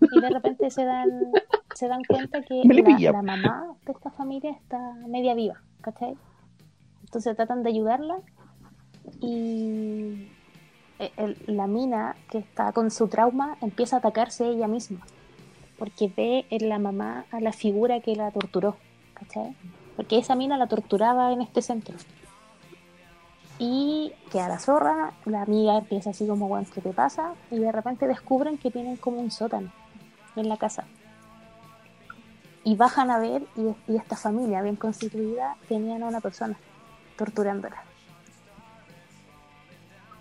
Y de repente se dan, se dan cuenta que la, la mamá de esta familia está media viva, ¿cachai? Entonces tratan de ayudarla y e- el- la mina que está con su trauma empieza a atacarse ella misma porque ve en la mamá a la figura que la torturó, ¿cachai? Porque esa mina la torturaba en este centro. Y que a la zorra, la amiga empieza así como, bueno, ¿qué te pasa? Y de repente descubren que tienen como un sótano en la casa. Y bajan a ver y, y esta familia bien constituida tenían a una persona torturándola.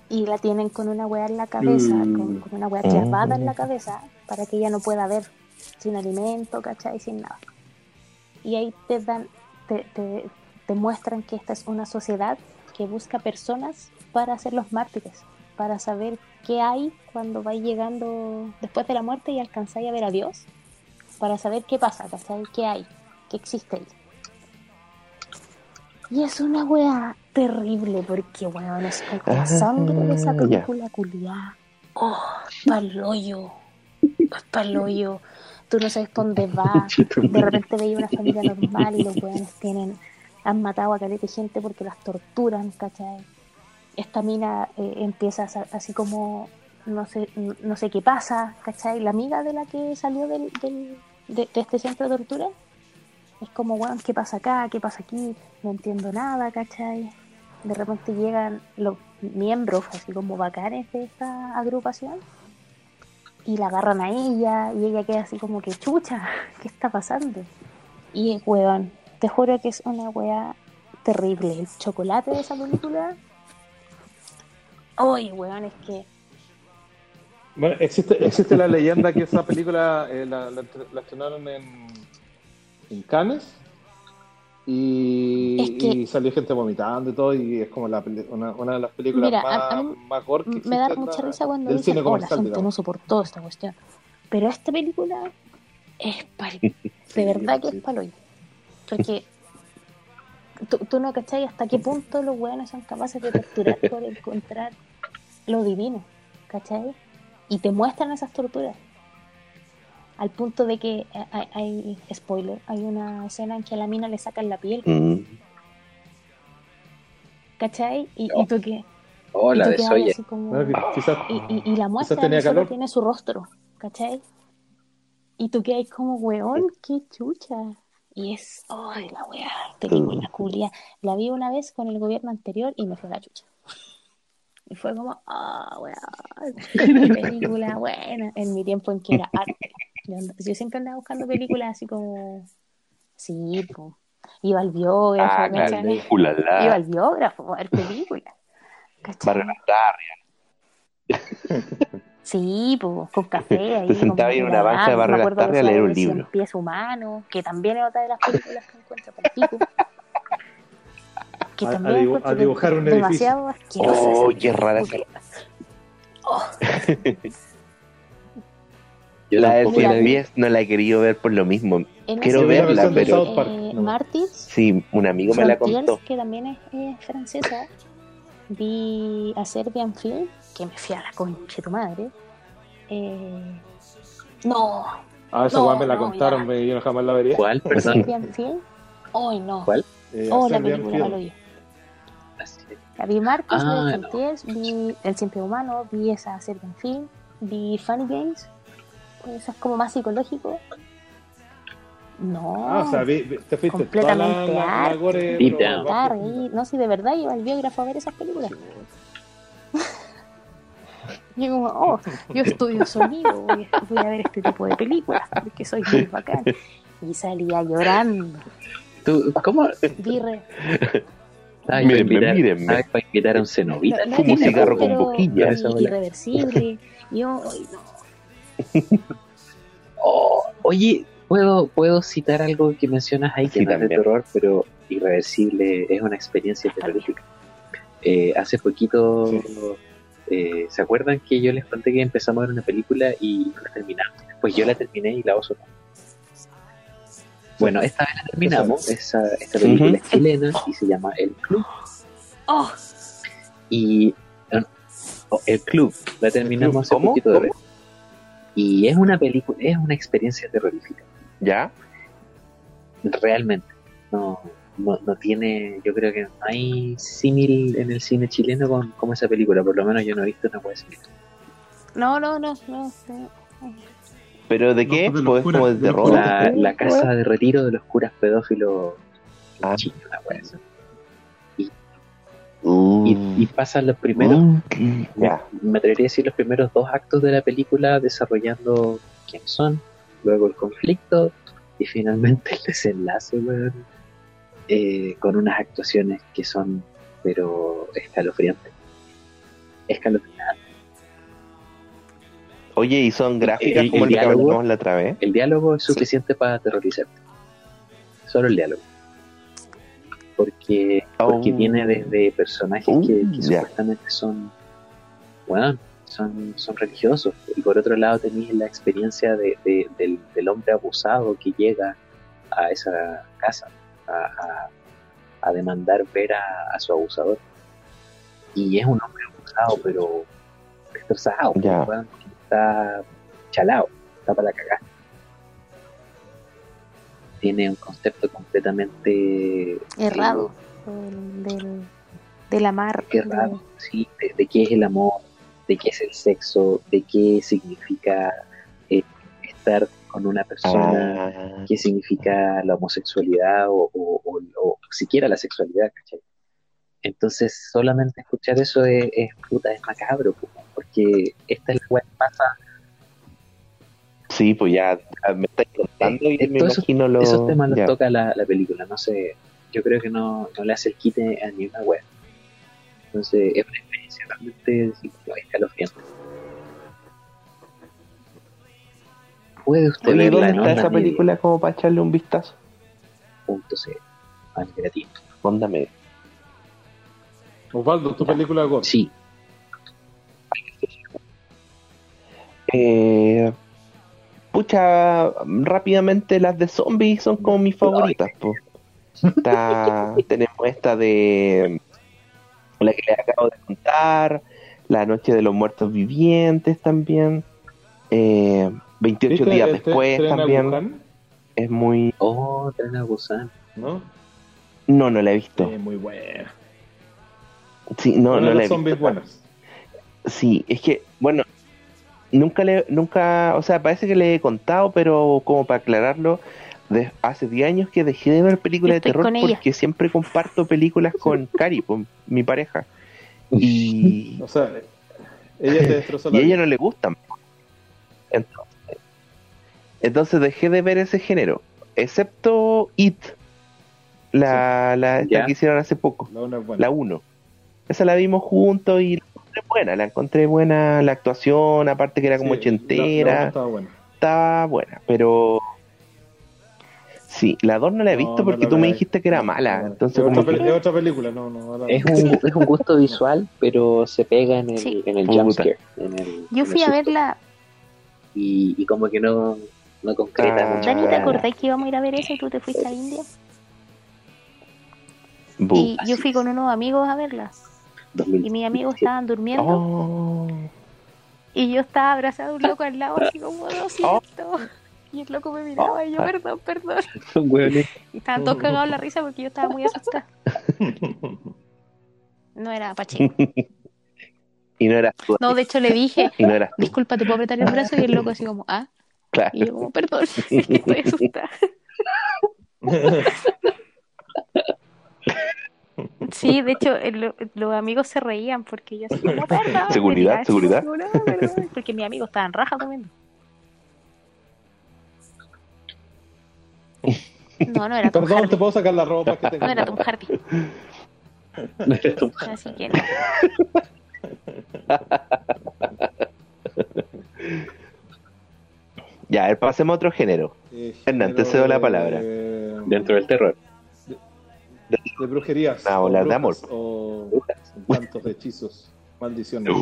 y la tienen con una weá en la cabeza, Mm. con, con una weá Mm. clavada en la cabeza, para que ella no pueda ver sin alimento, ¿cachai? Sin nada. Y ahí te dan, te, te, te muestran que esta es una sociedad que busca personas para hacer los mártires, para saber qué hay cuando vais llegando después de la muerte y alcanzáis a ver a Dios, para saber qué pasa, ¿cachai? ¿Qué hay? ¿Qué existe ahí? Y es una wea terrible porque, weón, es con la sangre de esa película culiada. Oh, paloyo. Paloyo. Tú no sabes dónde va. De repente veía una familia normal y los weones tienen, han matado a caleta gente porque las torturan, ¿cachai? Esta mina eh, empieza a así como, no sé, no sé qué pasa, ¿cachai? La amiga de la que salió del, del- de, de este centro de tortura es como, weón, ¿qué pasa acá? ¿Qué pasa aquí? No entiendo nada, ¿cachai? De repente llegan los miembros, así como bacanes de esta agrupación, y la agarran a ella, y ella queda así como que, chucha, ¿qué está pasando? Y weón, te juro que es una wea terrible. El chocolate de esa película. Oye, weón, es que. Bueno, existe, existe la leyenda que esa película eh, la, la estrenaron en, en Cannes y, Es que- y salió gente vomitando y todo y es como la, una, una de las películas Mira, más, a- a mí más gore que me da mucha la- risa cuando dicen, cine oh, la gente digamos. no soportó esta cuestión. Pero esta película es pal... De verdad que es palo. Porque tú, tú no cachai hasta qué punto los weones son capaces de torturar por encontrar lo divino. ¿Cachai? Y te muestran esas torturas. Al punto de que eh, hay, hay- spoiler, hay una escena en que a la mina le sacan la piel, Mm. ¿cachai? Y, Oh. y tú que, Oh, y tú así como... Que quizás y, y, y la muestra tenía calor. tiene su rostro, ¿cachai? Y tú quedas como, weón, qué chucha. Y es, ay, la weá, película culia. La vi una vez con el gobierno anterior y me fue la chucha. Y fue como, ah, weón, qué película buena. En mi tiempo en que era arte. Yo, yo siempre andaba buscando películas así como, sí, po. Iba al biógrafo, Ah, claro. Iba al biógrafo a ver películas. Barrio Las Tarrias. Sí, pues, con café ahí. Te sentabas como en una banca de. Barrio Lastarria a leer un libro. pies humanos, que también es otra de las películas que encuentro por pico. Que A- a también dibu- encuentro a dibujar un es demasiado asquerosa Oh, qué rara esa. Yo La Mira, la vi. no la he querido ver por lo mismo. En Quiero la verla, de pero South Park. eh, No. Martyrs, sí, un amigo me la contó. que también es eh, francesa, vi a Serbian Film, que me fui a la concha de tu madre. Eh, no, Ah, esa No, me la no, contaron, me- yo no jamás la vería. ¿Cuál? Perdón. Serbian Film, hoy no. ¿Cuál? Eh, Oh, la película, Film. lo vi. Así. La vi Marcos, Ah, vi El Siempre Humano, vi esa Serbian Film, vi Funny Games, esa es como más psicológico. No, Ah, o sea, vi- vi- te fuiste Completamente la, la, gore, Deep pero estar ahí. No, si de verdad iba al biógrafo a ver esas películas. Y yo como, oh, yo estudio sonido, voy a, voy a ver este tipo de películas, porque soy muy bacán. Y salía llorando. ¿Tú, ¿Cómo? Vi re- Ay, Mírenme, para invitar, mírenme. ¿sabes? Para invitar a un cenobita. no, es cigarro con boquilla. Irreversible. Y yo, ay, no. Oh, oye, ¿puedo, puedo citar algo que mencionas ahí que Sí, no es de también. terror, pero irreversible, es una experiencia terrorífica. Eh, hace poquito, eh, ¿se acuerdan que yo les conté que empezamos a ver una película y no la terminamos? Pues yo la terminé y la oso no. Bueno, esta vez la terminamos, esa, esta película es chilena y se llama El Club. Oh, Y eh, oh, El Club, la terminamos hace ¿Cómo? poquito de ¿Cómo? Y es una película, es una experiencia terrorífica. ¿Ya? realmente no, no, no tiene yo creo que no hay símil en el cine chileno con como esa película por lo menos yo no he visto una cosa así no, no, no, no. no. ¿Pero de qué? Pues como de de terror. la casa de retiro de los curas pedófilos Ah. chinos, esa. Uh, y, y pasan los primeros mm, me atrevería a decir los primeros dos actos de la película desarrollando quién son luego el conflicto y finalmente el desenlace weón, eh, con unas actuaciones que son pero escalofriantes escalofriante. Oye, ¿y son gráficas el como el que diálogo- la otra vez? El diálogo es suficiente para aterrorizarte. Solo el diálogo. Porque, porque Oh. viene desde personajes Uh, que, que ya. supuestamente son, bueno, son, son religiosos. Y por otro lado tenéis la experiencia de, de- del, del hombre abusado que llega a esa casa a, a- a demandar ver a, a su abusador. Y es un hombre abusado, pero destrozado. Que Está chalado, está para la cagada. Tiene un concepto completamente Errado. Del, del, del amar. errado, sí, de, de qué es el amor, de qué es el sexo, de qué significa eh, estar con una persona, Ah, qué significa la homosexualidad o, o- o- o siquiera la sexualidad, ¿cachai? Entonces, solamente escuchar eso es, es puta, es macabro, po, porque esta es la que pasa, sí, pues ya ya me estáis contando y Eh, me todos esos- imagino lo... esos temas los ya. toca la, la película, no sé, yo creo que no, no le hace el quite a ni una wea. Entonces, es una experiencia realmente escalofriante. Puede usted verla ¿dónde está esa media, película como para echarle un vistazo? punto C, al gratis. Media. Osvaldo, tu película de. Sí, Eh, pucha, rápidamente las de zombies son como mis favoritas. po. Está, tenemos esta de la que les acabo de contar, La Noche de los Muertos Vivientes también, eh, 28 ¿Viste días el después tren también es muy... oh, Tren a Busan. ¿No? No, no la he visto. Sí, muy buena. Sí, no, no de la las he zombies visto. buenas. Sí, es que, bueno, nunca le, nunca, o sea, parece que le he contado, pero como para aclararlo, de, hace 10 años que dejé de ver películas de terror porque siempre comparto películas con Cari, con mi pareja. Y, O sea, ella te destrozó y la a ella no le gustan. Entonces, entonces dejé de ver ese género, excepto It, la, la esta Ya. que hicieron hace poco. La una es buena. La 1. Esa la vimos juntos y la encontré buena, la encontré buena la actuación, aparte que era como Sí, la- la ochentera, una estaba buena. estaba buena, pero sí, la 2 no la he visto no porque la tú me dijiste que era mala, no, entonces es, como otra, que- peli- es otra película, no, no. Es un, es un gusto visual, pero se pega en el, Sí. en el jumpscare. En el, Yo en fui el a verla. Y, y como que no, no concreta Ah. mucho. Dani, ¿te acordás que íbamos a ir a ver eso y tú te fuiste a India? Bu. Y yo fui es. con unos amigos a verla. 2000. Y mis amigos estaban durmiendo. Oh. Y yo estaba abrazado a un loco al lado, así como, lo siento. Y el loco me miraba y yo, perdón, perdón. Hueones. Y estaban todos cagados la risa porque yo estaba muy asustada. No era Pacheco. Y no eras tú, No, de hecho le dije, y no disculpa, ¿te puedo apretar el brazo? Y el loco así como, ah. claro. Y yo como, perdón, estoy asustada. Sí, de hecho, el- los amigos se reían porque yo así como, perdón. Seguridad, seguridad. Porque mis amigos estaban raja comiendo. No, no era Tom Perdón, Hardy. ¿te puedo sacar la ropa que tengo? No era Tom Hardy. No eres tú. Así que no. Ya, a ver, pasemos a otro género. Eh, Hernán, te cedo la de- palabra. Dentro del terror. De brujerías. Ah, o o las de amor. O tantos hechizos, maldiciones.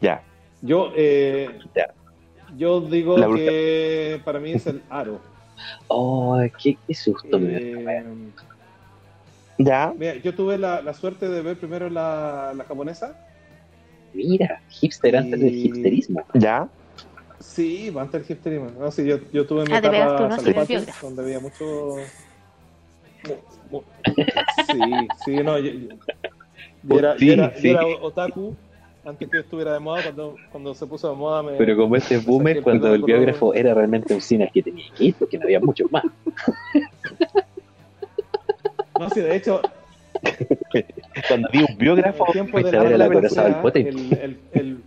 Ya, Yo, eh, Ya. yo digo que para mí es el aro. Oh, qué, qué susto me. Eh, ya, mira, yo tuve la, la suerte de ver primero la, la japonesa. Mira, hipster antes del hipsterismo. ya, Sí, antes del hipsterismo. No, sí, yo, yo tuve mi Ah, pegas tú, etapa ¿no? Donde había mucho... Sí, sí, no, yo, yo- yo era, Sí, yo era- yo sí. era otaku antes que estuviera de moda, cuando, cuando se puso de moda me... Pero como ese me boomer, cuando el biógrafo era realmente un cine que tenía que ir, porque no había muchos más. No, sí, de hecho, cuando vi un biógrafo, fuiste de la acorazado del el, el, el-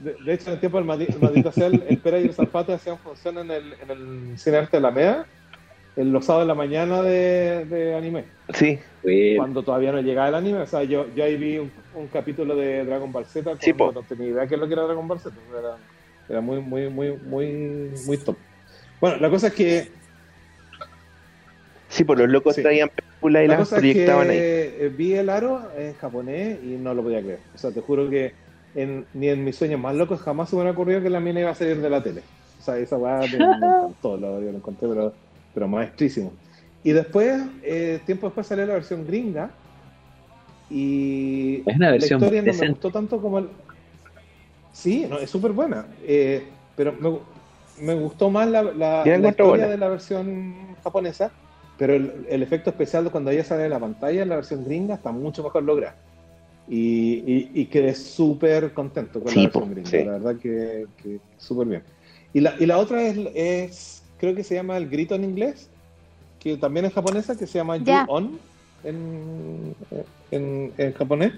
de, de hecho, en el tiempo del maldi- el el, Pera y el Zapata hacían función en el, en el Cine Arte de la MEA en los sábados de la mañana de, de anime, Sí, cuando todavía no llegaba el anime. O sea, yo, yo ahí vi un, un capítulo de Dragon Ball Z, Sí, no tenía idea qué es lo que era Dragon Ball Z. Era, era muy, muy, muy, muy, muy top. Bueno, la cosa es que sí, por los locos Sí. traían películas y La las cosa es que proyectaban ahí. vi el aro en japonés y no lo podía creer. O sea, te juro que en- ni en mis sueños más locos jamás se me hubiera ocurrido que la mina iba a salir de la tele. O sea, esa weá me, me encantó, lo, yo lo encontré, pero, pero maestrísimo. Y después, eh, tiempo después salió la versión gringa y Es una versión la historia no me gustó tanto como el... Sí, no, es súper buena, eh, pero me, me gustó más la, la, la historia buena. de la versión japonesa, pero el, el efecto especial de cuando ella sale de la pantalla en la versión gringa está mucho mejor logrado. Y, y, y quedé súper contento con Sí, la versión gringa, sí. la verdad que, que súper bien. Y la, y la otra es, es, creo que se llama El Grito en inglés, que también es japonesa, que se llama Ya. Ju-On en, en, en japonés,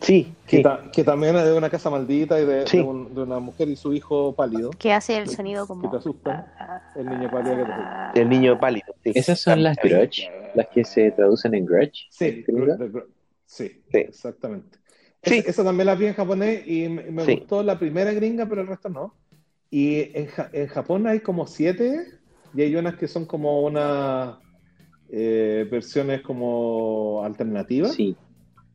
Sí, que, sí. ta- que también es de una casa maldita y de, Sí. de un- de una mujer y su hijo pálido, Que hace el sonido como. que te asusta, el niño pálido que te asusta. El niño pálido. sí. esas son las Grudge, las que se traducen en Grudge. Sí, sí, Sí. exactamente. Sí. Es- esa también la vi en japonés y me, me Sí. gustó la primera gringa, pero el resto no. Y en, Ja- en Japón hay como siete y hay unas que son como unas eh, versiones como alternativas. Sí,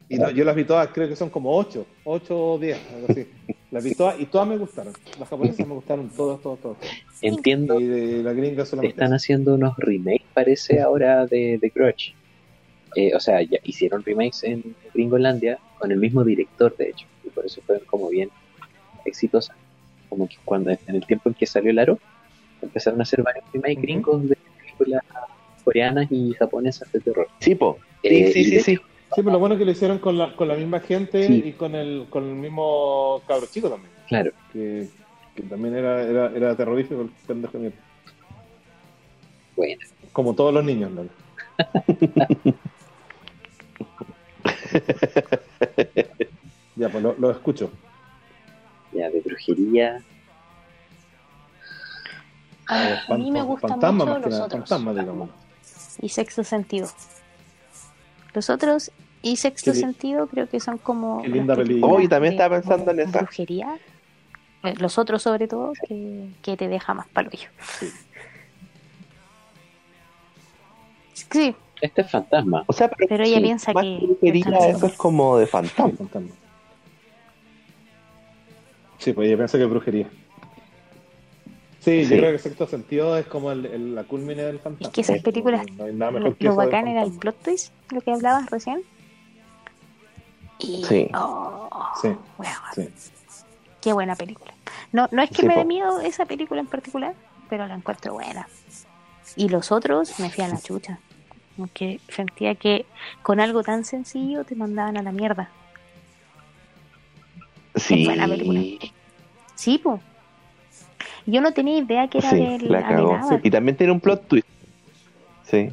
Y no, yo las vi todas, creo que son como ocho, ocho o diez, algo así. Las vi todas y todas me gustaron. Las japonesas me gustaron todas, todas, todas. entiendo. Y de la gringa solamente. Están haciendo unos remakes, parece, ahora de, de Grudge. Eh, o sea, ya hicieron remakes en Gringolandia con el mismo director, de hecho, y por eso fueron como bien exitosas. Como que cuando en el tiempo en que salió el aro, empezaron a hacer varios remakes gringos de películas coreanas y japonesas de terror. Sí, po. Sí, Eh, sí, sí, de- sí. Sí, pero lo bueno es que lo hicieron con la, con la misma gente Sí. y con el, con el mismo cabro chico también. Claro, Que, que también era, era, era terrorífico el pendejo mío. bueno. Como todos los niños, ¿no? ya, pues lo, lo escucho. Ya, de brujería. Ah, a mí me gustan fantasma mucho más que los nada, otros. fantasma, digamos. Y sexto sentido. Los otros y sexto Qué sentido creo que son como. qué linda película. Oh, y también de estaba pensando en esa. Brujería. Eh, Los otros, sobre todo, que, que te deja más palo yo. Sí, Este es fantasma. O sea, pero, Pero ella sí, piensa más que- brujería, eso es como de Sí, fantasma. Sí, pues ella piensa que es brujería. Sí, Sí. yo creo que sexto sentido es como el, el- la culmine del fantasma. Es que esas No- películas, No, hay nada lo, que bacán era el plot twist, lo que hablabas recién. Y, Sí. oh, Sí, qué buena película. No, no es que Sí, me dé miedo esa película en particular, pero la encuentro buena. Y los otros me fui a la chucha. Porque sentía que con algo tan sencillo te mandaban a la mierda. Sí, buena película. Sí, po. Yo no tenía idea que era sí, del la cagó. Y también tiene un plot twist. Sí,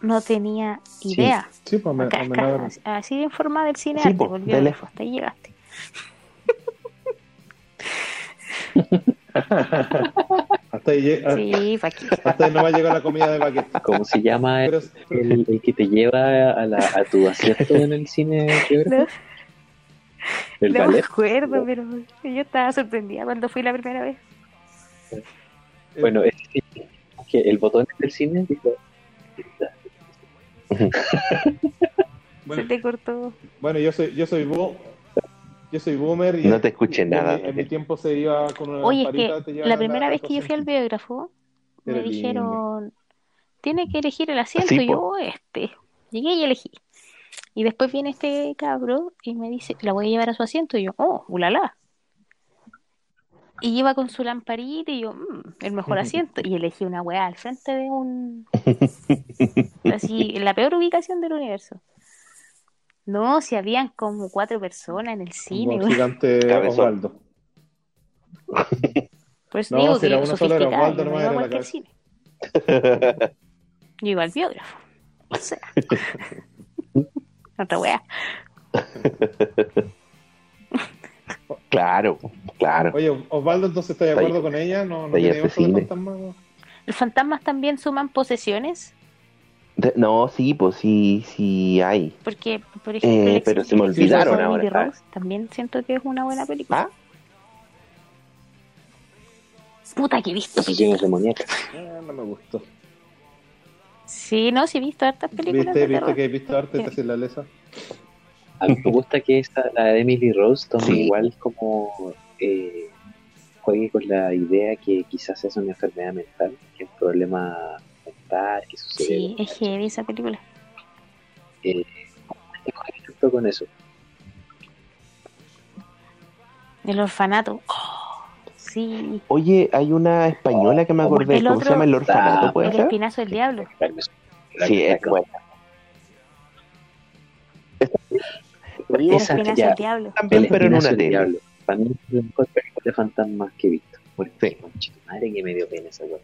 No tenía idea. Sí, pues me, Acá, me acá, la- así- de forma del cine Sí, po, volvió hasta ahí llegaste. Hasta ahí, llega- Sí, hasta ahí no va a llegar la comida de paquete. ¿Cómo se llama el, el- el que te lleva a, la, a tu acierto en el cine? No, ¿El no me ballet? acuerdo, pero yo estaba sorprendida cuando fui la primera vez. Bueno, es que, el botón del cine dijo, Se te cortó. bueno, yo soy, yo soy bo- yo soy boomer y No te escuché en nada, mi- En, mi tiempo se iba con una Oye, es lamparita, que la primera vez que yo fui al biógrafo, me lindo. dijeron, tiene que elegir el asiento, Sí, y yo, po. "Oh, este. Llegué y elegí. Y después viene este cabro y me dice, la voy a llevar a su asiento, y yo, oh, ulala. Y lleva con su lamparita y yo, "Mm, el mejor asiento. Y elegí una weá al frente de un... Así, en la peor ubicación del universo. No, si habían como cuatro personas en el cine, Un gigante. Osvaldo. Por eso No, digo si que era uno solo, era Osvaldo no era la cine. Yo iba al biógrafo. O sea, otra weá. Claro, claro. Oye, Osvaldo, entonces, ¿estás de acuerdo con ella? ¿No, no tiene este oso de cine. fantasma? ¿Los fantasmas también suman posesiones? De- no, sí, pues sí, sí hay. Porque, por ejemplo, Eh, pero se me olvidaron ahora, ah. Rose también siento que es una buena película. ¿Ah? Puta que he visto Posesiones películas. demoníacas. Ah, no me gustó. Sí, no, sí he visto hartas películas ¿Viste, de viste terror. que he visto arte Sí. de sin la lesa? A mí me gusta que esta, la de Emily Rose tome Sí. igual como eh, juegue con la idea que quizás es una enfermedad mental, que es un problema mental, que sucede. Sí, es heavy esa película. Eh, con eso. El orfanato. Oh, sí. Oye, hay una española que me acordé. El ¿Cómo se otro- llama? El orfanato, ¿puede El ser? espinazo del diablo. Sí, es buena. El espinazo del diablo. También, pero en una tele. Diablo. Para mí es la mejor película de fantasmas que he visto. Porque, Sí. madre que me dio pena esa weá.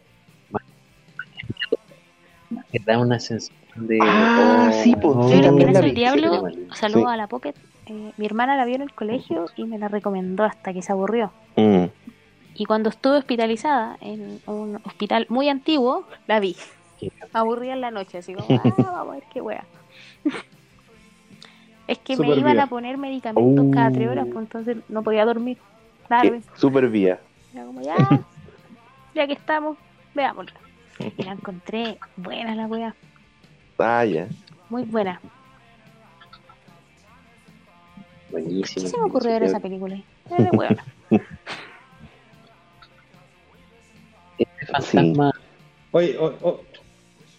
Me da una sensación de. Ah, sí, pues, oh, sí, el espinazo del diablo, saludo Sí. a la Pocket. Eh, mi hermana la vio en el colegio y me la recomendó hasta que se aburrió. Mm. Y cuando estuve hospitalizada en un hospital muy antiguo, la vi. Aburrida en la noche, así como, ah, vamos a ver qué wea. es que me iban a poner medicamentos cada tres horas, pues entonces no podía dormir. Tarde. Sí, Super vía. Era como, ya, ya que estamos, veámosla. Y la encontré buena la wea, Ah, ya. muy buena. Buenísimo. ¿Qué se me ocurrió ver esa película? Era de buena. Fantasma. Oye, o- o-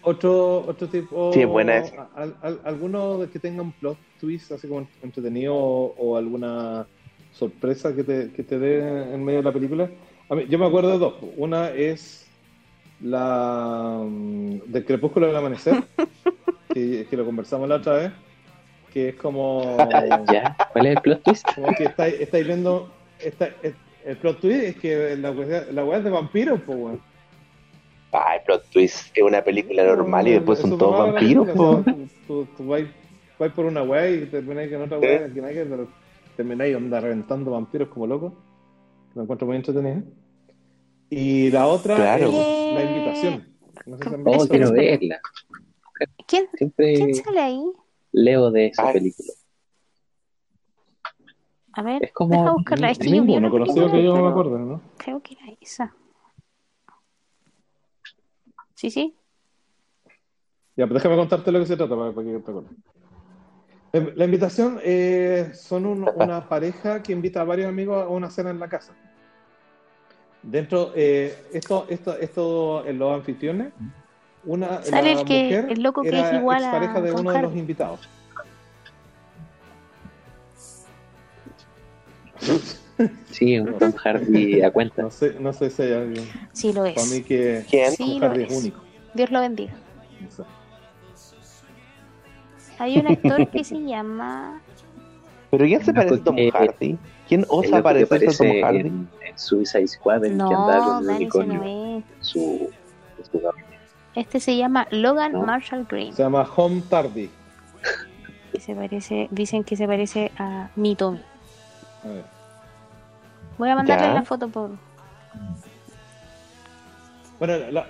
otro, otro tipo. Sí, es buena esa. al- al- alguno que tenga un plot twist así como entretenido o, o alguna sorpresa que te, que te dé en medio de la película. A mí, yo me acuerdo de dos. Una es la mm, del crepúsculo del amanecer, que, que lo conversamos la otra vez, que es como, ¿Ya? ¿Cuál es el plot twist? como que estáis, estáis viendo. Está, el, plot twist es que la la weá es de vampiros, pues, weón. Ah, el plot twist es una película normal y después son todos vampiros, po. Tú, tú, vais, vais por una weá y termináis con otra weá, pero termináis onda reventando vampiros como locos. Lo encuentro muy entretenido. Y la otra Claro. es la invitación. No sé si han Oh, visto quiero verla. ¿Quién, Siempre ¿Quién sale ahí? leo de esa Ay. película. A ver, Es como- deja buscarla. Es que yo vi bueno, una conocido película, que yo no me acuerdo, ¿no? Creo que era esa. Sí, sí. Ya, pero déjame contarte lo que se trata para, para que te acuerdes. La invitación eh, son un- una pareja que invita a varios amigos a una cena en la casa. Dentro, eh, esto, esto, esto, en los anfitriones, una Sale la el que- mujer el loco que era es igual a pareja de uno de los invitados. Sí, un Tom Hardy a cuenta. No sé, no sé si hay alguien. Sí lo Para mí es. que ¿Quién? Sí, Tom lo Hardy es es. único. Dios lo bendiga. No. Hay un actor que se llama. ¿Pero quién se parece a Tom que- Hardy? ¿Quién osa parecerse a Tom Hardy? en, en Suicide Squad, el que andaba No, con ese unicornio no en es. su, en su. Este se llama Logan No. Marshall Green. Se llama Home Tardy. Que se parece, dicen que se parece a mi Tommy. A ver. Voy a mandarle Ya. la foto por. Bueno, la, la,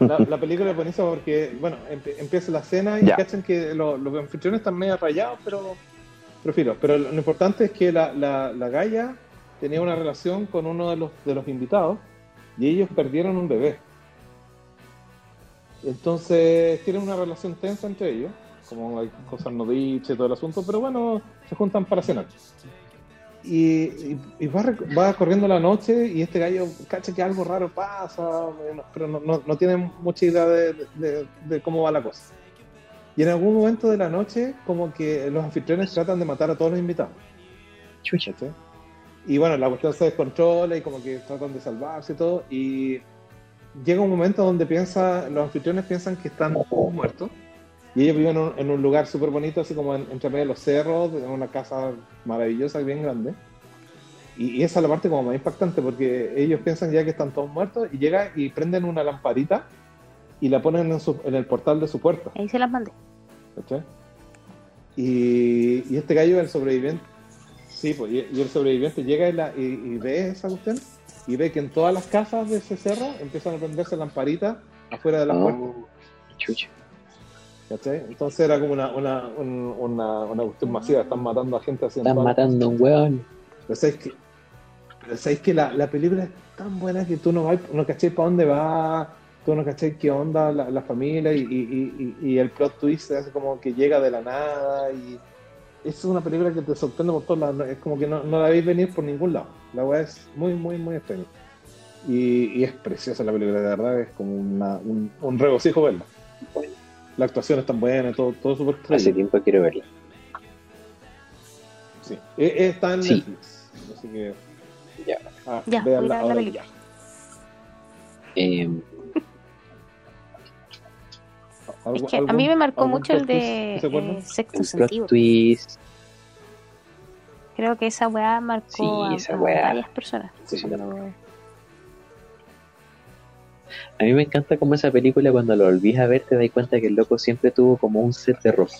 la- la película es buenísima porque, bueno, empe- empieza la cena y cachan que lo- los anfitriones están medio rayados, pero prefiero. Pero lo, lo importante es que la, la, la Gaia tenía una relación con uno de los, de los invitados y ellos perdieron un bebé. Entonces tienen una relación tensa entre ellos, como hay cosas no dichas y todo el asunto, pero bueno, se juntan para cenar. Y, y- y va, corriendo la noche y este gallo cacha que algo raro pasa, pero no, no- no tiene mucha idea de, de- de cómo va la cosa. Y en algún momento de la noche, como que los anfitriones tratan de matar a todos los invitados. Chucha. Y bueno, la cuestión se descontrola y como que tratan de salvarse y todo. Y llega un momento donde piensa, los anfitriones piensan que están todos muertos. Y ellos viven en un, en un lugar súper bonito, así como en- entre medio de los cerros, en una casa maravillosa, bien grande. Y, y esa es la parte como más impactante, porque ellos piensan ya que están todos muertos y llegan y prenden una lamparita y la ponen en, su- en el portal de su puerta. Ahí se las mandé. Y, y este gallo, el sobreviviente, sí, pues, y, y el sobreviviente llega y, la- y- y ve esa cuestión y ve que en todas las casas de ese cerro empiezan a prenderse lamparitas afuera de la puerta. Oh, chucha. ¿Cachai? Entonces era como una, una, un- una, una cuestión masiva, están matando a gente en Están matando a un weón. Pero sabéis que, pero sabéis que la, la película es tan buena que tú no, vais, no cachai para dónde va, tú no cachai qué onda la, la familia y, y, y, y el plot twist es como que llega de la nada y es una película que te sorprende por todos lados, es como que no, no la veis venir por ningún lado. La weá es muy, muy, muy extraña. Y, y es preciosa la película, de verdad, es como una- un, un regocijo verla. La actuación es tan buena, todo, todo súper Hace tiempo quiero verla. Sí. Está en Sí. Netflix, así que Ya. ah, Ya, a ver la película. ya. Eh, Es ¿Algún- que a mí me marcó mucho el de eh, Sexto el Sentido. twist. Creo que esa weá marcó Sí, a, esa a weá. varias personas. Sí, sí, Cuando- A mí me encanta como esa película cuando lo volvís a ver te das cuenta que el loco siempre tuvo como un set de ropa.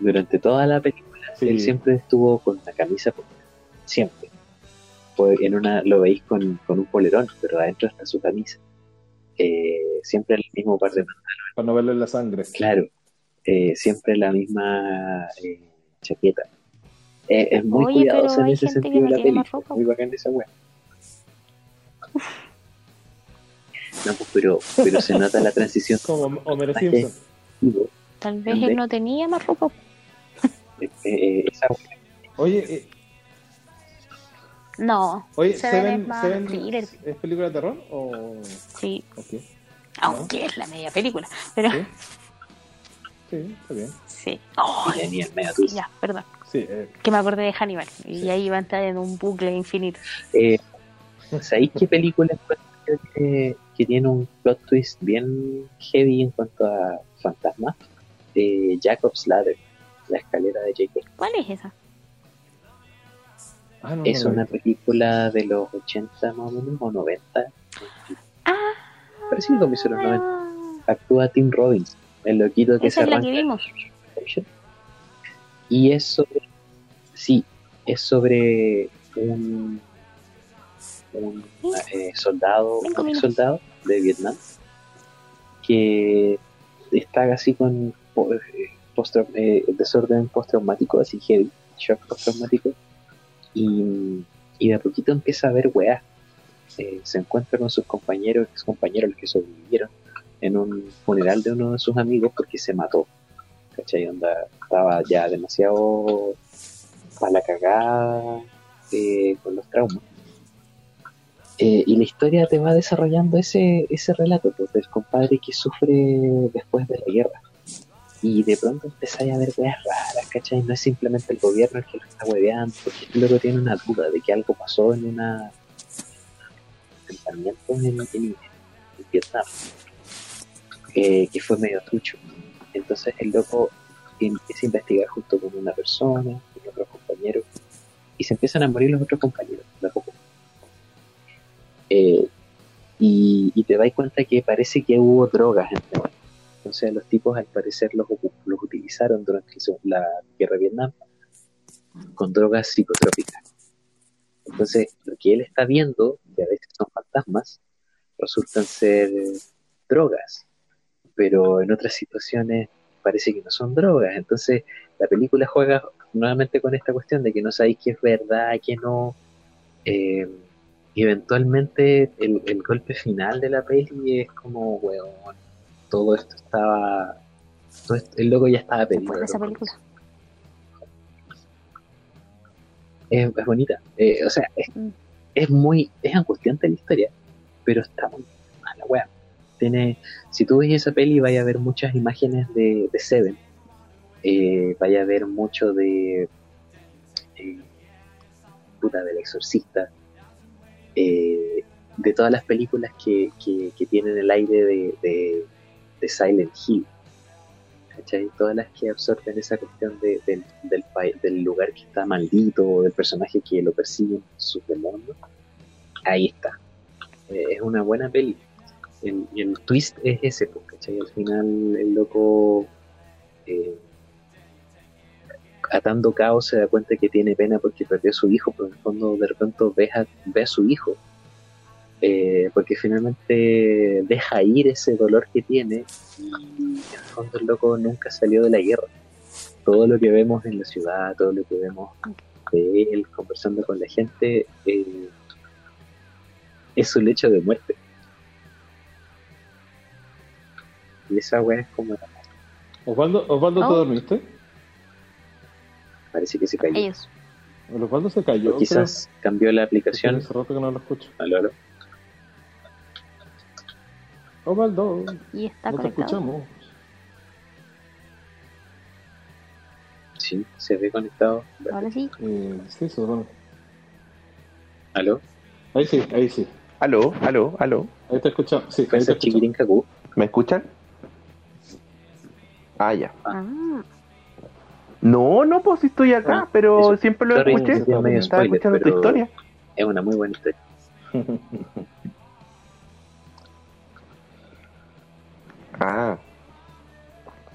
Durante toda la película Sí. él siempre estuvo con la camisa puesta. Siempre. Pues en una lo veis con, con un polerón, pero adentro está su camisa. Eh, siempre el mismo par de pantalones. Para no verle la sangre. Claro. Eh, siempre la misma eh, chaqueta. Eh, es muy Oye, cuidadosa pero en ese sentido no la ropa. Muy bacán esa wea. No, pues, pero, pero se nota la transición Como Homero Simpson. digo, Tal vez él no tenía más ropa. eh, eh, esa wea. Oye, eh, No, oye Seven Seven, es Seven. ¿es película de terror? ¿O sí, aunque es la media película. Pero ¿Sí? Sí, está bien. sí. Ya, perdón. Sí, eh, Que me acordé de Hannibal. Y Sí. ahí va a entrar en un bucle infinito. Eh, ¿Sabéis qué película encuentro que, que tiene un plot twist bien heavy en cuanto a fantasmas? Eh, Jacob's Ladder, la escalera de Jacob. ¿Cuál es esa? ah, no, Es no, una película de los 80 más o menos, o 90. Ah, Parece que comenzó en los 90. Actúa Tim Robbins, el loquito que esa se es la arranca. que vimos. Y es sobre, sí, es sobre un, un eh, soldado, un soldado de Vietnam que está así con eh, post- eh, desorden postraumático, así heavy, shock postraumático, y, y de a poquito empieza a ver weá. Eh, se encuentra con sus compañeros, ex compañeros los que sobrevivieron, en un funeral de uno de sus amigos porque se mató. ¿Cachai? Onda, estaba ya demasiado para la cagada con los traumas. Eh, y la historia te va desarrollando ese, ese relato pues, del compadre que sufre después de la guerra. Y de pronto empezáis a ver weas raras, ¿cachai? No es simplemente el gobierno el que lo está hueveando, porque luego tiene una duda de que algo pasó en una enfrentamiento en, en, en Vietnam, eh, que fue medio trucho. Entonces el loco empieza a investigar junto con una persona, con otros compañeros, y se empiezan a morir los otros compañeros. Eh, y, te das cuenta que parece que hubo drogas en el Entonces los tipos al parecer los, los utilizaron durante la guerra de Vietnam con drogas psicotrópicas. Entonces lo que él está viendo, que a veces son fantasmas, resultan ser drogas, pero en otras situaciones parece que no son drogas. Entonces la película juega nuevamente con esta cuestión de que no sabéis qué es verdad, qué no. Eh, y eventualmente el, el golpe final de la peli es como, weón, todo esto estaba. todo esto- el loco ya estaba esa película. Es, es bonita. Eh, o sea, es, Mm. es muy. es angustiante la historia, pero está muy mala, weón. Tiene, si tú ves esa peli, vaya a ver muchas imágenes de, de Seven. Eh, vaya a ver mucho de. eh, puta, del exorcista. Eh, de todas las películas que, que, tienen el aire de, Silent Hill. ¿Cachai? Todas las que absorben esa cuestión de- del, del, del lugar que está maldito, o del personaje que lo persiguen sus demonios. Ahí está. Eh, es una buena peli. El, el twist es ese, pues, ¿cachai? Al final el loco eh, atando caos se da cuenta que tiene pena porque perdió a su hijo, pero en el fondo de repente ve a, ve a su hijo. Eh, porque finalmente deja ir ese dolor que tiene y en el fondo el loco nunca salió de la guerra. Todo lo que vemos en la ciudad, todo lo que vemos de él conversando con la gente, eh, es su lecho de muerte. Y esa weá es como, Osvaldo, Osvaldo ¿te Oh. dormiste? Parece que se cayó. Ellos. El Osvaldo se cayó. O quizás cambió la aplicación. Hace rato que no lo escucho. Aló, aló. Osvaldo, Y está no te conectado. escuchamos. Sí, se ve conectado. Ahora sí. Eh, sí, se supone. Aló. Ahí sí, ahí sí. Aló, aló, aló. Ahí te escuchamos. Sí, ahí te cacú. ¿Me escuchan? Ah, ya. Ah, No, no, pues sí estoy acá, Ah, pero eso. siempre lo Sorry, escuché. Estaba spoiler, escuchando tu historia. Es una muy buena historia. Ah.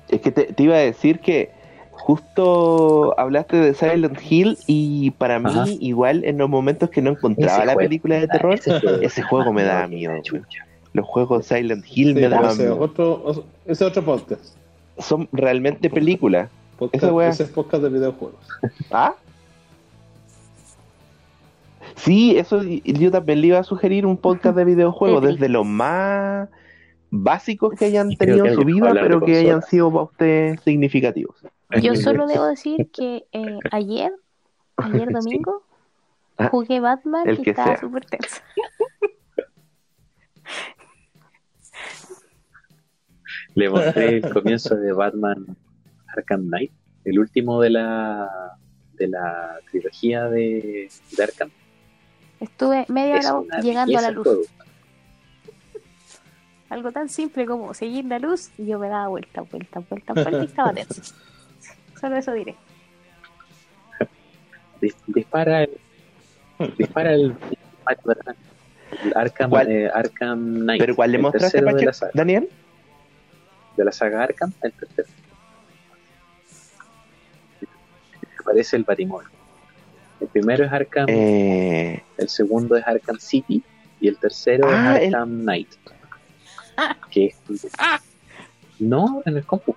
Es que te, te iba a decir que justo hablaste de Silent Hill y para mí Ajá. igual en los momentos que no encontraba Ese la juego. película de terror, Ese juego, ese juego me daba Ah, miedo. chucha. Los juegos Silent Hill Sí, me daban ese, es miedo. otro, ese es otro podcast. Son realmente películas. Podcast ese es podcast de videojuegos. ¿Ah? Sí, eso yo también le iba a sugerir un podcast de videojuegos, desde los más básicos que hayan tenido en su vida, pero que hayan sido para usted significativos. Yo solo debo decir que eh, ayer, ayer Sí. domingo, Ah, jugué Batman el y que estaba sea. súper tenso. Le mostré el comienzo de Batman Arkham Knight, el último de la de la trilogía de, de Arkham. Estuve media Es hora llegando a la luz. Algo tan simple como seguir la luz y yo me daba vuelta, vuelta, vuelta, vuelta y estaba tenso. Solo eso diré. Dis- Dispara el, dispara el, Arkham, eh, Arkham Knight. ¿Pero cuál le mostraste, tercero de Pache? la, saga, Daniel? de la saga Arkham, el tercero. Aparece el Batimóvil. El primero es Arkham, Eh, el segundo es Arkham City y el tercero Ah, es el- Arkham Knight. Que es- No, en el compu.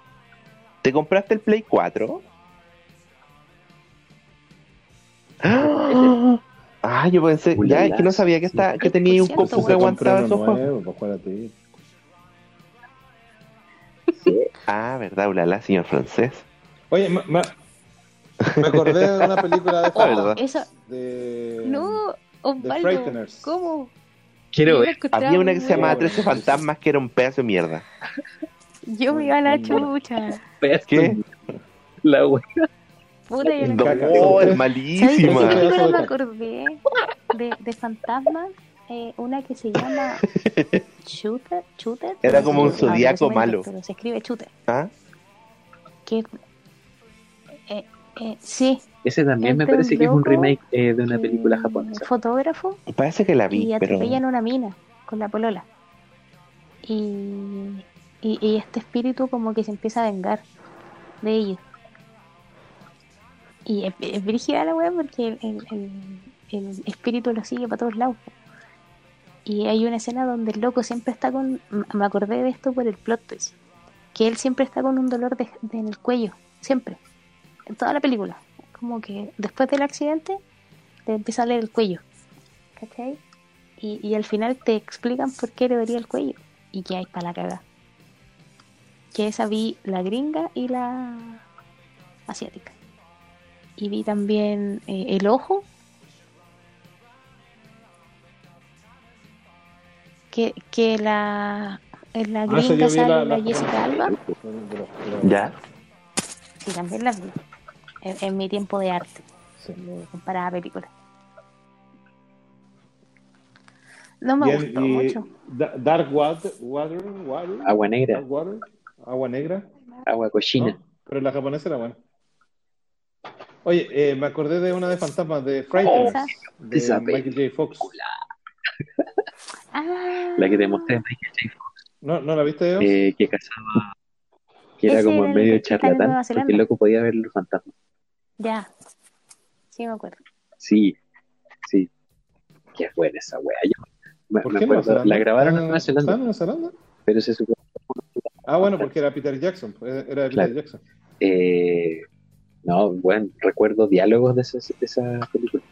¿Te compraste el Play 4? ¡Ah! Ah, yo pensé, ya, Ulala, es que no sabía que, está, que tenía un 10% compu que aguantaba esos juegos. Sí. Ah, verdad, ulala, señor francés. Oye, me- me acordé de una película de Ah, verdad. Eso, de no, Osvaldo. ¿cómo? Quiero ver. Había una que se llamaba bueno. 13 fantasmas que era un pedazo de mierda. Yo me iba a la chucha. ¿Qué? La wea. Puta, yo No, la oh, es ¿Sabes de malísima. qué Pedazo película de me acordé? De, de fantasmas. Eh, una que se llama Shooter. Shooter Era no como un zodiaco no malo. Pero se escribe Shooter. ¿Ah? Que, eh, eh, sí. Ese también me parece que es un remake eh, de una película japonesa. Fotógrafo Parece que la vi, y pero. atropellan una mina con la polola. Y, y, y este espíritu como que se empieza a vengar de ellos. Y es, es brígida la wea porque el, el- el- el espíritu lo sigue para todos lados. Y hay una escena donde el loco siempre está con... Me acordé de esto por el plot twist. Que él siempre está con un dolor de- de- en el cuello. Siempre. En toda la película. Como que después del accidente le empieza a leer el cuello. ¿Cachai? Y, y al final te explican por qué le dolía el cuello. Y que hay para la caga. Que esa vi la gringa y la asiática. Y vi también eh, el ojo. Que, que la, en la Ah, gringa sale la- la, la- Jessica Alba. ¿Ya? Sí, también las vi. En, en mi tiempo de arte. Sí. De comparar películas. No me Y gustó y mucho. Da- Dark Water, water, water, Agua negra, Dark Water, agua negra. agua cochina. ¿no? Pero la japonesa era buena. Oye, eh, me acordé de una de fantasmas de Frighteners, Esa. de Esa Michael J. Fox. Ah, La que te mostré, Michael J. Fox, ¿No, ¿No la viste, Dios? eh, que cazaba, que era como el medio en charlatán, porque el loco podía ver los fantasmas. Ya. Sí, me acuerdo. Sí, sí. Qué buena esa wea. Yo me, ¿Por me qué acuerdo, la grabaron en Nueva ¿está Zelanda, en Nueva Zelanda? pero se supone Ah, bueno, porque era Peter Jackson. pues, Era Claro. Peter Jackson. Eh, no, bueno, recuerdo diálogos de, ese- de esa película.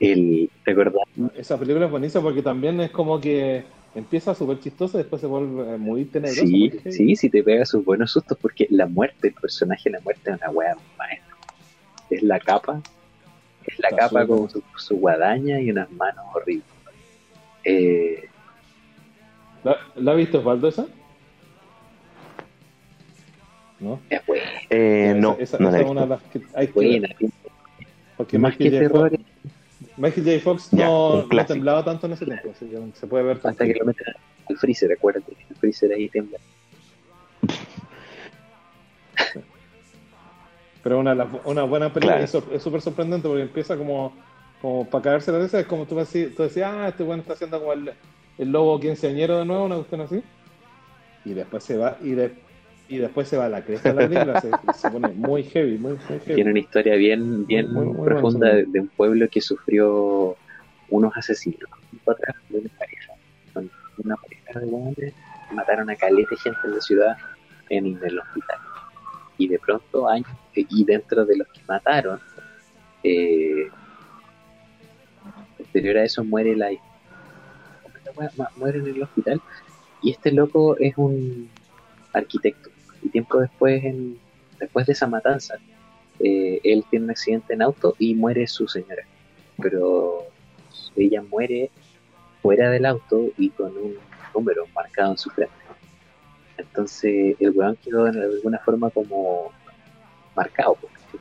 El, ¿Te acordás? Esa película es buenísima porque también es como que empieza súper chistosa y después se vuelve muy tenebrosa. Sí, sí, sí te pega sus buenos sustos porque la muerte, el personaje de la muerte es una wea maestra. Es la capa, es la Está capa con su, su guadaña y unas manos horribles. Eh, ¿La, ¿La viste, Osvaldo, esa? ¿No? es buena, Eh, no, esa, esa- no esa la he es una de visto. las que hay que buena. ver, Porque Más que J. terror, Michael J. Fox no, temblaba tanto en ese tiempo, así que se puede ver hasta que lo meten al freezer, acuérdate. El freezer ahí tiembla. Pero una, una buena película Claro. es sor- súper sorprendente porque empieza como, como para caerse la risa. Es como tú, decías, tú decías, ah, este bueno está haciendo como el, el lobo quinceañero de nuevo, una cuestión así. Y después se va, y, de- y después se va a la cresta de la película. se, se pone muy heavy, muy, muy heavy. Tiene una historia bien, bien Muy, muy profunda de, de un pueblo que sufrió unos asesinos atrás de una pareja. Una pareja de hombres mataron a caleta de gente en la ciudad en el hospital. Y de pronto, años, y dentro de los que mataron, eh, posterior a eso muere la hija. Muere en el hospital. Y este loco es un arquitecto. Y tiempo después, en, después de esa matanza, eh, él tiene un accidente en auto y muere su señora. Pero ella muere fuera del auto y con un número marcado en su frente. Entonces el weón quedó de alguna forma como marcado,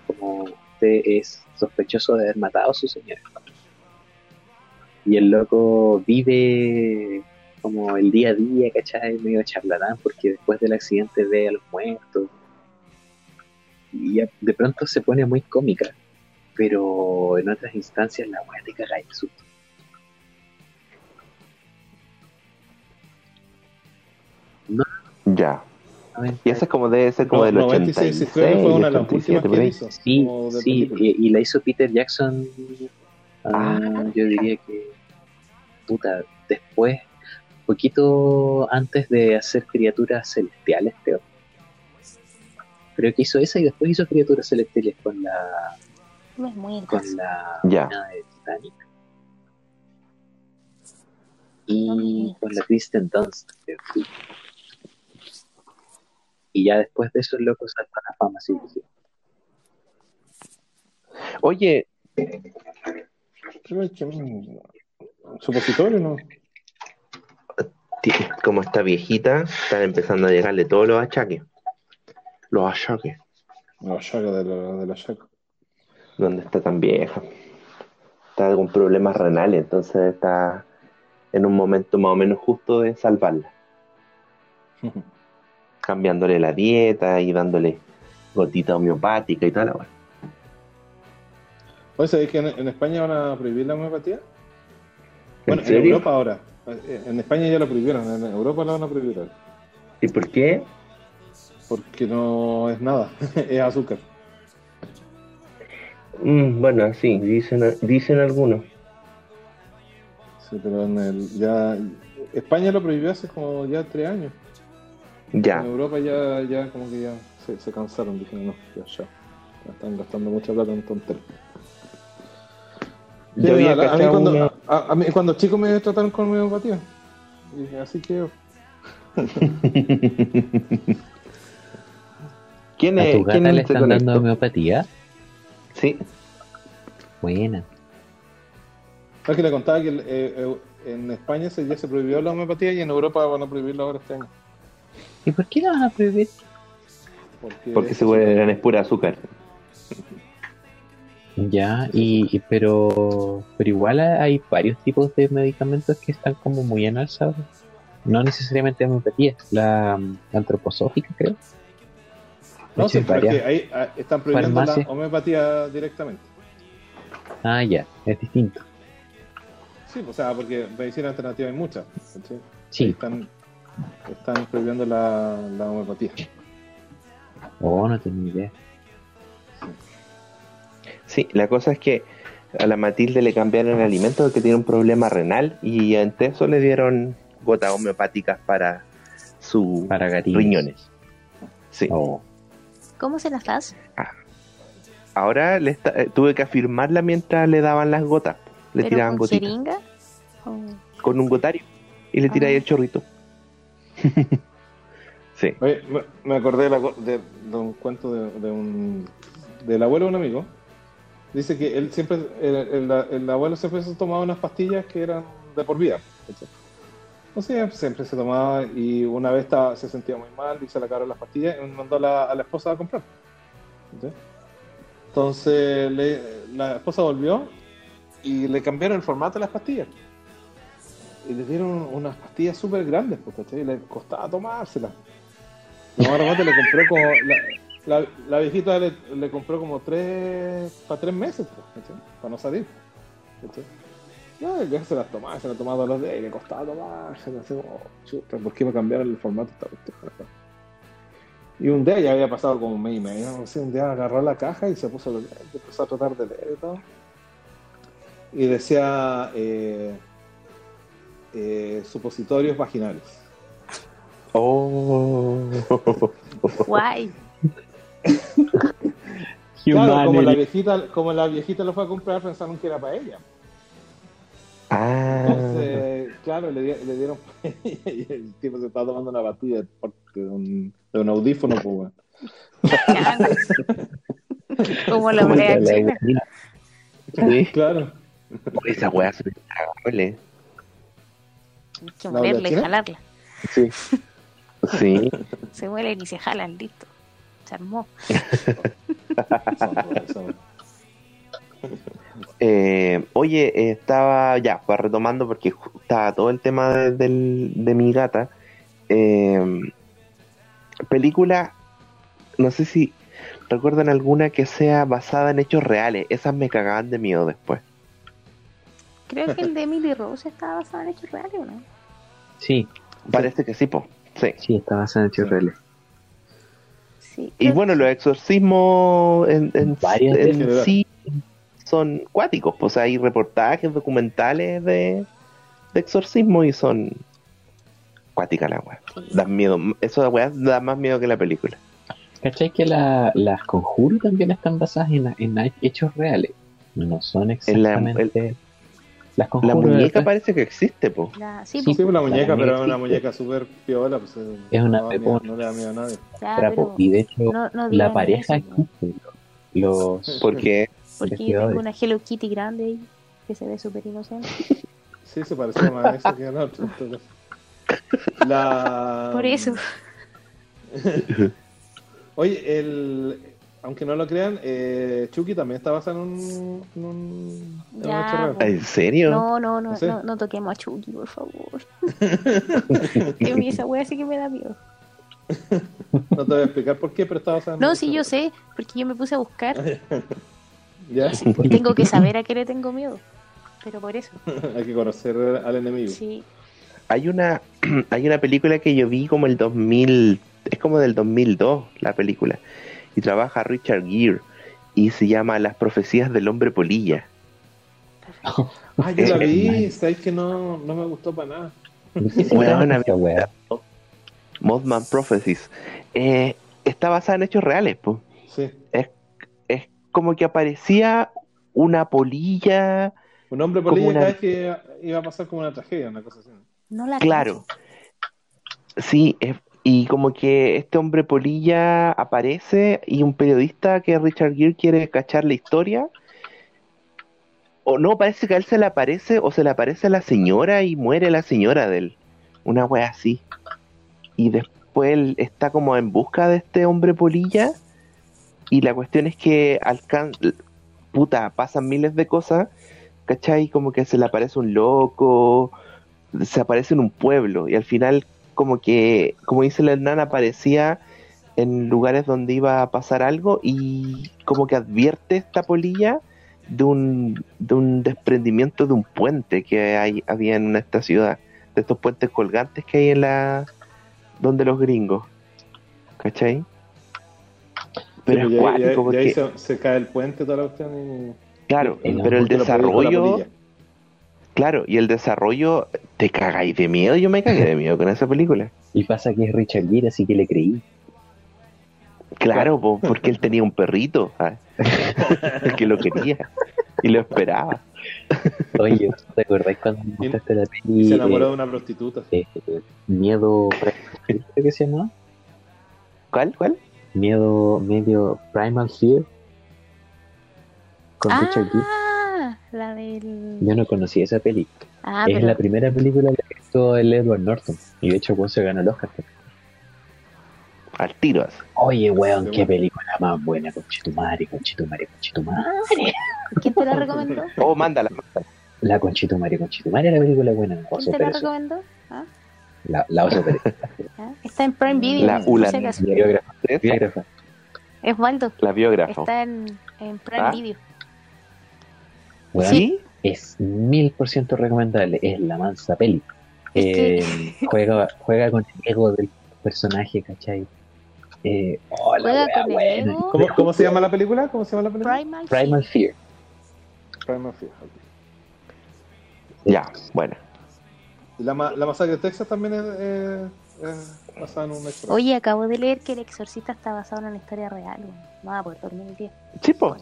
como usted es sospechoso de haber matado a su señora. Y el loco vive como el día a día, ¿cachai? Medio charlatán, porque después del accidente ve a los muertos. Y ya de pronto se pone muy cómica, pero en otras instancias la weá te caga el susto. Ya. Y esa es como debe ser como No, del 96, 86, creo que fue una de las 87, últimas por que hizo. Sí, sí, y la hizo Peter Jackson, ah, Ah. yo diría que, puta, después, poquito antes de hacer criaturas celestiales, creo. Creo que hizo esa y después hizo criaturas celestiales con la No es muy con la Ya. mina de Titanic. Y con la Kristen Dunst, creo. Y ya después de eso el loco salta a la fama, sí, sí. Oye, ¿Supositorio no? Como esta viejita, están empezando a llegarle todos los achaques. Los achaques. No, Shaka de la, de Shaka. ¿Dónde está tan vieja? Está con problemas renales, entonces está en un momento más o menos justo de salvarla. Cambiándole la dieta y dándole gotita homeopática y tal. Bueno. Oye, ¿sabéis que en, en España van a prohibir la homeopatía? Bueno, en? Europa ahora. En España ya lo prohibieron, en Europa la van a prohibir. ¿Y por qué? Porque no es nada, es azúcar. Mm, bueno, sí, dicen, dicen algunos. Sí, pero en el, ya. España lo prohibió hace como ya tres años. Ya. En Europa ya, ya como que ya se, se cansaron, dijeron, no, ya, ya. Ya están gastando mucha plata en tonterías. Yo Sí, había a, mí cuando, una- a, a mí cuando chico me trataron con homeopatía. Y dije, así que ¿Quién ¿A tu ¿Quién gata le es este están dando conecto? homeopatía? Sí. Buena. Es que le contaba que el- eh, eh, en España se, ya se prohibió la homeopatía y en Europa van a prohibirla ahora este año. ¿Y por qué la van a prohibir? Porque, Porque se vuelven es pura azúcar. Ya, y, y- pero, pero igual hay varios tipos de medicamentos que están como muy en alza. No necesariamente homeopatía, la, mm, antroposófica creo. No, sí, hecho, hay pero es varias. que ahí ah, están prohibiendo la homeopatía directamente. Ah, ya, es distinto. Sí, o sea, porque medicina alternativa hay muchas. Sí, Están, están prohibiendo la, la homeopatía. oh, no tengo idea. Sí, la cosa es que a la Matilde le cambiaron el alimento porque tiene un problema renal y ante eso le dieron gotas homeopáticas para sus Para gatitos. riñones. Sí. Oh. ¿Cómo se las das? Ahora le está- eh, tuve que afirmarla mientras le daban las gotas. Le ¿Pero tiraban con gotitas jeringa? ¿O- con un gotario y le tiráis Ah. el chorrito. sí. Oye, me, me acordé de, la de- de un cuento de, de un del abuelo de un amigo. Dice que él siempre, el, el- el abuelo siempre se tomaba unas pastillas que eran de por vida. ¿cachai? Entonces siempre se tomaba y una vez se sentía muy mal y se le acabaron las pastillas y mandó a la, esposa a comprar. Entonces la esposa volvió y le cambiaron el formato de las pastillas. Y le dieron unas pastillas súper grandes. Y le costaba tomárselas. No, le compró como. La, la viejita le, le compró como tres. para tres meses, pues, ¿cachai? Para no salir. ¿cachai? No, y que se las tomaba, se las tomaba todos los días y le costaba tomárselas. Así como, chuta, ¿por qué me cambiaron el formato de esta cuestión? Y un día ya había pasado como un mes y medio, no sé, un día agarró la caja y se puso a leer, empezó a tratar de leer y todo. Y decía eh, eh, supositorios vaginales. Oh. Guay. Claro, como la viejita, como la viejita lo fue a comprar, pensaron que era para ella. ah. Entonces, claro, le, le dieron y el tipo se estaba tomando una batida de un, de un audífono, pues. Como la la china. Sí. Claro. Esa weá es agradable. Hay que ¿La molerla y jalarla. Sí. Sí. Se muelen y se jalan, listo. Se armó. Eh, oye, estaba ya, pues retomando porque estaba todo el tema de, mi gata. Eh, película, no sé si recuerdan alguna que sea basada en hechos reales. Esas me cagaban de miedo después. Creo que el de Emily Rose estaba basado en hechos reales, ¿o no? Sí, Parece que sí, po. Sí. sí, está basado en hechos Sí. reales. Sí. Y bueno, los exorcismos en, en- en sí son cuáticos. Pues hay reportajes documentales de, de exorcismo y son cuáticas las weas. sí. Dan miedo. Eso de weas da más miedo que la película. ¿Cachai que la- las conjuros también están basadas en, en hechos reales? No son En la- exactamente. Las La muñeca parece que existe, po. La- sí, Sí, Sí, pues la muñeca, La pero es una muñeca súper piola. Pues, eh, Es una no, miedo- no le da miedo a nadie. ya, Trapo. Y de hecho, no, no la pareja eso, existe. Los, Porque Porque yo tengo una Hello Kitty grande ahí que se ve súper inocente. Sí, se parecía más a eso que a la otra. La... Por eso. Oye, el... aunque no lo crean, eh, Chucky también está basado en un, en un, en un Ya, hecho real. pues. ¿En serio? No, no, no, no, no toquemos a Chucky, por favor. que esa wea sí que me da miedo. No te voy a explicar por qué, pero está basado en No, sí, yo sé, porque yo me puse a buscar Ya, y tengo que saber a qué le tengo miedo. Pero por eso, hay que conocer al enemigo. sí. Hay una, hay una película que yo vi como el 2000, es como del 2002 la película, y trabaja Richard Gere, y se llama Las profecías del hombre polilla. Ah, yo la vi, sabes que no, no me gustó para nada. Wea. Mothman Prophecies. Eh, está basada en hechos reales, pues. Sí. Es como que aparecía una polilla, Un hombre polilla una- cada vez que iba a pasar como una tragedia, una cosa así. No la claro. Sí, es- y como que este hombre polilla aparece y un periodista que Richard Gere quiere cachar la historia. O no, parece que a él se le aparece o se le aparece a la señora y muere la señora de él. Una wea así. Y después él está como en busca de este hombre polilla. Y la cuestión es que alcan puta, pasan miles de cosas. ¿Cachai? Como que se le aparece un loco. Se aparece en un pueblo. Y al final como que, como dice la Hernán, aparecía en lugares donde iba a pasar algo y como que advierte esta polilla de un, de un desprendimiento de un puente que hay, había en esta ciudad, de estos puentes colgantes que hay en la donde los gringos, ¿cachai? pero es ahí porque, se, se cae el puente toda la cuestión y... claro, y no, pero el desarrollo. Claro, y el desarrollo, te cagáis de miedo, yo me cagué de miedo con esa película. Y pasa que es Richard Gere, así que le creí. Claro, po, porque él tenía un perrito, ¿sabes? el que lo quería y lo esperaba. Oye, ¿te acordáis cuando me mostraste la peli se enamoró de eh, una prostituta. eh, Miedo Primal Fear, ¿qué se llama? ¿Cuál? ¿Cuál? Miedo medio Primal Fear con Richard Gere. Ah, la del. Yo no conocí esa peli. Ah, es pero. la primera película la que actuó el Edward Norton. Y de hecho, pues se ganó el Oscar. Al tiro. así. Oye, weón, Qué bueno. película más buena, conchetumare, conchetumare, conchetumare. ¿Quién te la recomendó? Oh, mándala. mándala. La conchetumare, conchetumare, la película buena. ¿Quién Oso te la recomendó? ¿Ah? La, la Oso Pérez. ¿Ah? Está en Prime Video. La Ulan. Biógrafa. Esa, Biógrafa. Es Waldo. La biógrafa. Está en, en Prime Ah. Video. Weón, ¿Sí? es mil por ciento recomendable. Es la mansa peli. Eh, juega, juega con el ego del personaje, ¿cachai? Eh, oh, la Juega wea con el buena. ego. ¿Cómo, ¿Cómo se llama la película? ¿Cómo se llama la película? Primal. Primal Fear. Primal Fear, ok. Ya, bueno. La, la masacre de Texas también es, eh, es basada en una historia. Oye, acabo de leer que El Exorcista está basado en una historia real. No va a poder dormir el día. Sí, pues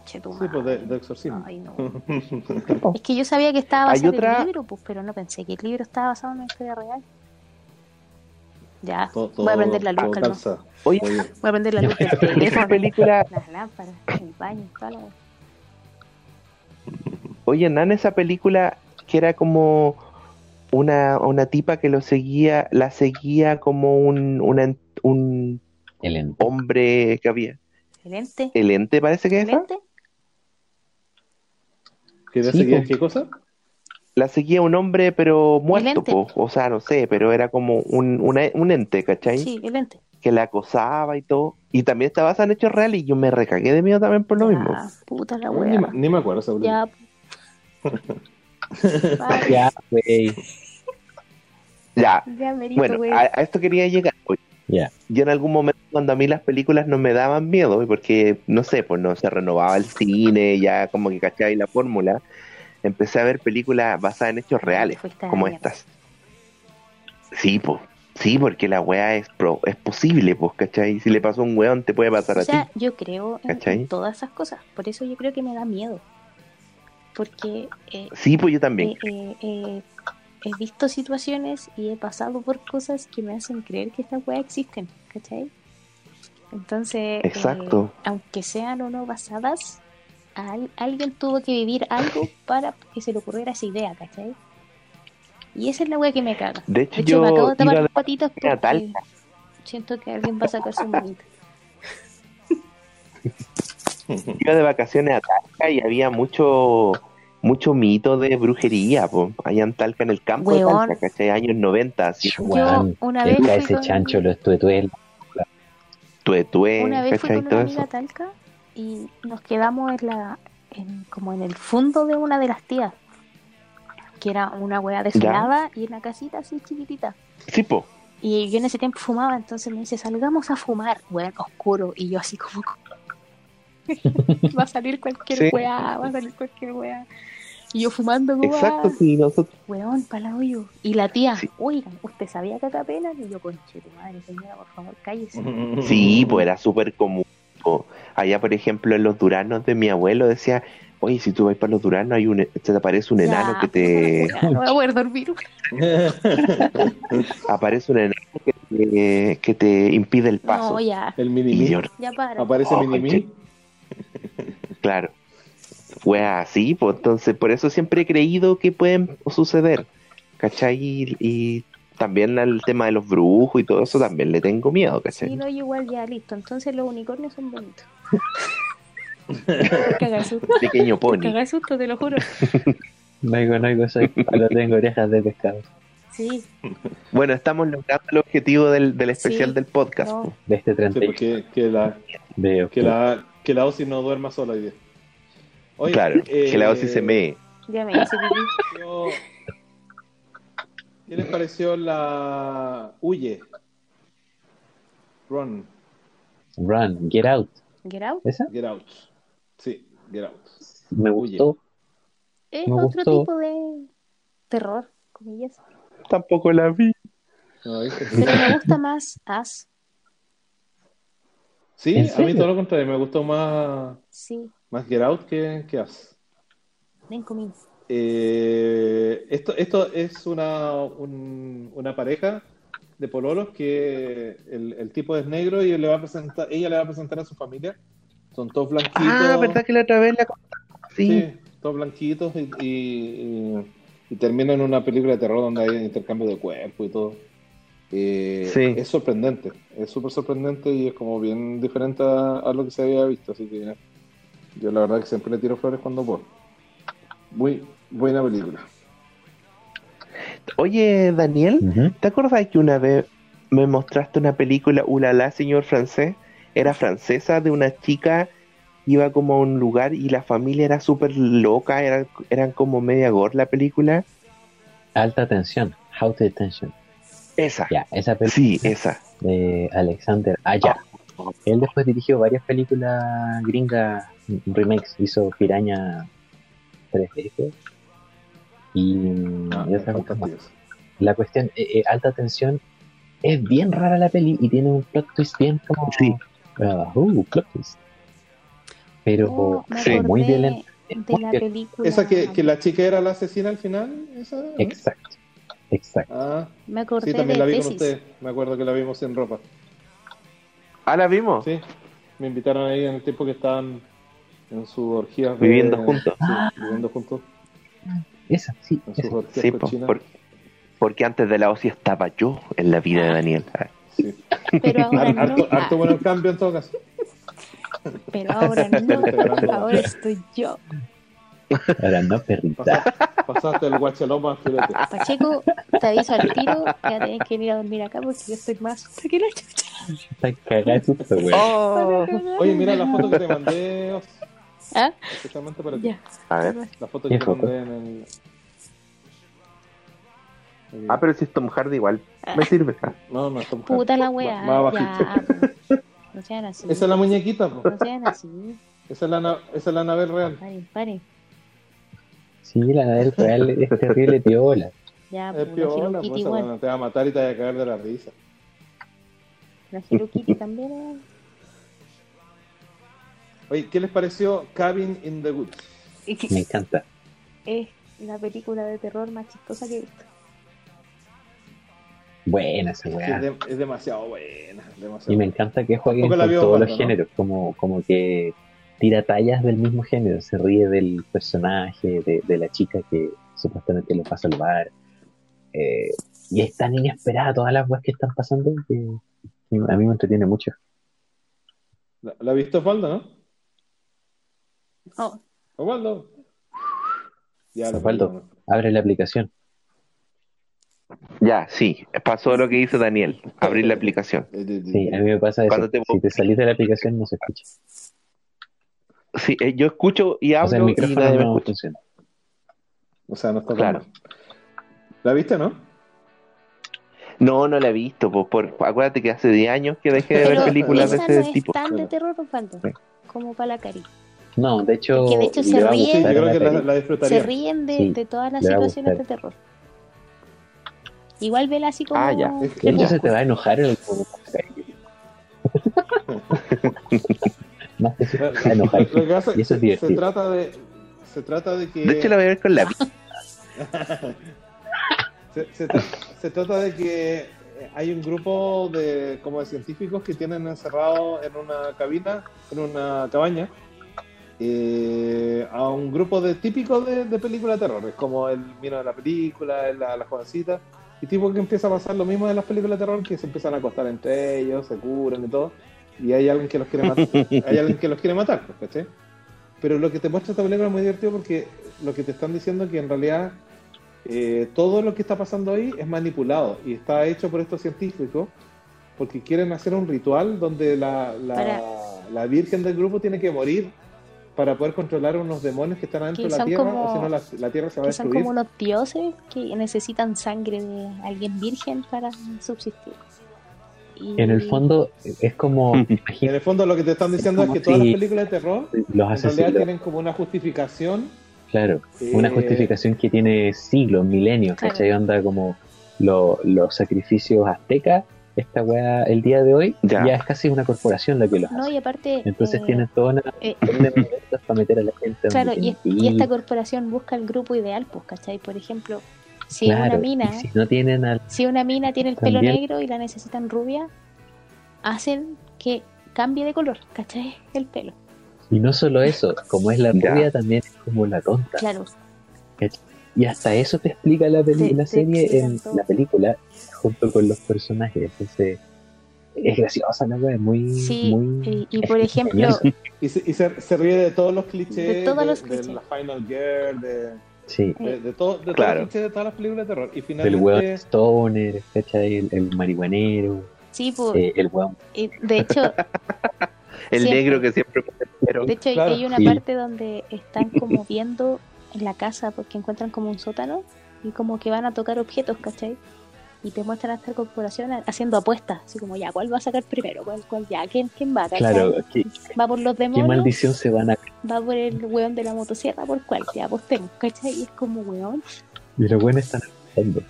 de, exorcismo. Ay, no. Es que yo sabía que estaba basado en el libro, pues, pero no pensé que el libro estaba basado en una historia real. Ya, Todo- voy a prender la luz, todo calma. calza. Oye, Oye, Voy a prender la luz del esa teléfono, película, las lámparas, el baño, toda la wea. oye, Nan, esa película que era como una, una tipa que lo seguía, la seguía como un, una- un El hombre que había. El ente. El ente parece que es El esa. ente. ¿quieres Sí, pues. qué cosa? La seguía un hombre, pero muerto, po. o sea, no sé, pero era como un, una- un ente, ¿cachai? Sí, el ente. Que la acosaba y todo. Y también estaba en hechos reales y yo me recagué de miedo también por lo Ya, mismo. Puta la Ni, me- wea. ni me acuerdo esa película. Ya. Ya, wey. Ya, ya merito, bueno, wey. a, a esto quería llegar. Oye, Ya. Yo en algún momento cuando a mí las películas no me daban miedo, porque no sé, pues no se renovaba el cine, ya como que cachai la fórmula, empecé a ver películas basadas en hechos reales, a como mierda. estas. Sí, pues, sí, porque la weá es pro, es posible, pues, cachai. Si le pasó a un weón, te puede pasar O a sea, ti. yo creo en todas esas cosas. Por eso yo creo que me da miedo. Porque eh, Sí, pues yo también. eh, eh, eh, he visto situaciones y he pasado por cosas que me hacen creer que estas weas existen. ¿Cachai? Entonces, eh, Exacto. aunque sean o no basadas, al- alguien tuvo que vivir algo para que se le ocurriera esa idea, ¿cachai? Y esa es la wea que me caga. De hecho, De hecho, me acabo yo de tapar las patitas porque siento que alguien va a sacar su manita. iba de vacaciones a Talca y había mucho mucho mito de brujería, pues, allá en Talca, en el campo Weón. de Talca, ¿cachai? Años 90, así, Weón, una vez fui ese con- chancho, lo estuve tuetue, Una vez fui con Todo una eso. amiga a Talca y nos quedamos en la, en, como en el fondo de una de las tías, que era una wea desolada y una casita así chiquitita. Sí, po. Y yo en ese tiempo fumaba, entonces me dice, salgamos a fumar, weón, oscuro. Y yo así como, va a salir cualquier Sí. weá, va a salir cualquier weá. Y yo fumando como, Exacto, ah, sí, nosotros. weón, para hoyo. Y la tía, Sí. oigan, ¿usted sabía que acá pena? Y yo, conche tu madre, señora, por favor, cállese. Sí, pues era súper común. Allá, por ejemplo, en los duranos de mi abuelo decía, oye, si tú vas para los duranos, hay un, te aparece un enano que te... weá, No voy a poder dormir. aparece un enano que te, que te impide el paso. No, ya, El y mini yo, ya para. Aparece Oh, claro. Fue así, pues entonces por eso siempre he creído que pueden suceder. ¿Cachai? Y, y también al tema de los brujos y todo eso también le tengo miedo, ¿cachai? Sí, no, igual ya, listo. Entonces los unicornios son bonitos. Por cagar susto. Pequeño Por pony. cagar susto, te lo juro. No digo, no digo, soy palo, tengo orejas de pescado. Sí, Bueno, estamos logrando el objetivo del, del especial Sí, del podcast. no. po. De este Sí, 30 porque que la, de que la, que la Osi no duerma sola hoy día. Oye, Claro, eh, que la OSI se mee. ya me hice yo- ¿Qué les pareció la Huye? Run. Run, get out. Get Out ¿Esa? Get Out. Sí, Get Out. Me gustó. es Me otro gustó. tipo de terror, comillas. Tampoco la vi. Pero me gusta más As. Sí, ¿En a mí todo lo contrario, me gustó más, Sí, más Get Out que, que Us. ven conmigo. Eh, esto, esto es una, un- una pareja de pololos que el, el tipo es negro y le va a presentar, ella le va a presentar a su familia. Son todos blanquitos. Ah, ¿verdad que la otra vez la? Sí. Sí, todos blanquitos y, y, y- y termina en una película de terror donde hay intercambio de cuerpo y todo. Eh, Sí. Es sorprendente, es súper sorprendente y es como bien diferente a, a lo que se había visto. Así que yo la verdad que siempre le tiro flores cuando puedo. Muy buena película. Oye, Daniel, Ujú. ¿te acuerdas que una vez me mostraste una película, Ulala, señor francés? Era francesa de una chica, iba como a un lugar y la familia era súper loca, era, eran como media gore la película. Alta tensión. How to Tension. Esa, Ya, esa película sí, esa. de Alexander Aya. Él después dirigió varias películas gringas, remakes. Hizo Piraña 3D, creo. Y, Ah, fantástico. La cuestión, eh, eh, alta tensión, es bien rara la peli y tiene un plot twist bien como... Sí. uh, plot twist. Pero Oh, sí, muy violento. de Muy la violento. película. Esa que, que la chica era la asesina al final, esa. Exacto, exacto. Ah, Me acordé sí, también de la vi con Tesis. usted. Me acuerdo que la vimos sin ropa. Ah, ¿la vimos? Sí, me invitaron ahí en el tiempo que estaban en sus orgías. Viviendo juntos. Sí, viviendo juntos. Esa, sí, En sus esa. orgías Sí, cochinas. por- porque antes de la OSI estaba yo en la vida de Daniel. Ah, Sí. Pero ahora Har- harto, no. harto bueno el cambio en todo caso. Pero ahora no. Ahora estoy yo. Ahora no, perrita. Pasaste, pasaste el guachaloma al filete. Pacheco, te aviso al tiro que ya tenés que ir a dormir acá porque yo estoy más que la chucha. Está cagada susto, güey. Oh. Oye, mira la foto que te mandé, ¿Ah? especialmente para ti. A ver. La foto que ¿Qué te foto? mandé en el. Ah, pero si es Tom Hardy igual. Me sirve. Ah, No, no, Tom Puta Hardy. la weá. Más. Ya, po. No sean así. Esa es la muñequita, po. No sean así. Esa es la, na- esa es la Anabel real. Paren, paren. Sí, la del real es terrible piola. Ya, Es pues, la piola, pues weá te va a matar y te va a caer de la risa. La Hello Kitty también es. Oye, ¿qué les pareció Cabin in the Woods? Me encanta. Es la película de terror más chistosa que he visto. Buena esa weá. es, de- es demasiado buena. Demasiado Y me buena. encanta que jueguen con todos los ¿no? géneros, como, como que tira tallas del mismo género, se ríe del personaje, de, de la chica que supuestamente lo va a salvar. Eh, y es tan inesperada todas las weas que están pasando que a mí me entretiene mucho. ¿La, la ha visto Osvaldo, no? Oh, Osvaldo. Ya, Osvaldo. Abre la aplicación. Ya, sí. Pasó lo que dice Daniel. Abrir la aplicación. Sí, a mí me pasa eso. Te- Si te salís de la aplicación no se escucha. Sí, eh, yo escucho y O hablo sea, el y nadie me no escucha. funciona. O sea, no está Claro. mal. ¿La viste, no? No, no la he visto. po, por, acuérdate que hace 10 años que dejé de ver películas de ese no es tipo. tan de terror, Osvaldo. Sí. Como para la cari. No, de hecho, que de hecho se le va a ríe. Sí, gustar yo creo la que la, peli. la disfrutaría. Se ríen de, Sí, de todas las situaciones de terror. Igual vela así como. Ah, ya. De hecho, Crepúsculo. se te va a enojar en el Más que se va a enojar. lo que pasa Y eso es se divertido. trata de se trata de que De hecho, la voy a ver con la se, se tra- se trata de que eh, hay un grupo de como de científicos que tienen encerrado en una cabina, en una cabaña, eh, a un grupo de típicos de, de película de terror, es como el vino de la película, la, la jovencita, y tipo que empieza a pasar lo mismo de las películas de terror, que se empiezan a acostar entre ellos, se curan y todo, y hay alguien que los quiere matar, hay alguien que los quiere matar, pues, ¿cachai? Pero lo que te muestra esta película es muy divertido porque lo que te están diciendo es que en realidad eh, todo lo que está pasando ahí es manipulado y está hecho por estos científicos porque quieren hacer un ritual donde la, la, Para- la virgen del grupo tiene que morir para poder controlar unos demonios que están adentro Que de la tierra como- o si no la, la tierra se va a Que son destruir. como unos dioses que necesitan sangre de alguien virgen para subsistir. Y- En el fondo es como, En el fondo lo que te están diciendo es como que todas si las películas de terror los en realidad asesinos, tienen como una justificación. claro, una eh, justificación que tiene siglos, milenios, Claro. ¿cachai? Onda como lo- los sacrificios aztecas, esta weá el día de hoy Ya. ya, es casi una corporación la que los No, hace. y aparte. Entonces eh, tienen toda una eh, para meter a la gente. Claro, y, y esta corporación busca el grupo ideal, pues, ¿cachai? Por ejemplo, si una mina, si no tienen al si una mina tiene el pelo negro y la necesitan rubia, hacen que cambie de color, ¿cachai? El pelo. Y no solo eso, como es la Ya. rubia, también es como la tonta. Claro, Y hasta eso te explica la, peli- Te- la serie en todo. la película, junto con los personajes. Entonces, es graciosa la wea, es muy. sí. muy Y, y por ejemplo. Y, se, y se, se ríe de todos los clichés. De todos los de clichés. la Final Girl, de, Sí, de, de todo, de Claro. clichés de todas las películas de terror. Y del finalmente. weón stoner, ¿cachai? El, el marihuanero, sí, pues, eh, el weón. y de hecho, El Siempre. negro que siempre pero de hecho Claro. hay una Sí. parte donde están como viendo en la casa porque encuentran como un sótano y como que van a tocar objetos, ¿cachai? Y te muestran a esta corporación haciendo apuestas, así como ya, ¿cuál va a sacar primero? ¿Cuál, cuál ya? ¿Quién, quién va? Claro, ¿qué, Va por los qué demonios, maldición se van a. va por el weón de la motosierra, ¿por cuál? Ya apostemos, ¿cachai? Y es como weón. Y los weones están apostando.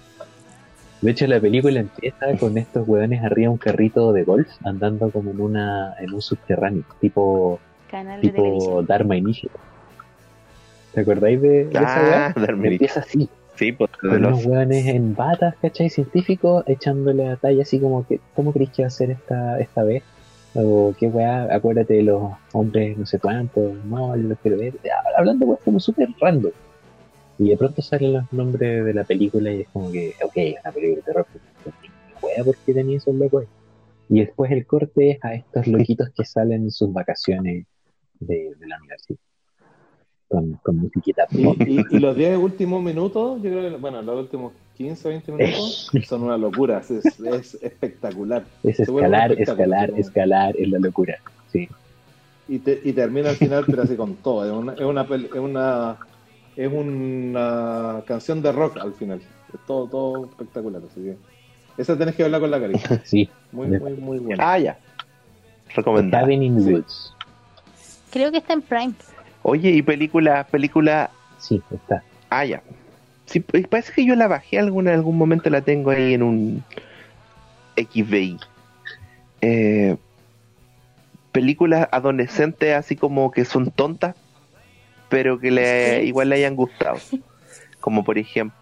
De hecho, la película empieza con estos weones arriba de un carrito de golf andando como en una en un subterráneo, tipo Canal de tipo televisión. Dharma Initiative. ¿Te acordáis de, de esa Ah, weá? Darminic. Empieza así, Sí, pues de los. unos weones en batas, ¿cachai? Científicos, echándole a talla así como que, ¿cómo crees que va a ser esta, esta vez? O qué weá, acuérdate de los hombres no sé cuántos, no, los quiero ver. Hablando weá como súper random. Y de pronto salen los nombres de la película y es como que, ok, es una película de terror, weá, ¿por qué tenía esos locos? Y después el corte es a estos loquitos que salen en sus vacaciones de, de la universidad. Con, con musiquita. Y, y- y los 10 últimos minutos, yo creo que, bueno, los últimos 15 o 20 minutos son una locura. Es, es espectacular. Es escalar, escalar, escalar, es la locura. Sí. Y, te- y termina al final, pero así con todo. Es una, es una, es una, es una canción de rock al final. Es todo, todo espectacular. Así que esa tenés que verla con la carita. Sí. Muy, muy, muy buena. Ah, ya. Recomendada. Cabin in. Woods. Creo que está en Prime. Oye, y película, película. Sí, está. Ah, ya. Sí, parece que yo la bajé alguna, en algún momento la tengo ahí en un XVI. Eh, películas adolescentes así como que son tontas, pero que le, igual le hayan gustado. Como por ejemplo,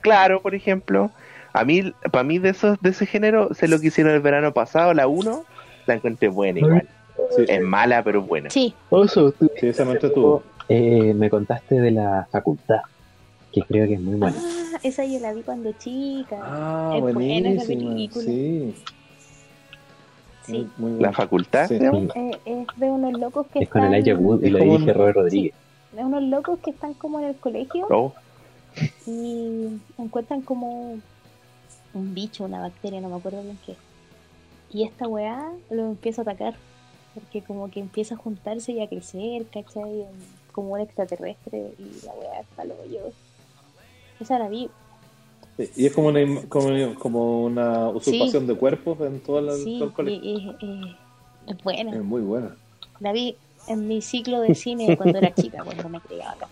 claro, por ejemplo, a mí, para mí de esos, de ese género, sé lo que hicieron el verano pasado, la 1, la encontré buena igual. Sí, Es mala, pero buena. Sí, Oso, tú sí, esa me entretuvo. eh, me contaste de la facultad, que creo que es muy buena. ah, esa yo la vi cuando chica. Ah, Es buena esa buenísima. película. Sí, Sí. muy, muy La facultad, Sí. Sí, Eh, es de unos locos que es con están. Elijah Wood y como dirige Robert Rodríguez. de unos locos que están como en el colegio Oh, y encuentran como un bicho, una bacteria, no me acuerdo bien qué. Y esta weá lo empieza a atacar. Porque como que empieza a juntarse y a crecer, ¿cachai? Como un extraterrestre y la weá está lo yo. Esa la vi. Sí, Y es como una, im- como, como una usurpación de cuerpos en todo el, Sí, todo el colegio. y- y- y- es buena. Es muy buena. La vi en mi ciclo de cine cuando era chica, cuando me criaba acá.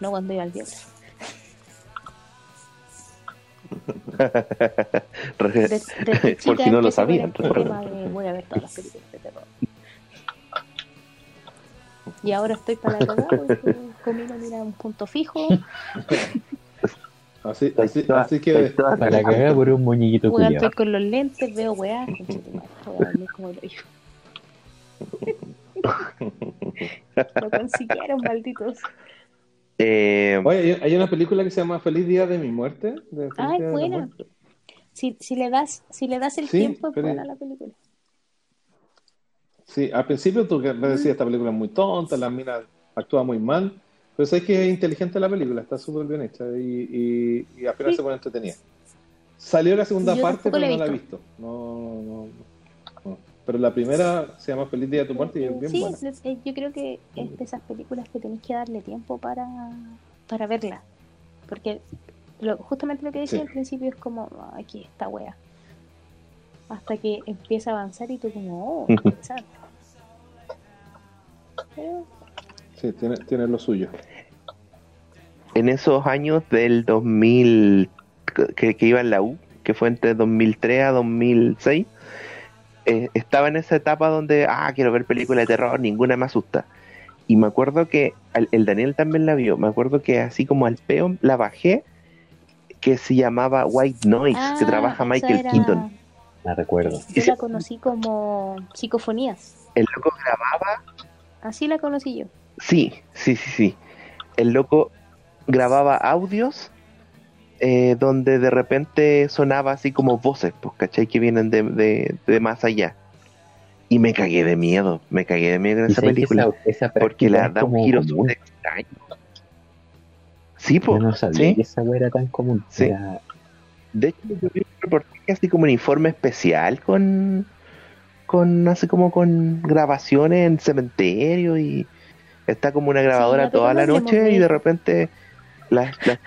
No cuando iba al biógrafo. Re- De- desde Por chica si no lo sabían, recuerda. tema de voy a ver todas las películas de terror. Y ahora estoy para la cagada porque conmigo mira un punto fijo, Así, así, así que Para cagar por un muñequito culiado. estoy con los lentes, veo weá, como hoyo. Lo consiguieron, malditos. Eh, Oye, hay- una película que se llama Feliz Día de mi Muerte. de Ah, es la buena. Muerte. Si, si le das, si le das el Sí, tiempo, es buena la película. Sí, al principio tú que me decías esta película es muy tonta, la mina actúa muy mal, pero sabes que es inteligente la película, está súper bien hecha y, y, y apenas Sí. se pone entretenida. Salió la segunda Yo parte, pero no la he visto. No, no, no. Pero la primera se llama Feliz Día de tu Muerte y es bien sí, buena. yo creo que es de esas películas que tenéis que darle tiempo para, para verla. Porque lo, justamente lo que decía Sí. al principio es como, "Ah, aquí está wea. hasta que empieza a avanzar y tú como, oh. Sí, tiene, tiene lo suyo. En esos años del 2000, que, que iba en la U, que fue entre 2003 a 2006, eh, estaba en esa etapa donde, ah, quiero ver películas de terror, ninguna me asusta. Y me acuerdo que al- el Daniel también la vio. Me acuerdo que así como al peo la bajé, que se llamaba White Noise, que Ah, trabaja Michael era- Keaton. Me recuerdo. Yo la conocí como psicofonías. El loco grababa, Así la conocí yo. sí, sí, sí, sí. El loco grababa audios eh, donde de repente sonaba así como voces, pues, ¿cachai? Que vienen de, de, de más allá. Y me cagué de miedo, me cagué de miedo en esa película. esa, esa porque la da un giro común. súper extraño. Sí, Yo pues, no sabía sí. que esa era tan común. Sí. Era- De hecho, yo vi un reportaje así como un informe especial con, con así como con grabaciones en cementerio y está como una grabadora toda la noche y de repente la, la-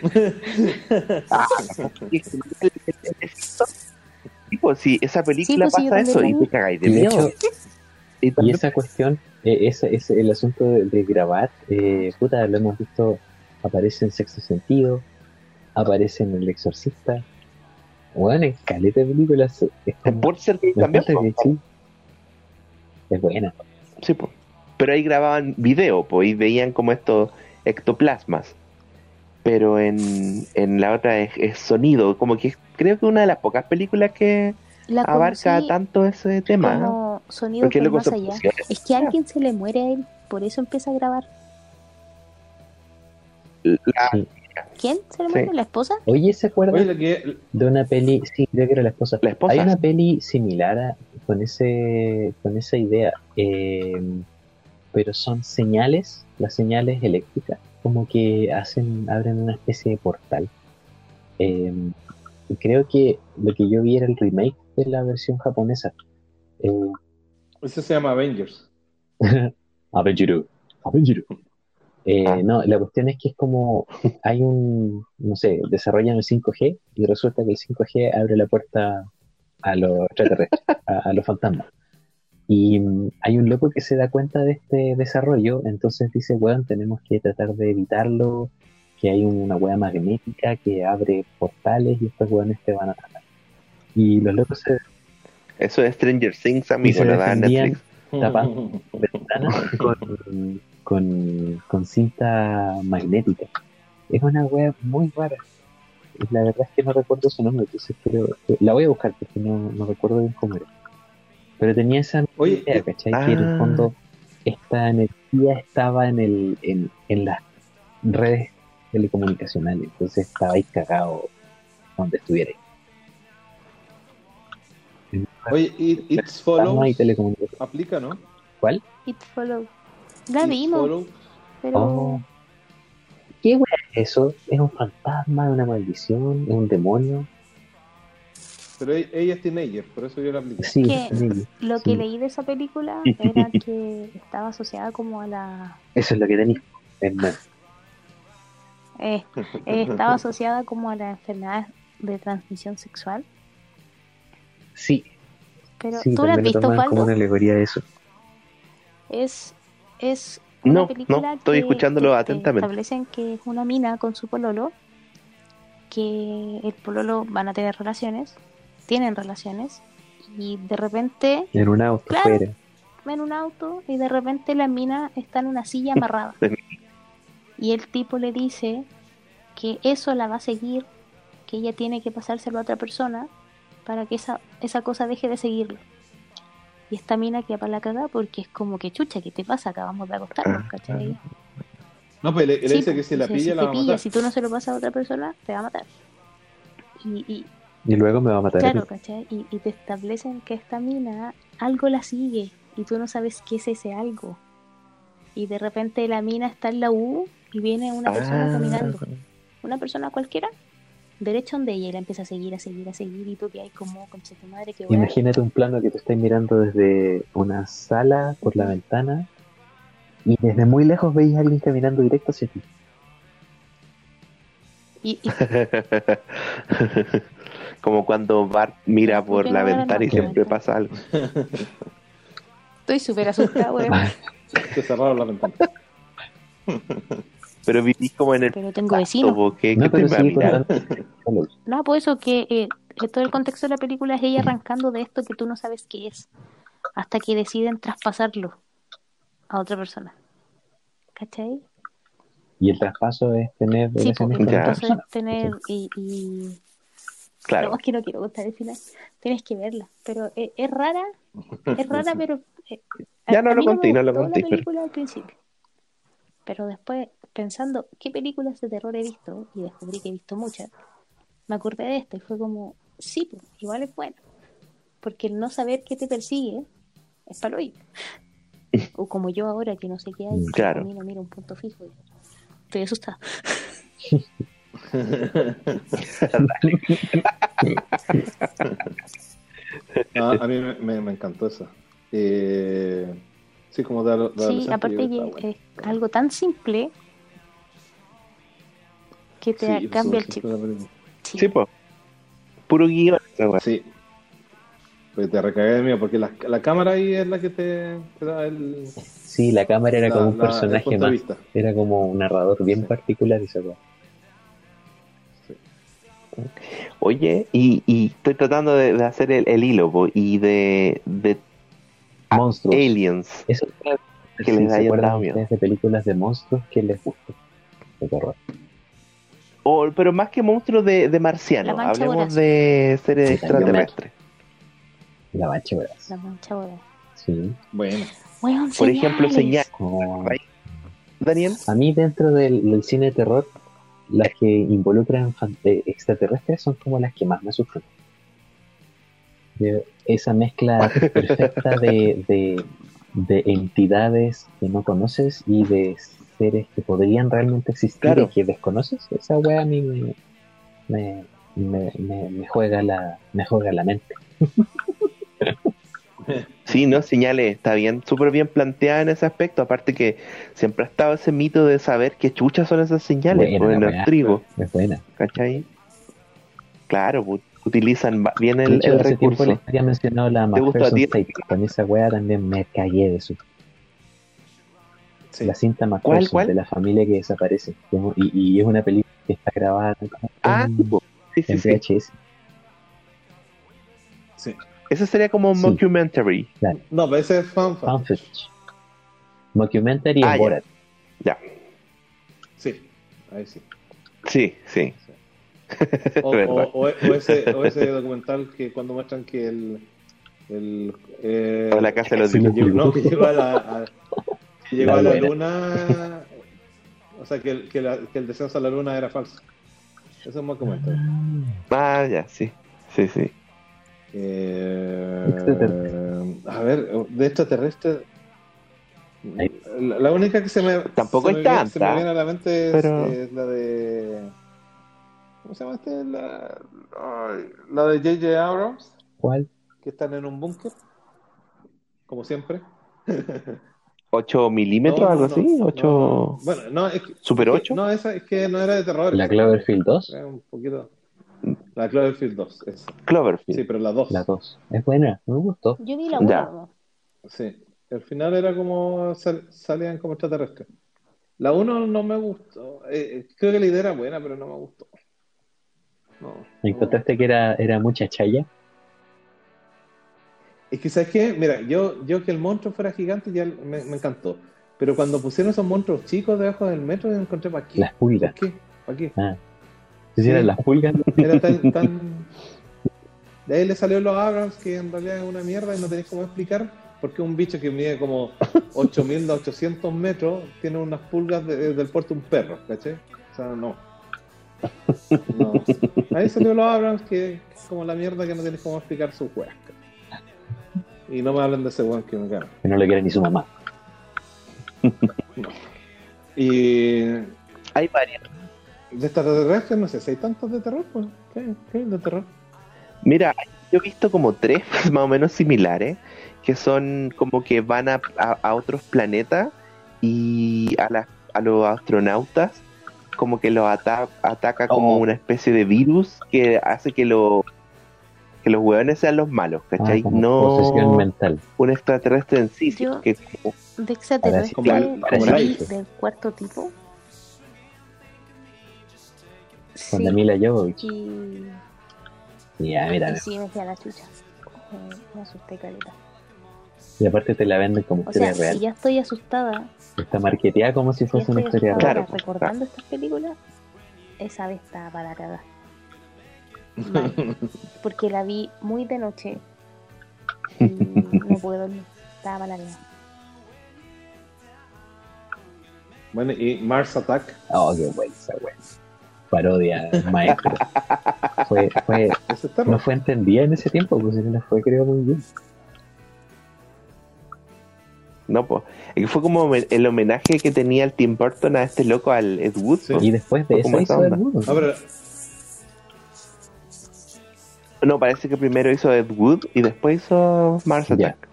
Ah, Sí, pues, sí, esa película sí, pasa eso y te cagáis de hecho, Y esa cuestión, eh, ese, ese- el asunto de, de grabar, eh, puta, lo hemos visto, aparece en Sexto Sentido, aparece en El Exorcista, bueno, en caleta de películas, es como- en Porter también, que sí, es buena. Sí, po. Pero ahí grababan video, pues, y veían como estos ectoplasmas. Pero en, en la otra es, es sonido, como que creo que una de las pocas películas que La abarca tanto ese tema. como sonido Porque por luego más allá. Es que a alguien se le muere a él, por eso empieza a grabar. La- Sí. ¿Quién se le Sí. muere? ¿La esposa? Oye, ¿se acuerdan que, de una peli? Sí, creo que era la esposa. La esposa. Hay una peli similar a- con ese con esa idea, eh, pero son señales, las señales eléctricas, como que hacen abren una especie de portal. Eh, y creo que lo que yo vi era el remake de la versión japonesa. Eh, ese se llama Avengers. Avengers. Avengers. Eh. No, la cuestión es que es como hay un, no sé, desarrollan el 5G y resulta que el 5G abre la puerta a los extraterrestres, a, a los fantasmas. Y mm, hay un loco que se da cuenta de este desarrollo, entonces dice, bueno, tenemos que tratar de evitarlo, que hay una hueá magnética que abre portales y estos hueones te van a atacar. Y los locos se Eso es Stranger Things, amigo, se defendían. Netflix. Tapando. ventanas con, con, con cinta magnética. Es una wea muy rara. Y La verdad es que no recuerdo su nombre, entonces creo, la voy a buscar porque no, no recuerdo bien cómo era. Pero tenía esa Oye, idea, ¿cachai? Que en el ah. fondo esta energía estaba en el en, en las redes telecomunicacionales, entonces estaba ahí cagado donde estuviera. Oye, It, It's No hay Follows telecomunicaciones. aplica, ¿no? ¿Cuál? It Follow. La vimos, pero Oh. ¿Qué wea es eso? ¿Es un fantasma? ¿Es una maldición? ¿Es un demonio? Pero e- ella es teenager, por eso yo la apliqué. Sí, lo sí. que leí de esa película era que estaba asociada como a la... Eso es lo que tenéis. Es más. eh, eh, estaba asociada como a las enfermedades de transmisión sexual. Sí, Pero sí, tú la has visto, como una alegoría de eso. Es, es una No, película no, estoy que escuchándolo te- te atentamente. establecen que es una mina con su pololo, que el pololo van a tener relaciones, tienen relaciones, y de repente En un auto Claro. fuera. en un auto y de repente la mina está en una silla amarrada. Y el tipo le dice que eso la va a seguir, que ella tiene que pasárselo a otra persona para que esa, esa cosa deje de seguirlo. Y esta mina queda para la cagada porque es como que chucha, ¿qué te pasa? Acabamos de acostarnos, Ah, ¿cachai? No, pues él, él Sí, dice que pues, si la pilla, si la va a pilla, matar. si tú no se lo pasas a otra persona, te va a matar. Y, y Y luego me va a matar. a claro. ¿cachai? Y, y te establecen que esta mina algo la sigue y tú no sabes qué es ese algo. Y de repente la mina está en la U y viene una persona Ah. caminando, una persona cualquiera, derecho donde ella y la empieza a seguir, a seguir, a seguir y tú que hay como, con tu madre que. Imagínate un plano que te estáis mirando desde una sala por la ventana y desde muy lejos veis a alguien caminando directo hacia ti. Y, y- Como cuando Bart mira ¿Por la no ventana y siempre pasa algo. Estoy súper asustada, weón. Se cerraron la ventana. Pero vivís como en el Pero tengo vecinos. ¿qué, no, qué imaginas? contando. No, por eso que eh, todo el contexto de la película es ella arrancando de esto que tú no sabes qué es, hasta que deciden traspasarlo a otra persona. ¿Cachai? Y el traspaso es tener Sí, porque Ya. otra entonces persona. tener y, y... Claro. No, es que no quiero contar el final. Tienes que verla. Pero eh, es rara, es rara, pero... eh, Ya no lo conté, no lo conté, la pero- película al principio. Pero después, pensando qué películas de terror he visto, y descubrí que he visto muchas, me acordé de esta y fue como, sí, pues, igual es bueno. Porque el no saber qué te persigue es palo O como yo ahora que no sé qué hay, Claro. a mí no miro un punto fijo. y Estoy asustada. Ah, a mí me, me- me encantó esa. Eh, sí, como Sí, adolescente, aparte que bueno. es algo tan simple que te Sí, cambia el chip. sí. Sí. Pues. Puro guion. Sí. Pues te recagué de miedo, porque la, la cámara ahí es la que te, te da el, Sí, la cámara era la- como un la- personaje más. vista. Era como un narrador bien Sí. particular esa. Oye, y, y estoy tratando de, de hacer el, el hilo, po, y de, de Monstruos. Aliens. Eso Que sí, les ¿se hayan acuerdan dado miedo. ustedes de películas de monstruos que les gusta. De terror. O, pero más que monstruos de, de marcianos, hablemos voraz. de seres Sí, extraterrestres. La mancha, ¿verdad? La mancha ahora. Sí. Bueno, Weón, Por ejemplo, señal. Como- Daniel, A mí dentro del, del cine de terror, las que involucran eh, extraterrestres son como las que más me asustan. De- Esa mezcla perfecta de, de, de entidades que no conoces y de seres que podrían realmente existir Claro. y que desconoces, esa wea a mí me, me, me, me- me juega la, me juega la mente. sí, ¿no? Señales, está bien, súper bien planteada en ese aspecto. Aparte que siempre ha estado ese mito de saber qué chuchas son esas señales, Buena pues, en los weá. trigos, Es buena. ¿cachai? Claro, pues, utilizan bien el, hecho, el hace tiempo les recurso. había mencionado la ¿Te gustó a McPherson ti? Tape. Con esa wea también me cagué de su sí. la cinta ¿Cuál, McPherson cuál? de la familia que desaparece. Y, y es una película que está grabada en, Ah, sí, sí, sí, en sí. VHS. sí. Eso sería como un Sí. mockumentary. No, pero ese es fan, fan. Fan footage. Mockumentary Ah, en ya. Borat. Ya, Sí, ahí sí. sí, sí. O, o- o- o ese, o ese documental que cuando muestran que el. el eh, la casa de los que llegó, no, que llegó a la, a, que llegó La a la luna. O sea, que, que, la- que el descenso a la luna era falso. Eso es un buen comentario. Ah, ya, sí. Sí, sí. Eh, a ver, de extraterrestre. La, la única que se me. Tampoco se hay me viene- Se me tanta, viene a la mente es, pero- es la de. ¿Cómo se llama este? La, ay, la de J.J. Abrams, ¿Cuál? que están en un búnker. Como siempre. 8 milímetros, No, no, algo no, así. no, 8. no. Bueno, no, es que. ¿Super es que- 8? No, esa es que no era de terror. ¿La Cloverfield 2? Era un poquito. La Cloverfield 2, esa. Cloverfield. Sí, pero la 2. La 2. Es buena, me gustó. Yo vi la Ya. 1. Sí, al final era como sal- salían como extraterrestres. La 1 no me gustó. Eh, eh, creo que la idea era buena, pero no me gustó. No, no. ¿Encontraste que era, era mucha chaya? Es que, ¿sabes qué? Mira, yo, yo que el monstruo fuera gigante ya me, me encantó. Pero cuando pusieron esos monstruos chicos debajo del metro, yo encontré para qué. Las pulgas. ¿Para qué? ¿Para qué? Ah. Eran las pulgas, Era tan, tan... De ahí le salió los Abrams que en realidad es una mierda y no tenéis cómo explicar por qué un bicho que mide como 8.000 a 800 metros tiene unas pulgas de- del puerto un perro, ¿cachai? O sea, no. No. Ahí salió los Abrams que es como la mierda que no tenéis cómo explicar su juega. Y no me hablen de ese weón que me caga. que no le quiere ni su mamá. Y Hay varias. de extraterrestres, no sé si hay tantos de terror, pues. ¿Qué, de terror? Mira, yo he visto como tres más o menos similares, que son como que van a, a- a otros planetas y a, las- a los astronautas como que los ata- ataca como una especie de virus que hace que lo que los hueones sean los malos, Ah, ¿cachai? no posesión mental. un extraterrestre en sí, Yo- que como- De extraterrestre cuarto tipo. Con Sí, Mila Jovovich. y, Y a mí y también. sí me fui a la chucha. Me, me asusté caleta. Y aparte te la venden como O sea, historia si real. ya estoy asustada, Está marketeada como si si fuese una historia real. Claro. recordando estas películas, esa vez estaba para. Mal. Porque la vi muy de noche y no pude dormir. Estaba para la cagada. Bueno, y Mars Attack. Oh, qué buena esa wea. Parodia maestro. fue, fue, no fue entendida en ese tiempo, pues no la fue creo muy bien. No, pues, es que fue como el homenaje que tenía el Tim Burton a este loco, al Ed Wood. Sí. Y después de eso hizo el onda. mundo. No, pero No, parece que primero hizo Ed Wood y después hizo Mars Ya. Attack.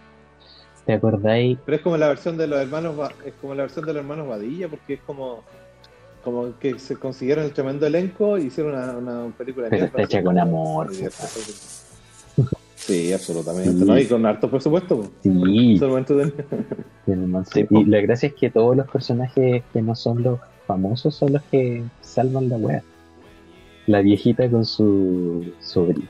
¿Te acordáis? Pero es como la versión de los hermanos es como la versión de los hermanos Badilla porque es como como que se consiguieron el tremendo elenco y hicieron una, una película Pero está hecha con amor, Sí, absolutamente. Sí. ¿no? Y con harto presupuesto. pues. Sí, Sí, y la gracia es que todos los personajes que no son los famosos son los que salvan la wea. La viejita con su,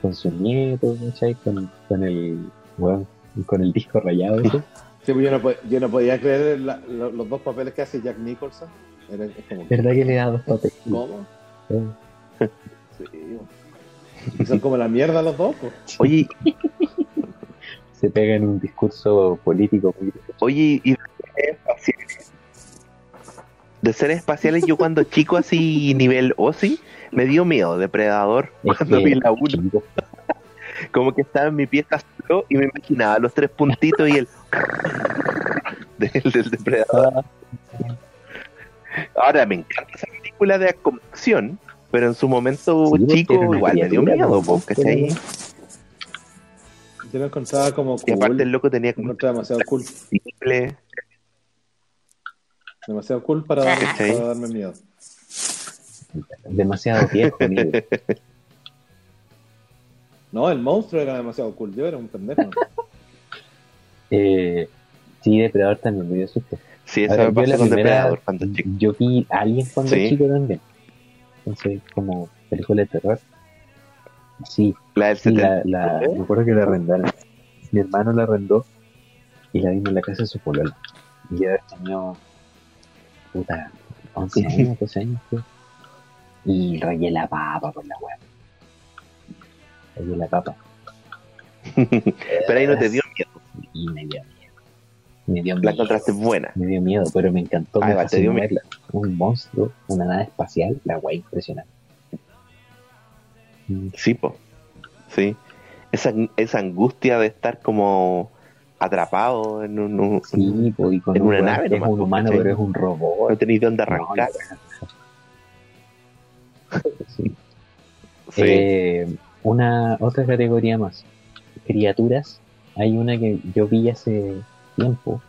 con su nieto, ¿cachai? Con, con el weón, con el disco rayado. Sí, pues yo, no, yo no podía creer la- lo- los dos papeles que hace Jack Nicholson. Era, es como, ¿Verdad que le da dos papeles? ¿Cómo? Sí. Y son como la mierda los dos. Pues. Oye, Se pega en un discurso político oye, y de seres espaciales, de seres espaciales, yo cuando chico así nivel OSI, me dio miedo, depredador, cuando vi la 1. chico, Como que estaba en mi pieza solo y me imaginaba los tres puntitos y el del, del depredador. Ahora me encanta esa película de acción, pero en su momento Sí, chico igual me dio miedo, po, po, ¿cachai? Yo lo encontraba como Y aparte el cool. loco tenía como demasiado cool. simple. Demasiado cool para, darme- Sí. para darme miedo. demasiado viejo, amigo. No, el monstruo era demasiado cool. Yo era un pendejo. Eh, sí, Depredador también me dio susto. Sí, eso Ahora, me pasó con primera- Depredador cuando chico. Yo vi Alien cuando Sí. chico también. Entonces, como película de terror. Sí, La del sí, 70. la, la, me acuerdo que la arrendaron. Mi hermano la arrendó y la vimos en la casa de su polola. Y yo tenía, puta, 11 años, 12 años, creo. Y rayé la papa con la web. Rayé la papa. Pero ahí no te dio miedo. Y me dio miedo. Me dio La encontraste buena. Me dio miedo, pero me encantó. Me te dio verla. Un monstruo, una nave espacial, la guay impresionante. Mm, Sí, po. Sí. Esa, esa angustia de estar como atrapado en un. un- Sí, po, y con En un una nave es nomás, un humano, pero es un robot. No tenéis dónde No, arrancar. sí. Sí. Eh, una otra categoría más. Criaturas. Hay una que yo vi hace tiempo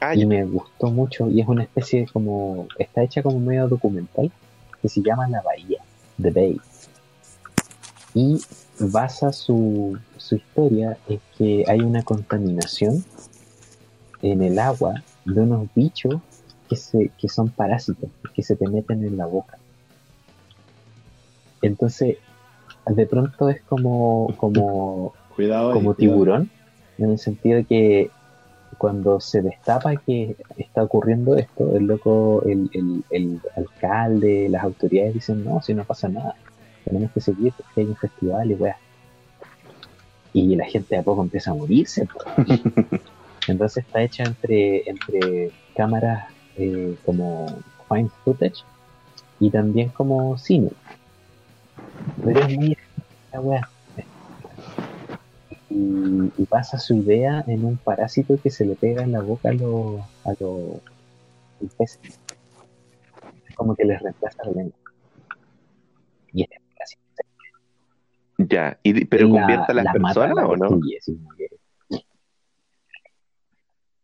Ah, y me gustó mucho y es una especie de como está hecha como medio documental que se llama La Bahía, The Bay. Y basa su, su historia en que hay una contaminación en el agua de unos bichos que, se, que son parásitos, que se te meten en la boca. Entonces, de pronto es como, como Cuidado. ahí, como cuidado. tiburón, en el sentido de que cuando se destapa que está ocurriendo esto, el loco, el, el, el alcalde, las autoridades dicen, no, si no pasa nada, tenemos que seguir porque hay un festival y weá. Y la gente de a poco empieza a morirse. Entonces está hecha entre, entre cámaras eh, como fine footage y también como cine. Pero es muy la weá y, y pasa su idea en un parásito que se le pega en la boca a los a los peces. Es como que les reemplaza la lengua. Y este parásito Ya. Y, pero la- convierte a las la personas la o no? así que-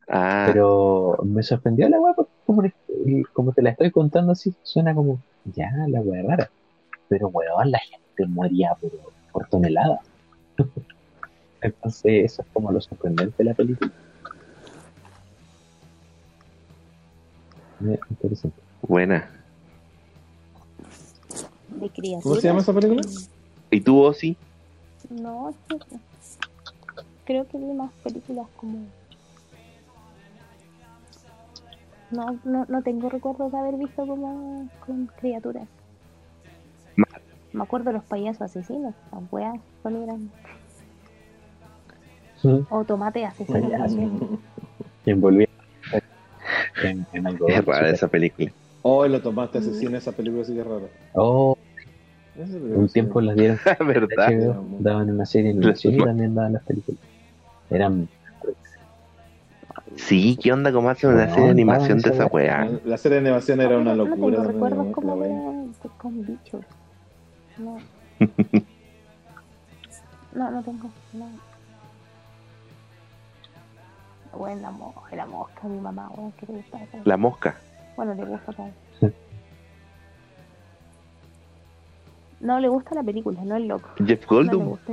Ah, Pero me sorprendió la weá, porque como, como te la estoy contando así, suena como, ya, la weá rara. Pero weón, la gente moría por, por tonelada. Entonces, eso es como lo sorprendente de la película. Eh, Interesante. Buena. De criaturas. ¿Cómo se llama esa película? ¿Y tú, Ozzy? No, creo que vi más películas como. No, no, no tengo recuerdos de haber visto como con criaturas. Me acuerdo de los payasos asesinos, las weas son eran. O tomate. Que envolvía en, en algo. Es rara esa película. Oh, lo tomaste asesino, esa película sí que es rara. Oh, un tiempo las dieron. ¿Verdad? HBO, daban una serie de animación y también daban las películas. Eran. Sí, ¿qué onda? ¿Cómo hacen una No, serie de animación de esa weá? La serie de animación era una locura. No recuerdos ¿no? como La de, de- con bichos. No. No, no tengo. No. Bueno, la, mo la mosca, mi mamá, bueno, que le gusta. La mosca. Bueno, le gusta acá. No le gusta la película, no el loco. Jeff No le Goldblum. gusta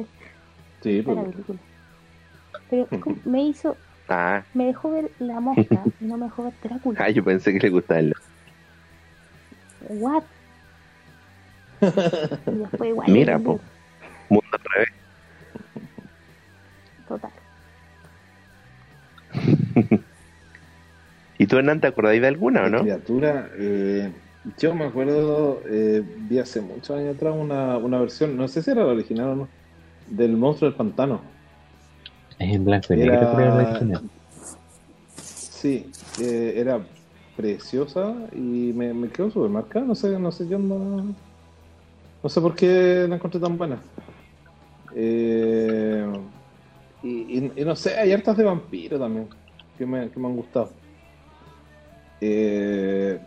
Sí, la pues. película. Pero me hizo, Ah, me dejó ver la mosca y no me dejó ver Drácula. ah, yo pensé que le gustaba el. What? Y después igual. Mira, el- po. Mundo al revés. Total. ¿Y tú, Hernán, te acordáis de alguna o no? Criatura, eh, yo me acuerdo, eh, vi hace muchos años atrás una, una versión, no sé si era la original o no, del monstruo del pantano. Es en blanco y Era- negro, creo, la original. Sí, eh, era preciosa y me, me quedó súper marcada, no sé, no sé qué onda. No sé por qué la encontré tan buena. Eh, y, y- y no sé, hay hartas de vampiro también que me, que me han gustado. Eh,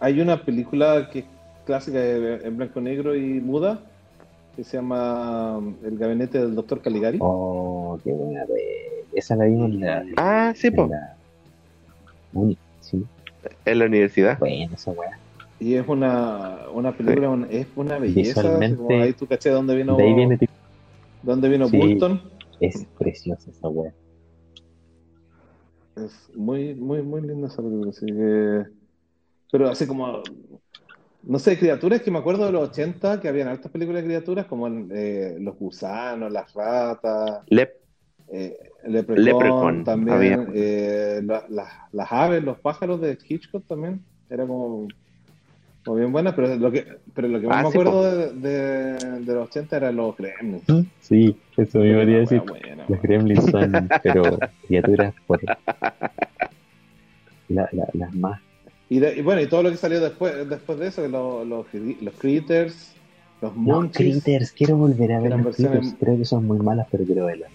hay una película que es clásica en blanco y negro y muda que se llama El gabinete del doctor Caligari. Oh, qué buena. Esa la vimos en la. Ah, sí, en po. la uni, sí. En la universidad. Buena esa weá. Y es una, una película, un- es una belleza. como ahí tú caché dónde vino, De ahí viene dónde vino Sí. Burton. Es preciosa esa weá. Es muy, muy, muy linda esa película. Así que... Pero así como, no sé, criaturas que me acuerdo de los 80, que habían altas películas de criaturas, como eh, los gusanos, las ratas, Lep. eh, Leprechaun Leprechaun, también, eh, la- la- las aves, los pájaros de Hitchcock también, era como, como bien buena, pero lo que, pero lo que más Ah, me sí, acuerdo de, de, de los 80 eran los gremlins. Sí, eso me iba a Era decir. buena, Los gremlins son, pero criaturas por. La, la- las más. Y, de- y bueno, y todo lo que salió después, después de eso, que lo- los, los critters, los No, munchies. Critters, quiero volver a ver los versiones- Critters. Creo que son muy malas, pero quiero verlas.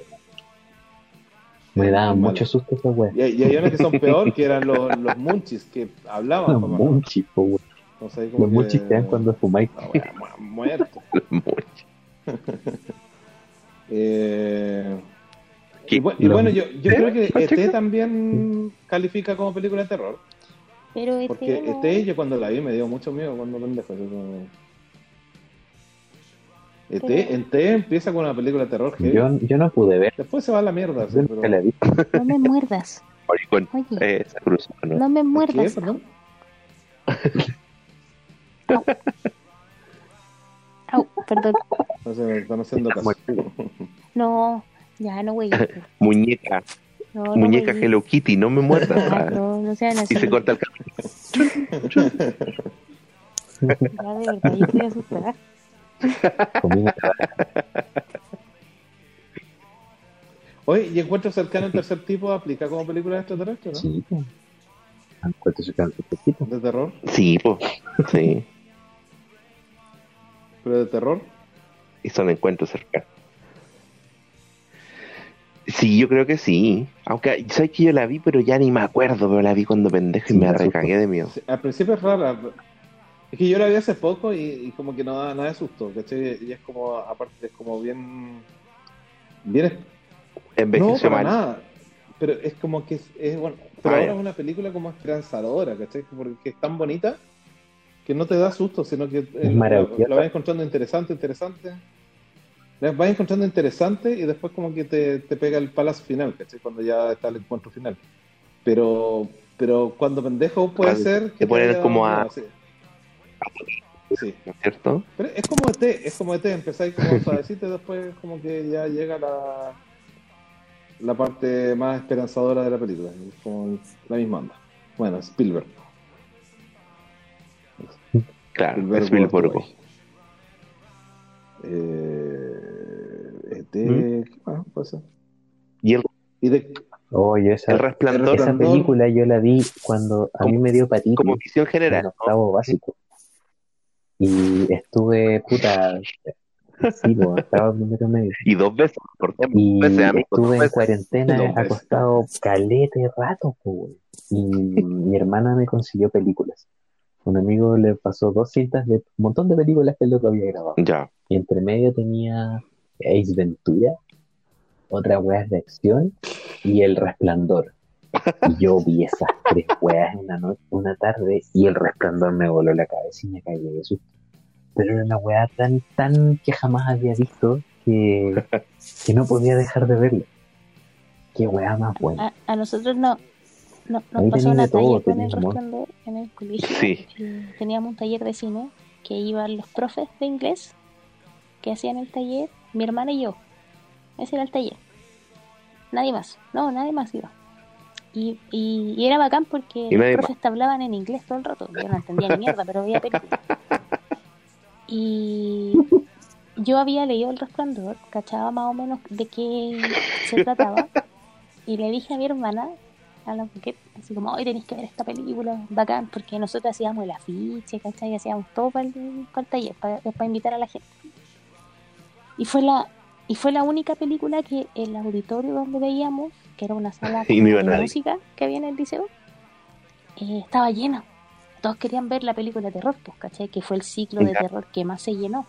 Me daban mucho susto esas weas. Y, hay- y hay unas que son peor, que eran los, los munchies, que hablaban. Los munchies, po, no sé, como Los que- dan cuando fumáis. Wea, mu- muerto. Mucho. Eh, ¿Qué? y, bu- y Los- bueno, yo, yo ¿Eh? creo que. ET también califica como película de terror. Pero este Porque no- ET, yo cuando la vi me dio mucho miedo cuando pendejo. así como- ET, Pero- en T empieza con una película de terror heavy. Yo, yo no pude ver. Después se va a la mierda. sí, Yo pero- nunca la vi. No me muerdas. Oye, con Oye, esa cruz, ¿no? no me ¿Qué? muerdas. Perdón. Au, perdón. No me están haciendo caso. No, ya no, güey. Muñeca, No, no, muñeca güey. Hello Kitty, no me muerdas. Ah, no, no sean así. Y se corta el cabello. Ya, de verdad, yo Oye, ¿y encuentro cercano el tercer tipo aplica como película extraterrestre, no? Sí, po. Encuentro su canto poquito. De terror, Sí, pues. Sí. Pero de terror. Y son encuentros cercanos. Sí, yo creo que sí. Aunque, ¿sabes que yo la vi, pero ya ni me acuerdo, pero la vi cuando pendejo y Sí, me recagué de miedo. Sí, Al principio es rara. Es que yo la vi hace poco y, y como que no da nada de susto, ¿cachai? Y es como, aparte, es como bien. Bien. No, Envejeció para mal. nada. Pero es como que es, es bueno. Pero Ah, ahora ya. es una película como esperanzadora, ¿cachai? Porque es tan bonita que no te da susto, sino que eh, lo, vas encontrando interesante, interesante. vas encontrando interesantes y después como que te, te pega el palazo final, ¿cachai? Cuando ya está el encuentro final. Pero, pero cuando pendejo puede ser que te ponen como a- sí. Sí. ¿no es cierto? Pero es como ET, es como ET, empezáis como suavecito y después como que ya llega la, la parte más esperanzadora de la película. Es como la misma onda. Bueno, Spielberg. Claro, Spielberg. Worldwide. Eh, ¿Mm? ¿qué más ser? Y el, Y de, Oye, esa, el resplandor esa película yo la vi cuando a mí me dio patito como visión en general. ¿no? octavo básico. Y estuve, puta, sí, po, estaba en primero medio. Y dos veces, por dos Y veces, amigo, estuve en veces. cuarentena acostado calete rato, po, güey. Y mi hermana me consiguió películas. Un amigo le pasó dos cintas de un montón de películas que el loco había grabado. Ya. Y entre medio tenía Ace Ventura, otra weas de acción y El Resplandor. Y yo vi esas tres weas una noche, una tarde y El Resplandor me voló la cabeza y me caí de susto. Pero era una wea tan, tan que jamás había visto que, que no podía dejar de verla. Qué wea más buena. A, a nosotros no, no- nos Ahí pasó una talla con el resplandor en el colegio. Sí. Y teníamos un taller de cine que iban los profes de inglés que hacían el taller, mi hermana y yo. Ese era el taller. Nadie más. No, nadie más iba. Y, y, y era bacán porque los profes te hablaban en inglés todo el rato. Yo no entendía ni mierda, pero veía películas. Y yo había leído El Resplandor, cachaba más o menos de qué se trataba. Y le dije a mi hermana, Buquet, así como, hoy tenéis que ver esta película, bacán, porque nosotros hacíamos el afiche, ¿cachai? Hacíamos todo para el, para el taller, para, para invitar a la gente. Y fue la y fue la única película que el auditorio donde veíamos, que era una sala de nadie. música que había en el liceo, eh, estaba llena. Todos querían ver la película de terror, pues, ¿cachai? Que fue el ciclo de terror que más se llenó.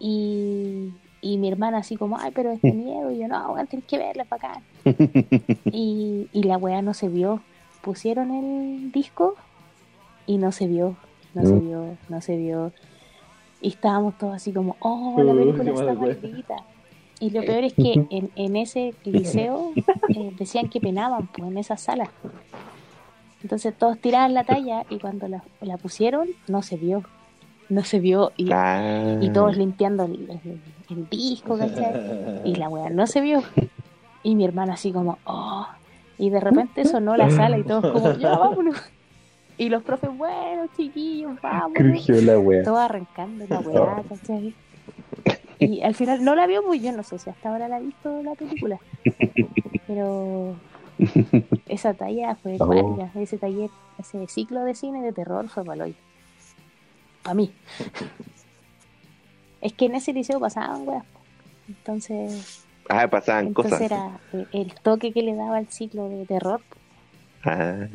Y, y mi hermana así como, ay, pero es de miedo. Y yo, no, weón, tenés que verla, es bacán. y, y la weá no se vio. Pusieron el disco y no se vio, no se vio, no se vio. Y estábamos todos así como, oh, la película está maldita. Y lo peor es que en, en ese liceo eh, decían que penaban, pues, en esa sala. Entonces todos tiraban la talla y cuando la, la pusieron, no se vio. No se vio y, Ah. y todos limpiando el, el- el disco, ¿cachai? Y la weá no se vio. Y mi hermana así como, oh. Y de repente sonó la sala y todos como, ya vámonos. Y los profes, bueno, chiquillos, vámonos. La. Todo arrancando la weá, ¿cachai? Y al final no la vio, pues yo no sé si hasta ahora la ha visto la película. Pero esa talla fue Oh. válida, ese taller, ese ciclo de cine de terror fue valor. Para mí. Es que en ese liceo pasaban weas. Entonces, Ah, pasaban entonces cosas. era el, toque que le daba al ciclo de terror, Ah.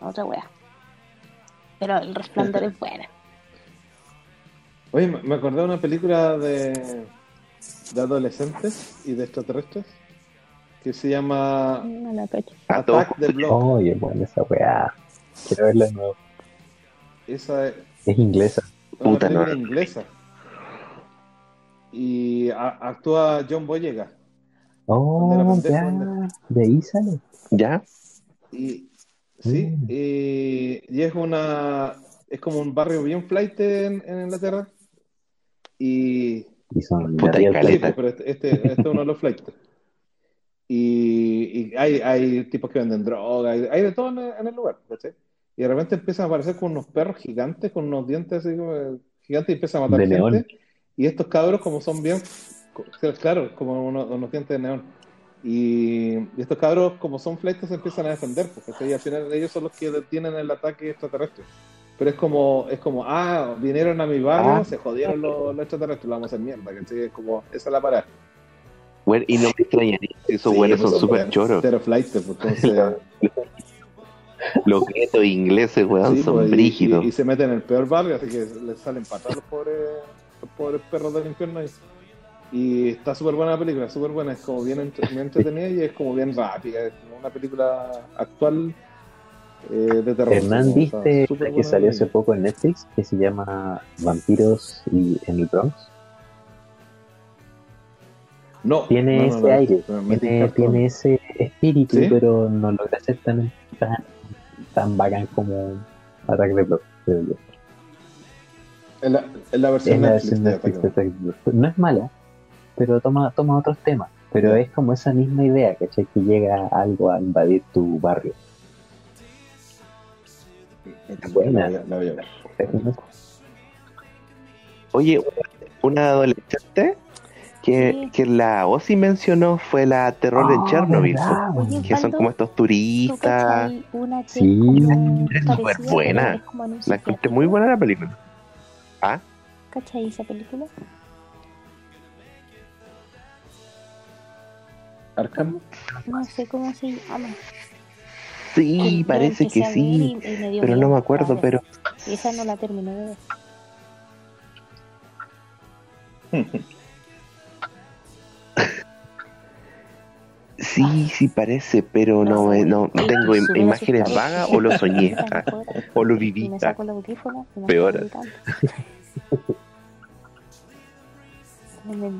otra wea. Pero el resplandor es buena. Oye, me acordé de una película de, de adolescentes y de extraterrestres que se llama No la. Attack the Block. Oye, buena esa weá. Quiero verla de nuevo. Esa es Es inglesa. una Puta, no. inglesa. Y a- actúa John Boyega. Oh, ya. De ahí sale. ¿Ya? Y sí, Mm. y, y es una es como un barrio bien flight en, en Inglaterra. Y Y son Puta. Sí, pero este, este, este es uno de los flights. Y, y hay, hay tipos que venden droga, hay, hay de todo en el, en el lugar, ¿cachai? Y de repente empiezan a aparecer con unos perros gigantes, con unos dientes así como gigantes y empiezan a matar De gente. Y estos cabros, como son bien, claro, como unos, unos dientes de neón. Y, y estos cabros, como son se empiezan a defender, porque y al final ellos son los que detienen el ataque extraterrestre. Pero es como, es como, ah, vinieron a mi barrio, Ah. se jodieron los, los extraterrestres, vamos a hacer mierda, ¿cachai? Es como, esa es la parada. Bueno, y no me extrañaría esos buenos son súper choros. Pero flight, pues, entonces. Los guetos ingleses, weón, sí, son pues, y, brígidos. y- y se meten en el peor barrio, así que les salen patas los pobres, los pobres perros del infierno ahí. Y está súper buena la película, súper buena, es como bien, entre- bien entretenida y es como bien rápida, es como una película actual eh, de terror. Hernán, ¿viste la que salió hace poco en Netflix? Que se llama Vampiros y en el Bronx. No, Tiene no, no, ese no, aire, tiene, tiene ese espíritu, ¿Sí? pero no logra ser tan, tan, tan bacán como Attack the Block. creo yo. En la, en la Es versión la Netflix versión de Netflix de. Attack the Block. No es mala, pero toma, toma otros temas. Pero es como esa misma idea, ¿cachai? Que llega algo a invadir tu barrio. buena. La voy a- la voy a ver. Oye, una adolescente que, Sí. que la Ozzy mencionó fue la Terror en Ah, Chernobyl, ¿verdad, po, Oye, que son como estos ¿tú turistas. una Sí. es súper buena. La encontré muy buena la película. ¿Ah? ¿Cachai esa película? Arkham. No sé cómo se llama. Sí, parece que sí, y- y pero no me acuerdo, pero esa no la terminé de ver. sí, sí parece, pero no, me- no, no tengo im- imágenes vagas o lo soñé, ah, o lo viví. me ah. Peor.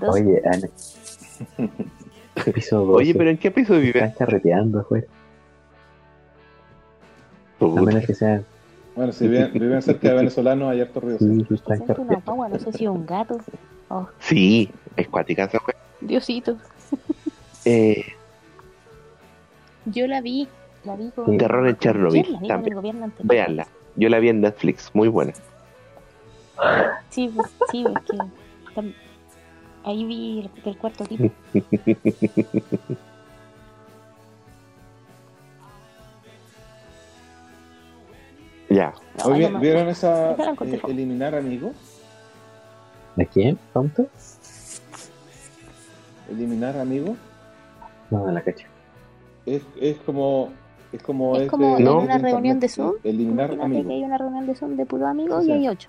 Oye, Ana. Piso 12. Oye, pero ¿en qué episodio vive? Están carreteando afuera. A menos que sea. Bueno, si viven, viven cerca de venezolanos, hay harto ruido. Sí, están una guagua, no sé si es un gato. Oh, Sí, es cuática esa. Diosito. Eh, Yo la vi. La vi con. Terror en Chernobyl. Con también. el véanla. Yo la vi en Netflix, muy buena. Sí, pues, sí, es que. tam- Ahí vi el, el cuarto tipo. Ya. No, Oye, ¿Vieron esa eh, eliminar amigos? ¿De quién? ¿Tonto? Eliminar amigos No, me la cacho. Es, es como es como Es de- como en de una reunión de Zoom. Eliminar Imagínate que amigos. hay una reunión de Zoom de puros amigos y hay ocho.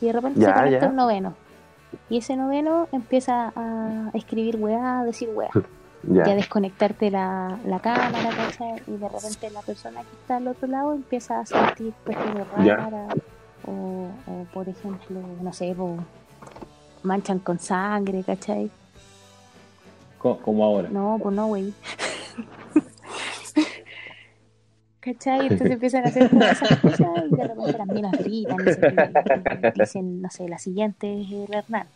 Y de repente Ya, se conecta ya. un noveno. Y ese noveno empieza a escribir weá, a decir weá. Y a Ya. desconectarte la, la cámara, ¿cachai? Y de repente la persona que está al otro lado empieza a sentir cuestiones Ya. raras. O, o, por ejemplo, no sé, manchan con sangre, ¿cachai? Co- como ahora. No, pues no, güey. ¿Cachai? Entonces empiezan a hacer cosas y de repente las minas gritan y, dicen, no sé, la siguiente es el Hernán.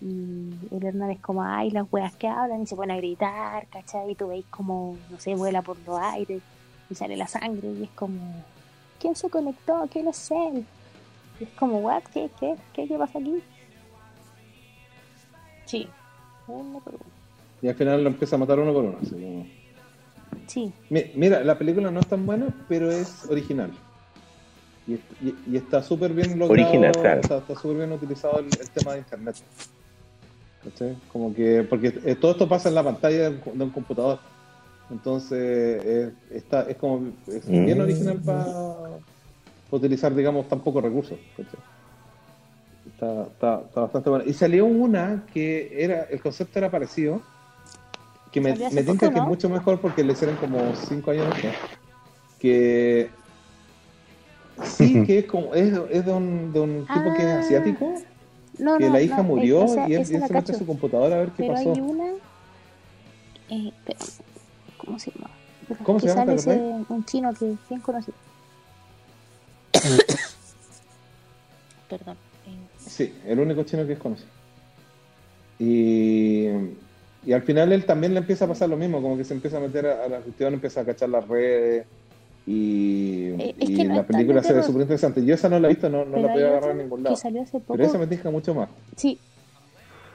Y el Hernán es como, ay, las weas que hablan y se ponen a gritar, ¿cachai? Y tú veis como, no sé, vuela por los aires y sale la sangre y es como, ¿quién se conectó? ¿Quién es él? Y es como, ¿what? ¿Qué? ¿Qué? ¿Qué, ¿Qué pasa aquí? Sí. Y al final lo empieza a matar uno por uno. así como- Sí, Mi- Mira, la película no es tan buena, pero es original. Y, y- y está súper bien logrado. Original, claro. Está está súper bien utilizado el, el tema de internet. ¿Cachai? Como que, porque eh, todo esto pasa en la pantalla de un, de un computador. Entonces, eh, está, es como es bien Mm. original para utilizar, digamos, tan pocos recursos. Está, está, está bastante bueno. Y salió una que era, el concepto era parecido, que me, me poco, que es mucho mejor porque le hicieron como 5 años después. Que sí, que es como es, es de un, de un tipo que es Ah. asiático, no, que no, la hija no, murió y él, y se mete a su computadora a ver qué Pero pasó. hay una. Eh, espera, ¿Cómo se llama? ¿Cómo que se llama, ese, un chino que es bien conocido. Perdón. eh, Sí, el único chino que es conocido. Y, y al final él también le empieza a pasar lo mismo, como que se empieza a meter a, a la cuestión, empieza a cachar las redes y, Eh, es y que no la película se ve súper interesante. Yo esa no la he visto, no, no la podía agarrar en ningún que lado. salió hace poco. Pero esa me tinca mucho más. Sí.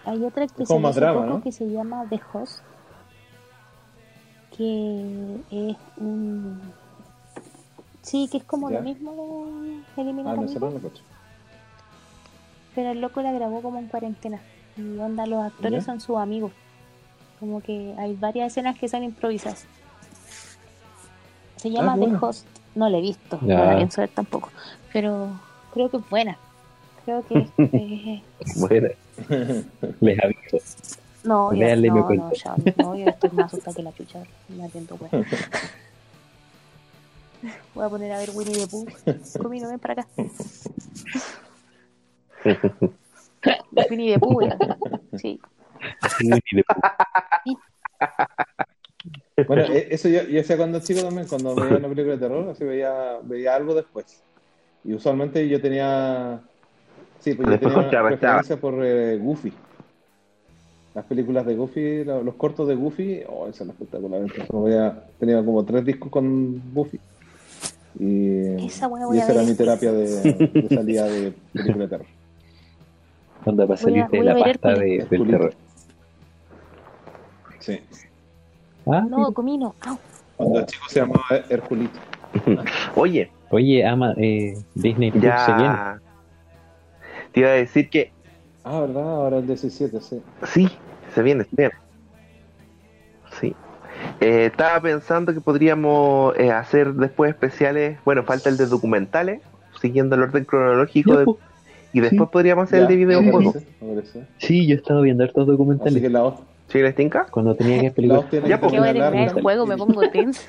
Hay otra que salió más drama, poco ¿no? que se llama The Host. Que es un. Sí, que es como ¿Ya? lo mismo de eliminar Ah, no. Pero el loco la grabó como en cuarentena. Y onda, los actores ¿Ya? son sus amigos. Como que hay varias escenas que son improvisadas. Se llama Ah, The bueno. Host. No la he visto, Ya. no la pienso ver tampoco. Pero creo que es buena. Creo que. eh, Bueno, les aviso. no, no, no, ya, no, yo estoy más asustada que la chucha. Me atiendo, pues. Voy a poner a ver Winnie the Pooh. Comino, ven para acá. Winnie the Pooh. Sí. Así Pooh. Bueno, e- eso yo, yo hacía cuando chico también, cuando veía una película de terror, así veía, veía algo después. Y usualmente yo tenía. Sí, pues yo Después tenía una preferencia por eh, Goofy. Las películas de Goofy, lo- los cortos de Goofy, oh, esa es espectacular. Entonces, tenía como tres discos con Goofy. Y, Esa y esa era mi terapia de, de salida de película de terror. Para Voy a- de a la pasta de- del terror. Sí. Ah, No, comino. Au. Cuando el chico se llamaba Herculito. Oye, Oye, ama, eh, Disney Plus se viene. ya. Te iba a decir que Ah, ¿verdad? Ahora el 17, sí. sí, se viene, se viene. Sí. Eh, estaba pensando que podríamos eh, hacer después especiales. Bueno, falta el de documentales, siguiendo el orden cronológico. Ya, de- y después podríamos hacer Ya, el de videojuegos. Sí, yo he estado viendo Así documentales. que la voz, ¿Sí, les tinca? Cuando tenía que tiene Ya, que pues. Que voy a el juego, me pongo tensa.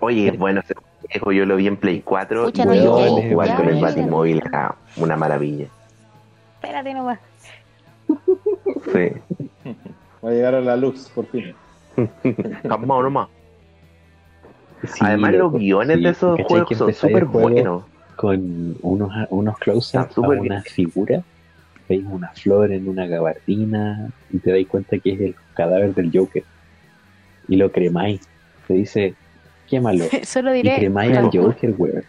Oye, bueno, ese juego yo lo vi en Play 4 Pucha, y no jugar Ya, con el. Batimóvil era una maravilla. Espérate nomás. Sí. Va a llegar a la luz, por fin. Vamos nomás. Sí, Además, los guiones sí. de esos ¿Cachai juegos son súper buenos. Con unos, unos close-ups a una figura. Veis una flor en una gabardina y te dais cuenta que es el cadáver del Joker. Y lo cremáis. Te dice, quémalo. Solo Y diré. cremáis al. Joker, weón.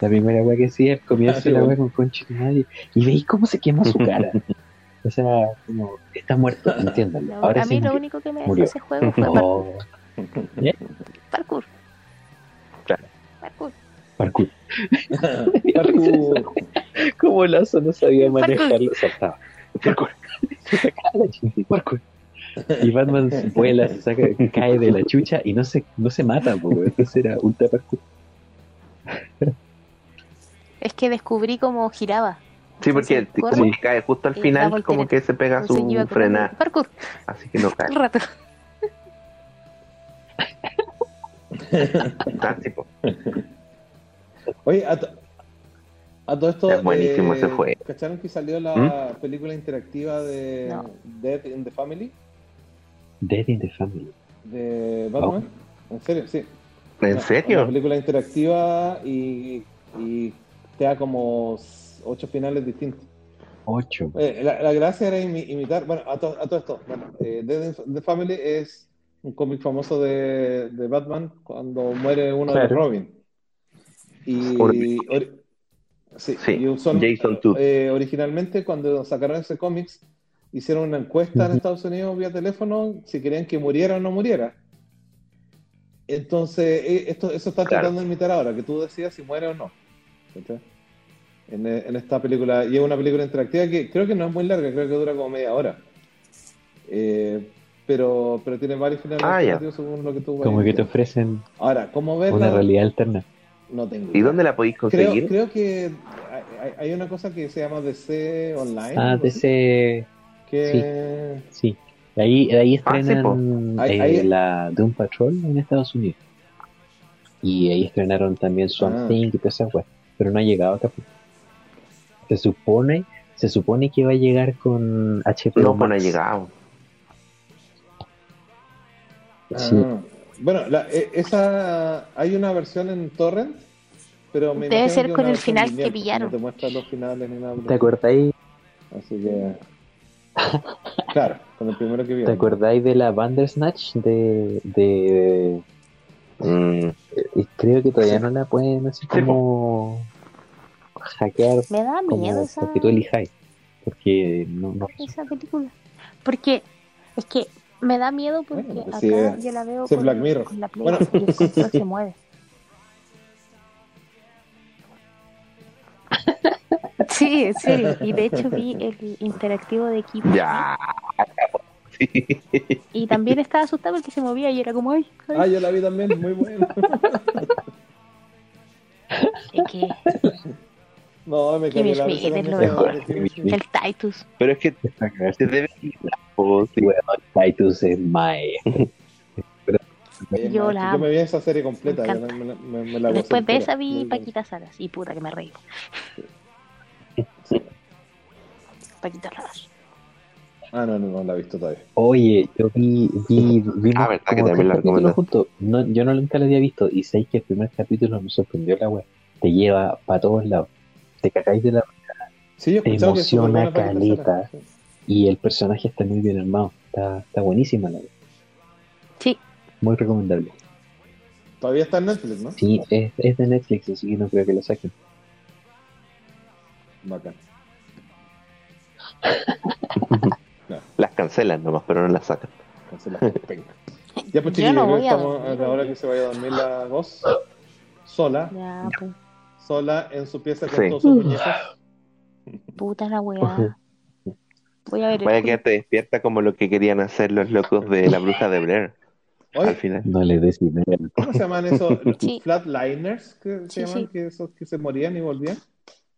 La primera weá que Ah, sí, la weón. weá con concha de madre. Y veis cómo se quema su cara. o sea, como, está muerto, entiéndalo. No, Ahora a sí mí lo murió. único que me dejó ese juego fue par- Oh, parkour. Claro. Parkour. parkour. Parkour. Como Lazo no sabía manejarlo, saltaba. Parkour. Se sacaba la chucha, Parkour. Y Batman vuela, se saca, cae de la chucha y no se, no se mata, porque entonces era ultra parkour. Es que descubrí cómo giraba. Sí, porque como que cae justo al final, como que se pega su corriendo. frena, Parkour. así que no cae. el rato. Fantástico. Oye, a, to- a todo esto. Es buenísimo eh, ese juego. ¿Cacharon que salió la película interactiva de No. Dead in the Family? Dead in the Family. De Batman. ¿En serio? Sí. ¿En Una- serio? Una película interactiva y, y te da como ocho finales distintos. Ocho. Eh, la, la gracia era imi- imitar, bueno, a, to- a todo esto. Bueno, eh, Dead in the Family es un cómic famoso de, de Batman cuando muere uno de Claro. Robin. Y, Orbi- ori- sí, Sí, y son- Jason eh, originalmente cuando sacaron ese cómics hicieron una encuesta en. Estados Unidos vía teléfono si querían que muriera o no muriera. Entonces, eh, esto, eso está Claro. tratando de imitar ahora, que tú decidas si muere o no. Eh, en esta película, y es una película interactiva que creo que no es muy larga, creo que dura como media hora. Eh, pero, pero tiene varios finales Ah, según lo que tú Como que te ofrecen Ahora, ¿cómo una realidad alterna. No tengo ¿Y idea. dónde la podéis conseguir? creo que hay, una cosa que se llama DC Online. Ah, que... Sí. De ahí, de ahí Ah, sí, estrenan Ahí- eh, ahí- la Doom Patrol en Estados Unidos. Y ahí estrenaron también Swamp Ah. Thing y toda esa wea. Pero no ha llegado acá. Se supone, se supone que va a llegar con HBO No, pues no ha Max. llegado. Sí. Ah, Bueno, la- e- esa hay una versión en torrent, pero me Debe ser que con el final que lineal, pillaron. No te muestra los finales ni nada. por ¿Te el acordáis. Así que. Claro, con el primero que vi. ¿Te acordáis de la Bandersnatch de, de Mm, y creo que todavía Sí. no la pueden así Sí, como hackear Me da miedo como esa, porque tú elijáis porque no, no esa película. Porque es que me da miedo porque Bueno, pues acá sí, yo la veo sí, con, Black Mirror. con la Play Bueno. y el control se mueve. Sí, serio. Y de hecho vi el interactivo de equipo. ya. Sí. Y también estaba asustada porque se movía y era como, ay, ay. Ah, yo la vi también, muy bueno. Es que No, me cagué la Schmidt lo mejor. de el Titus. Pero es que te debe oh, sí. Bueno, Titus es mae Oye, Yo la yo me vi esa serie completa. Me me, me- me la gocé Después de esa vi. Paquita Salas. Y puta que me reí. Paquita Salas. Ah, no, no, no la he visto todavía. Oye, yo vi, vi, vimos Ah, verdad que también la recomendaste. juntos. No, yo no nunca la había visto y sabéis que el primer capítulo me sorprendió la web. Te lleva para todos lados. Te cagáis de la... Sí, Te emociona caleta. Y el personaje está muy bien armado. Está, está buenísima la. Sí. Muy recomendable. Todavía está en Netflix, ¿no? Sí, es, es de Netflix, así que no creo que lo saquen. Bacán. Las cancelan nomás, pero no las sacan. Cancela. Venga. Ya pues chiquillos, no a estamos dormir, a la hora que se vaya a dormir la voz. Sola, Ya, pues. Sola en su pieza con Sí. todos sus muñecos. Puta la weá. Voy a ver Vaya clip. quedarte despierta como lo que querían hacer los locos de la bruja de Blair al Oye, final. No le des idea. ¿cómo se llaman esos Sí. flatliners que se Sí, llaman? sí. Que esos que se morían y volvían.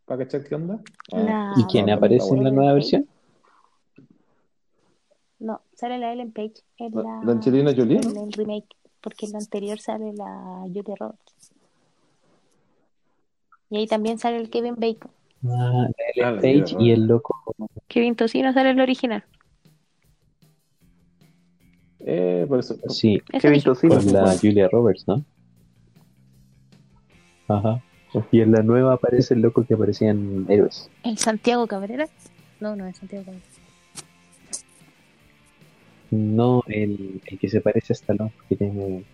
¿Para cachar qué onda? Ah, ¿Y quién no, aparece en la nueva versión? No, sale la Ellen Page en La- la, Angelina Jolie, en el remake, porque en la anterior sale la Julia Roberts. Y ahí también sale el Kevin Bacon. Ah, Ah, el Page Julia y el loco. Kevin Tocino sale el original. Eh, por eso. Sí, Kevin. Tocino. con la Julia Roberts, ¿no? Ajá. Y en la nueva aparece el loco que aparecía en Héroes. ¿El Santiago Cabrera? No, no es Santiago Cabrera. No, el, el que se parece a Stallone, que tiene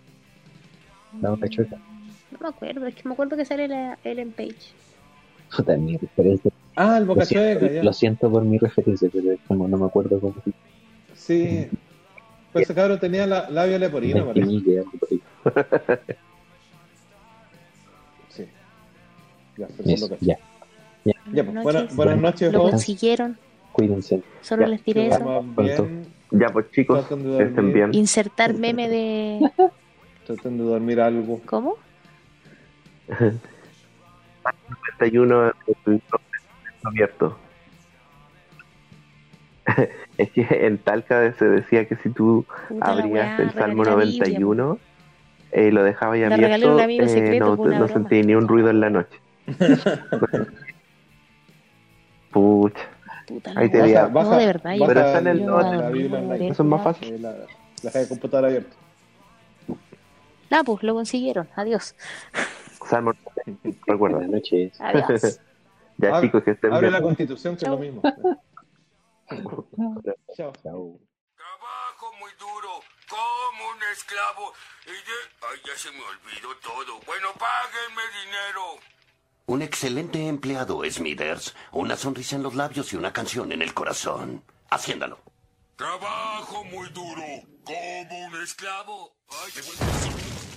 la boca chueca. No me acuerdo, es que me acuerdo que sale la Ellen Page. Puta, mi referencia. Ah, el Lo Boca siento, Chueca, ya. lo siento por mi referencia, pero es como no me acuerdo cómo Sí. Pues ese cabrón tenía la labio leporino, parece. Sí. Ya, pero eso lo cacho. ya, Ya, pues, buena- buenas noches, Lo consiguieron, cuídense. solo Ya, les diré eso. bien. Ya pues chicos, estén bien. Insertar meme de... Traten de dormir algo. ¿Cómo? 91 el abierto. es que en Talca se decía que si tú Puta abrías weá, el Salmo regalé la Biblia, 91, eh, lo dejabas regalé abierto, eh, secreto no, no ni un ruido en la noche. Pucha, Puta Ahí te weá. vi a- No, de verdad, yo- Pero está en el Eso es más fácil. La, de computador abierto. Nada, pues lo consiguieron. Adiós. Salmo, recuerda. Buenas noches. Adiós. Ya Abre- chicos, que estén Abre bien. la constitución, que es lo mismo. Chao. Chao. Trabajo muy duro, como un esclavo. Y de... Ay, ya se me olvidó todo. Bueno, páguenme dinero. Un excelente empleado, Smithers. Una sonrisa en los labios y una canción en el corazón. Haciéndalo. Trabajo muy duro, como un esclavo. Ay.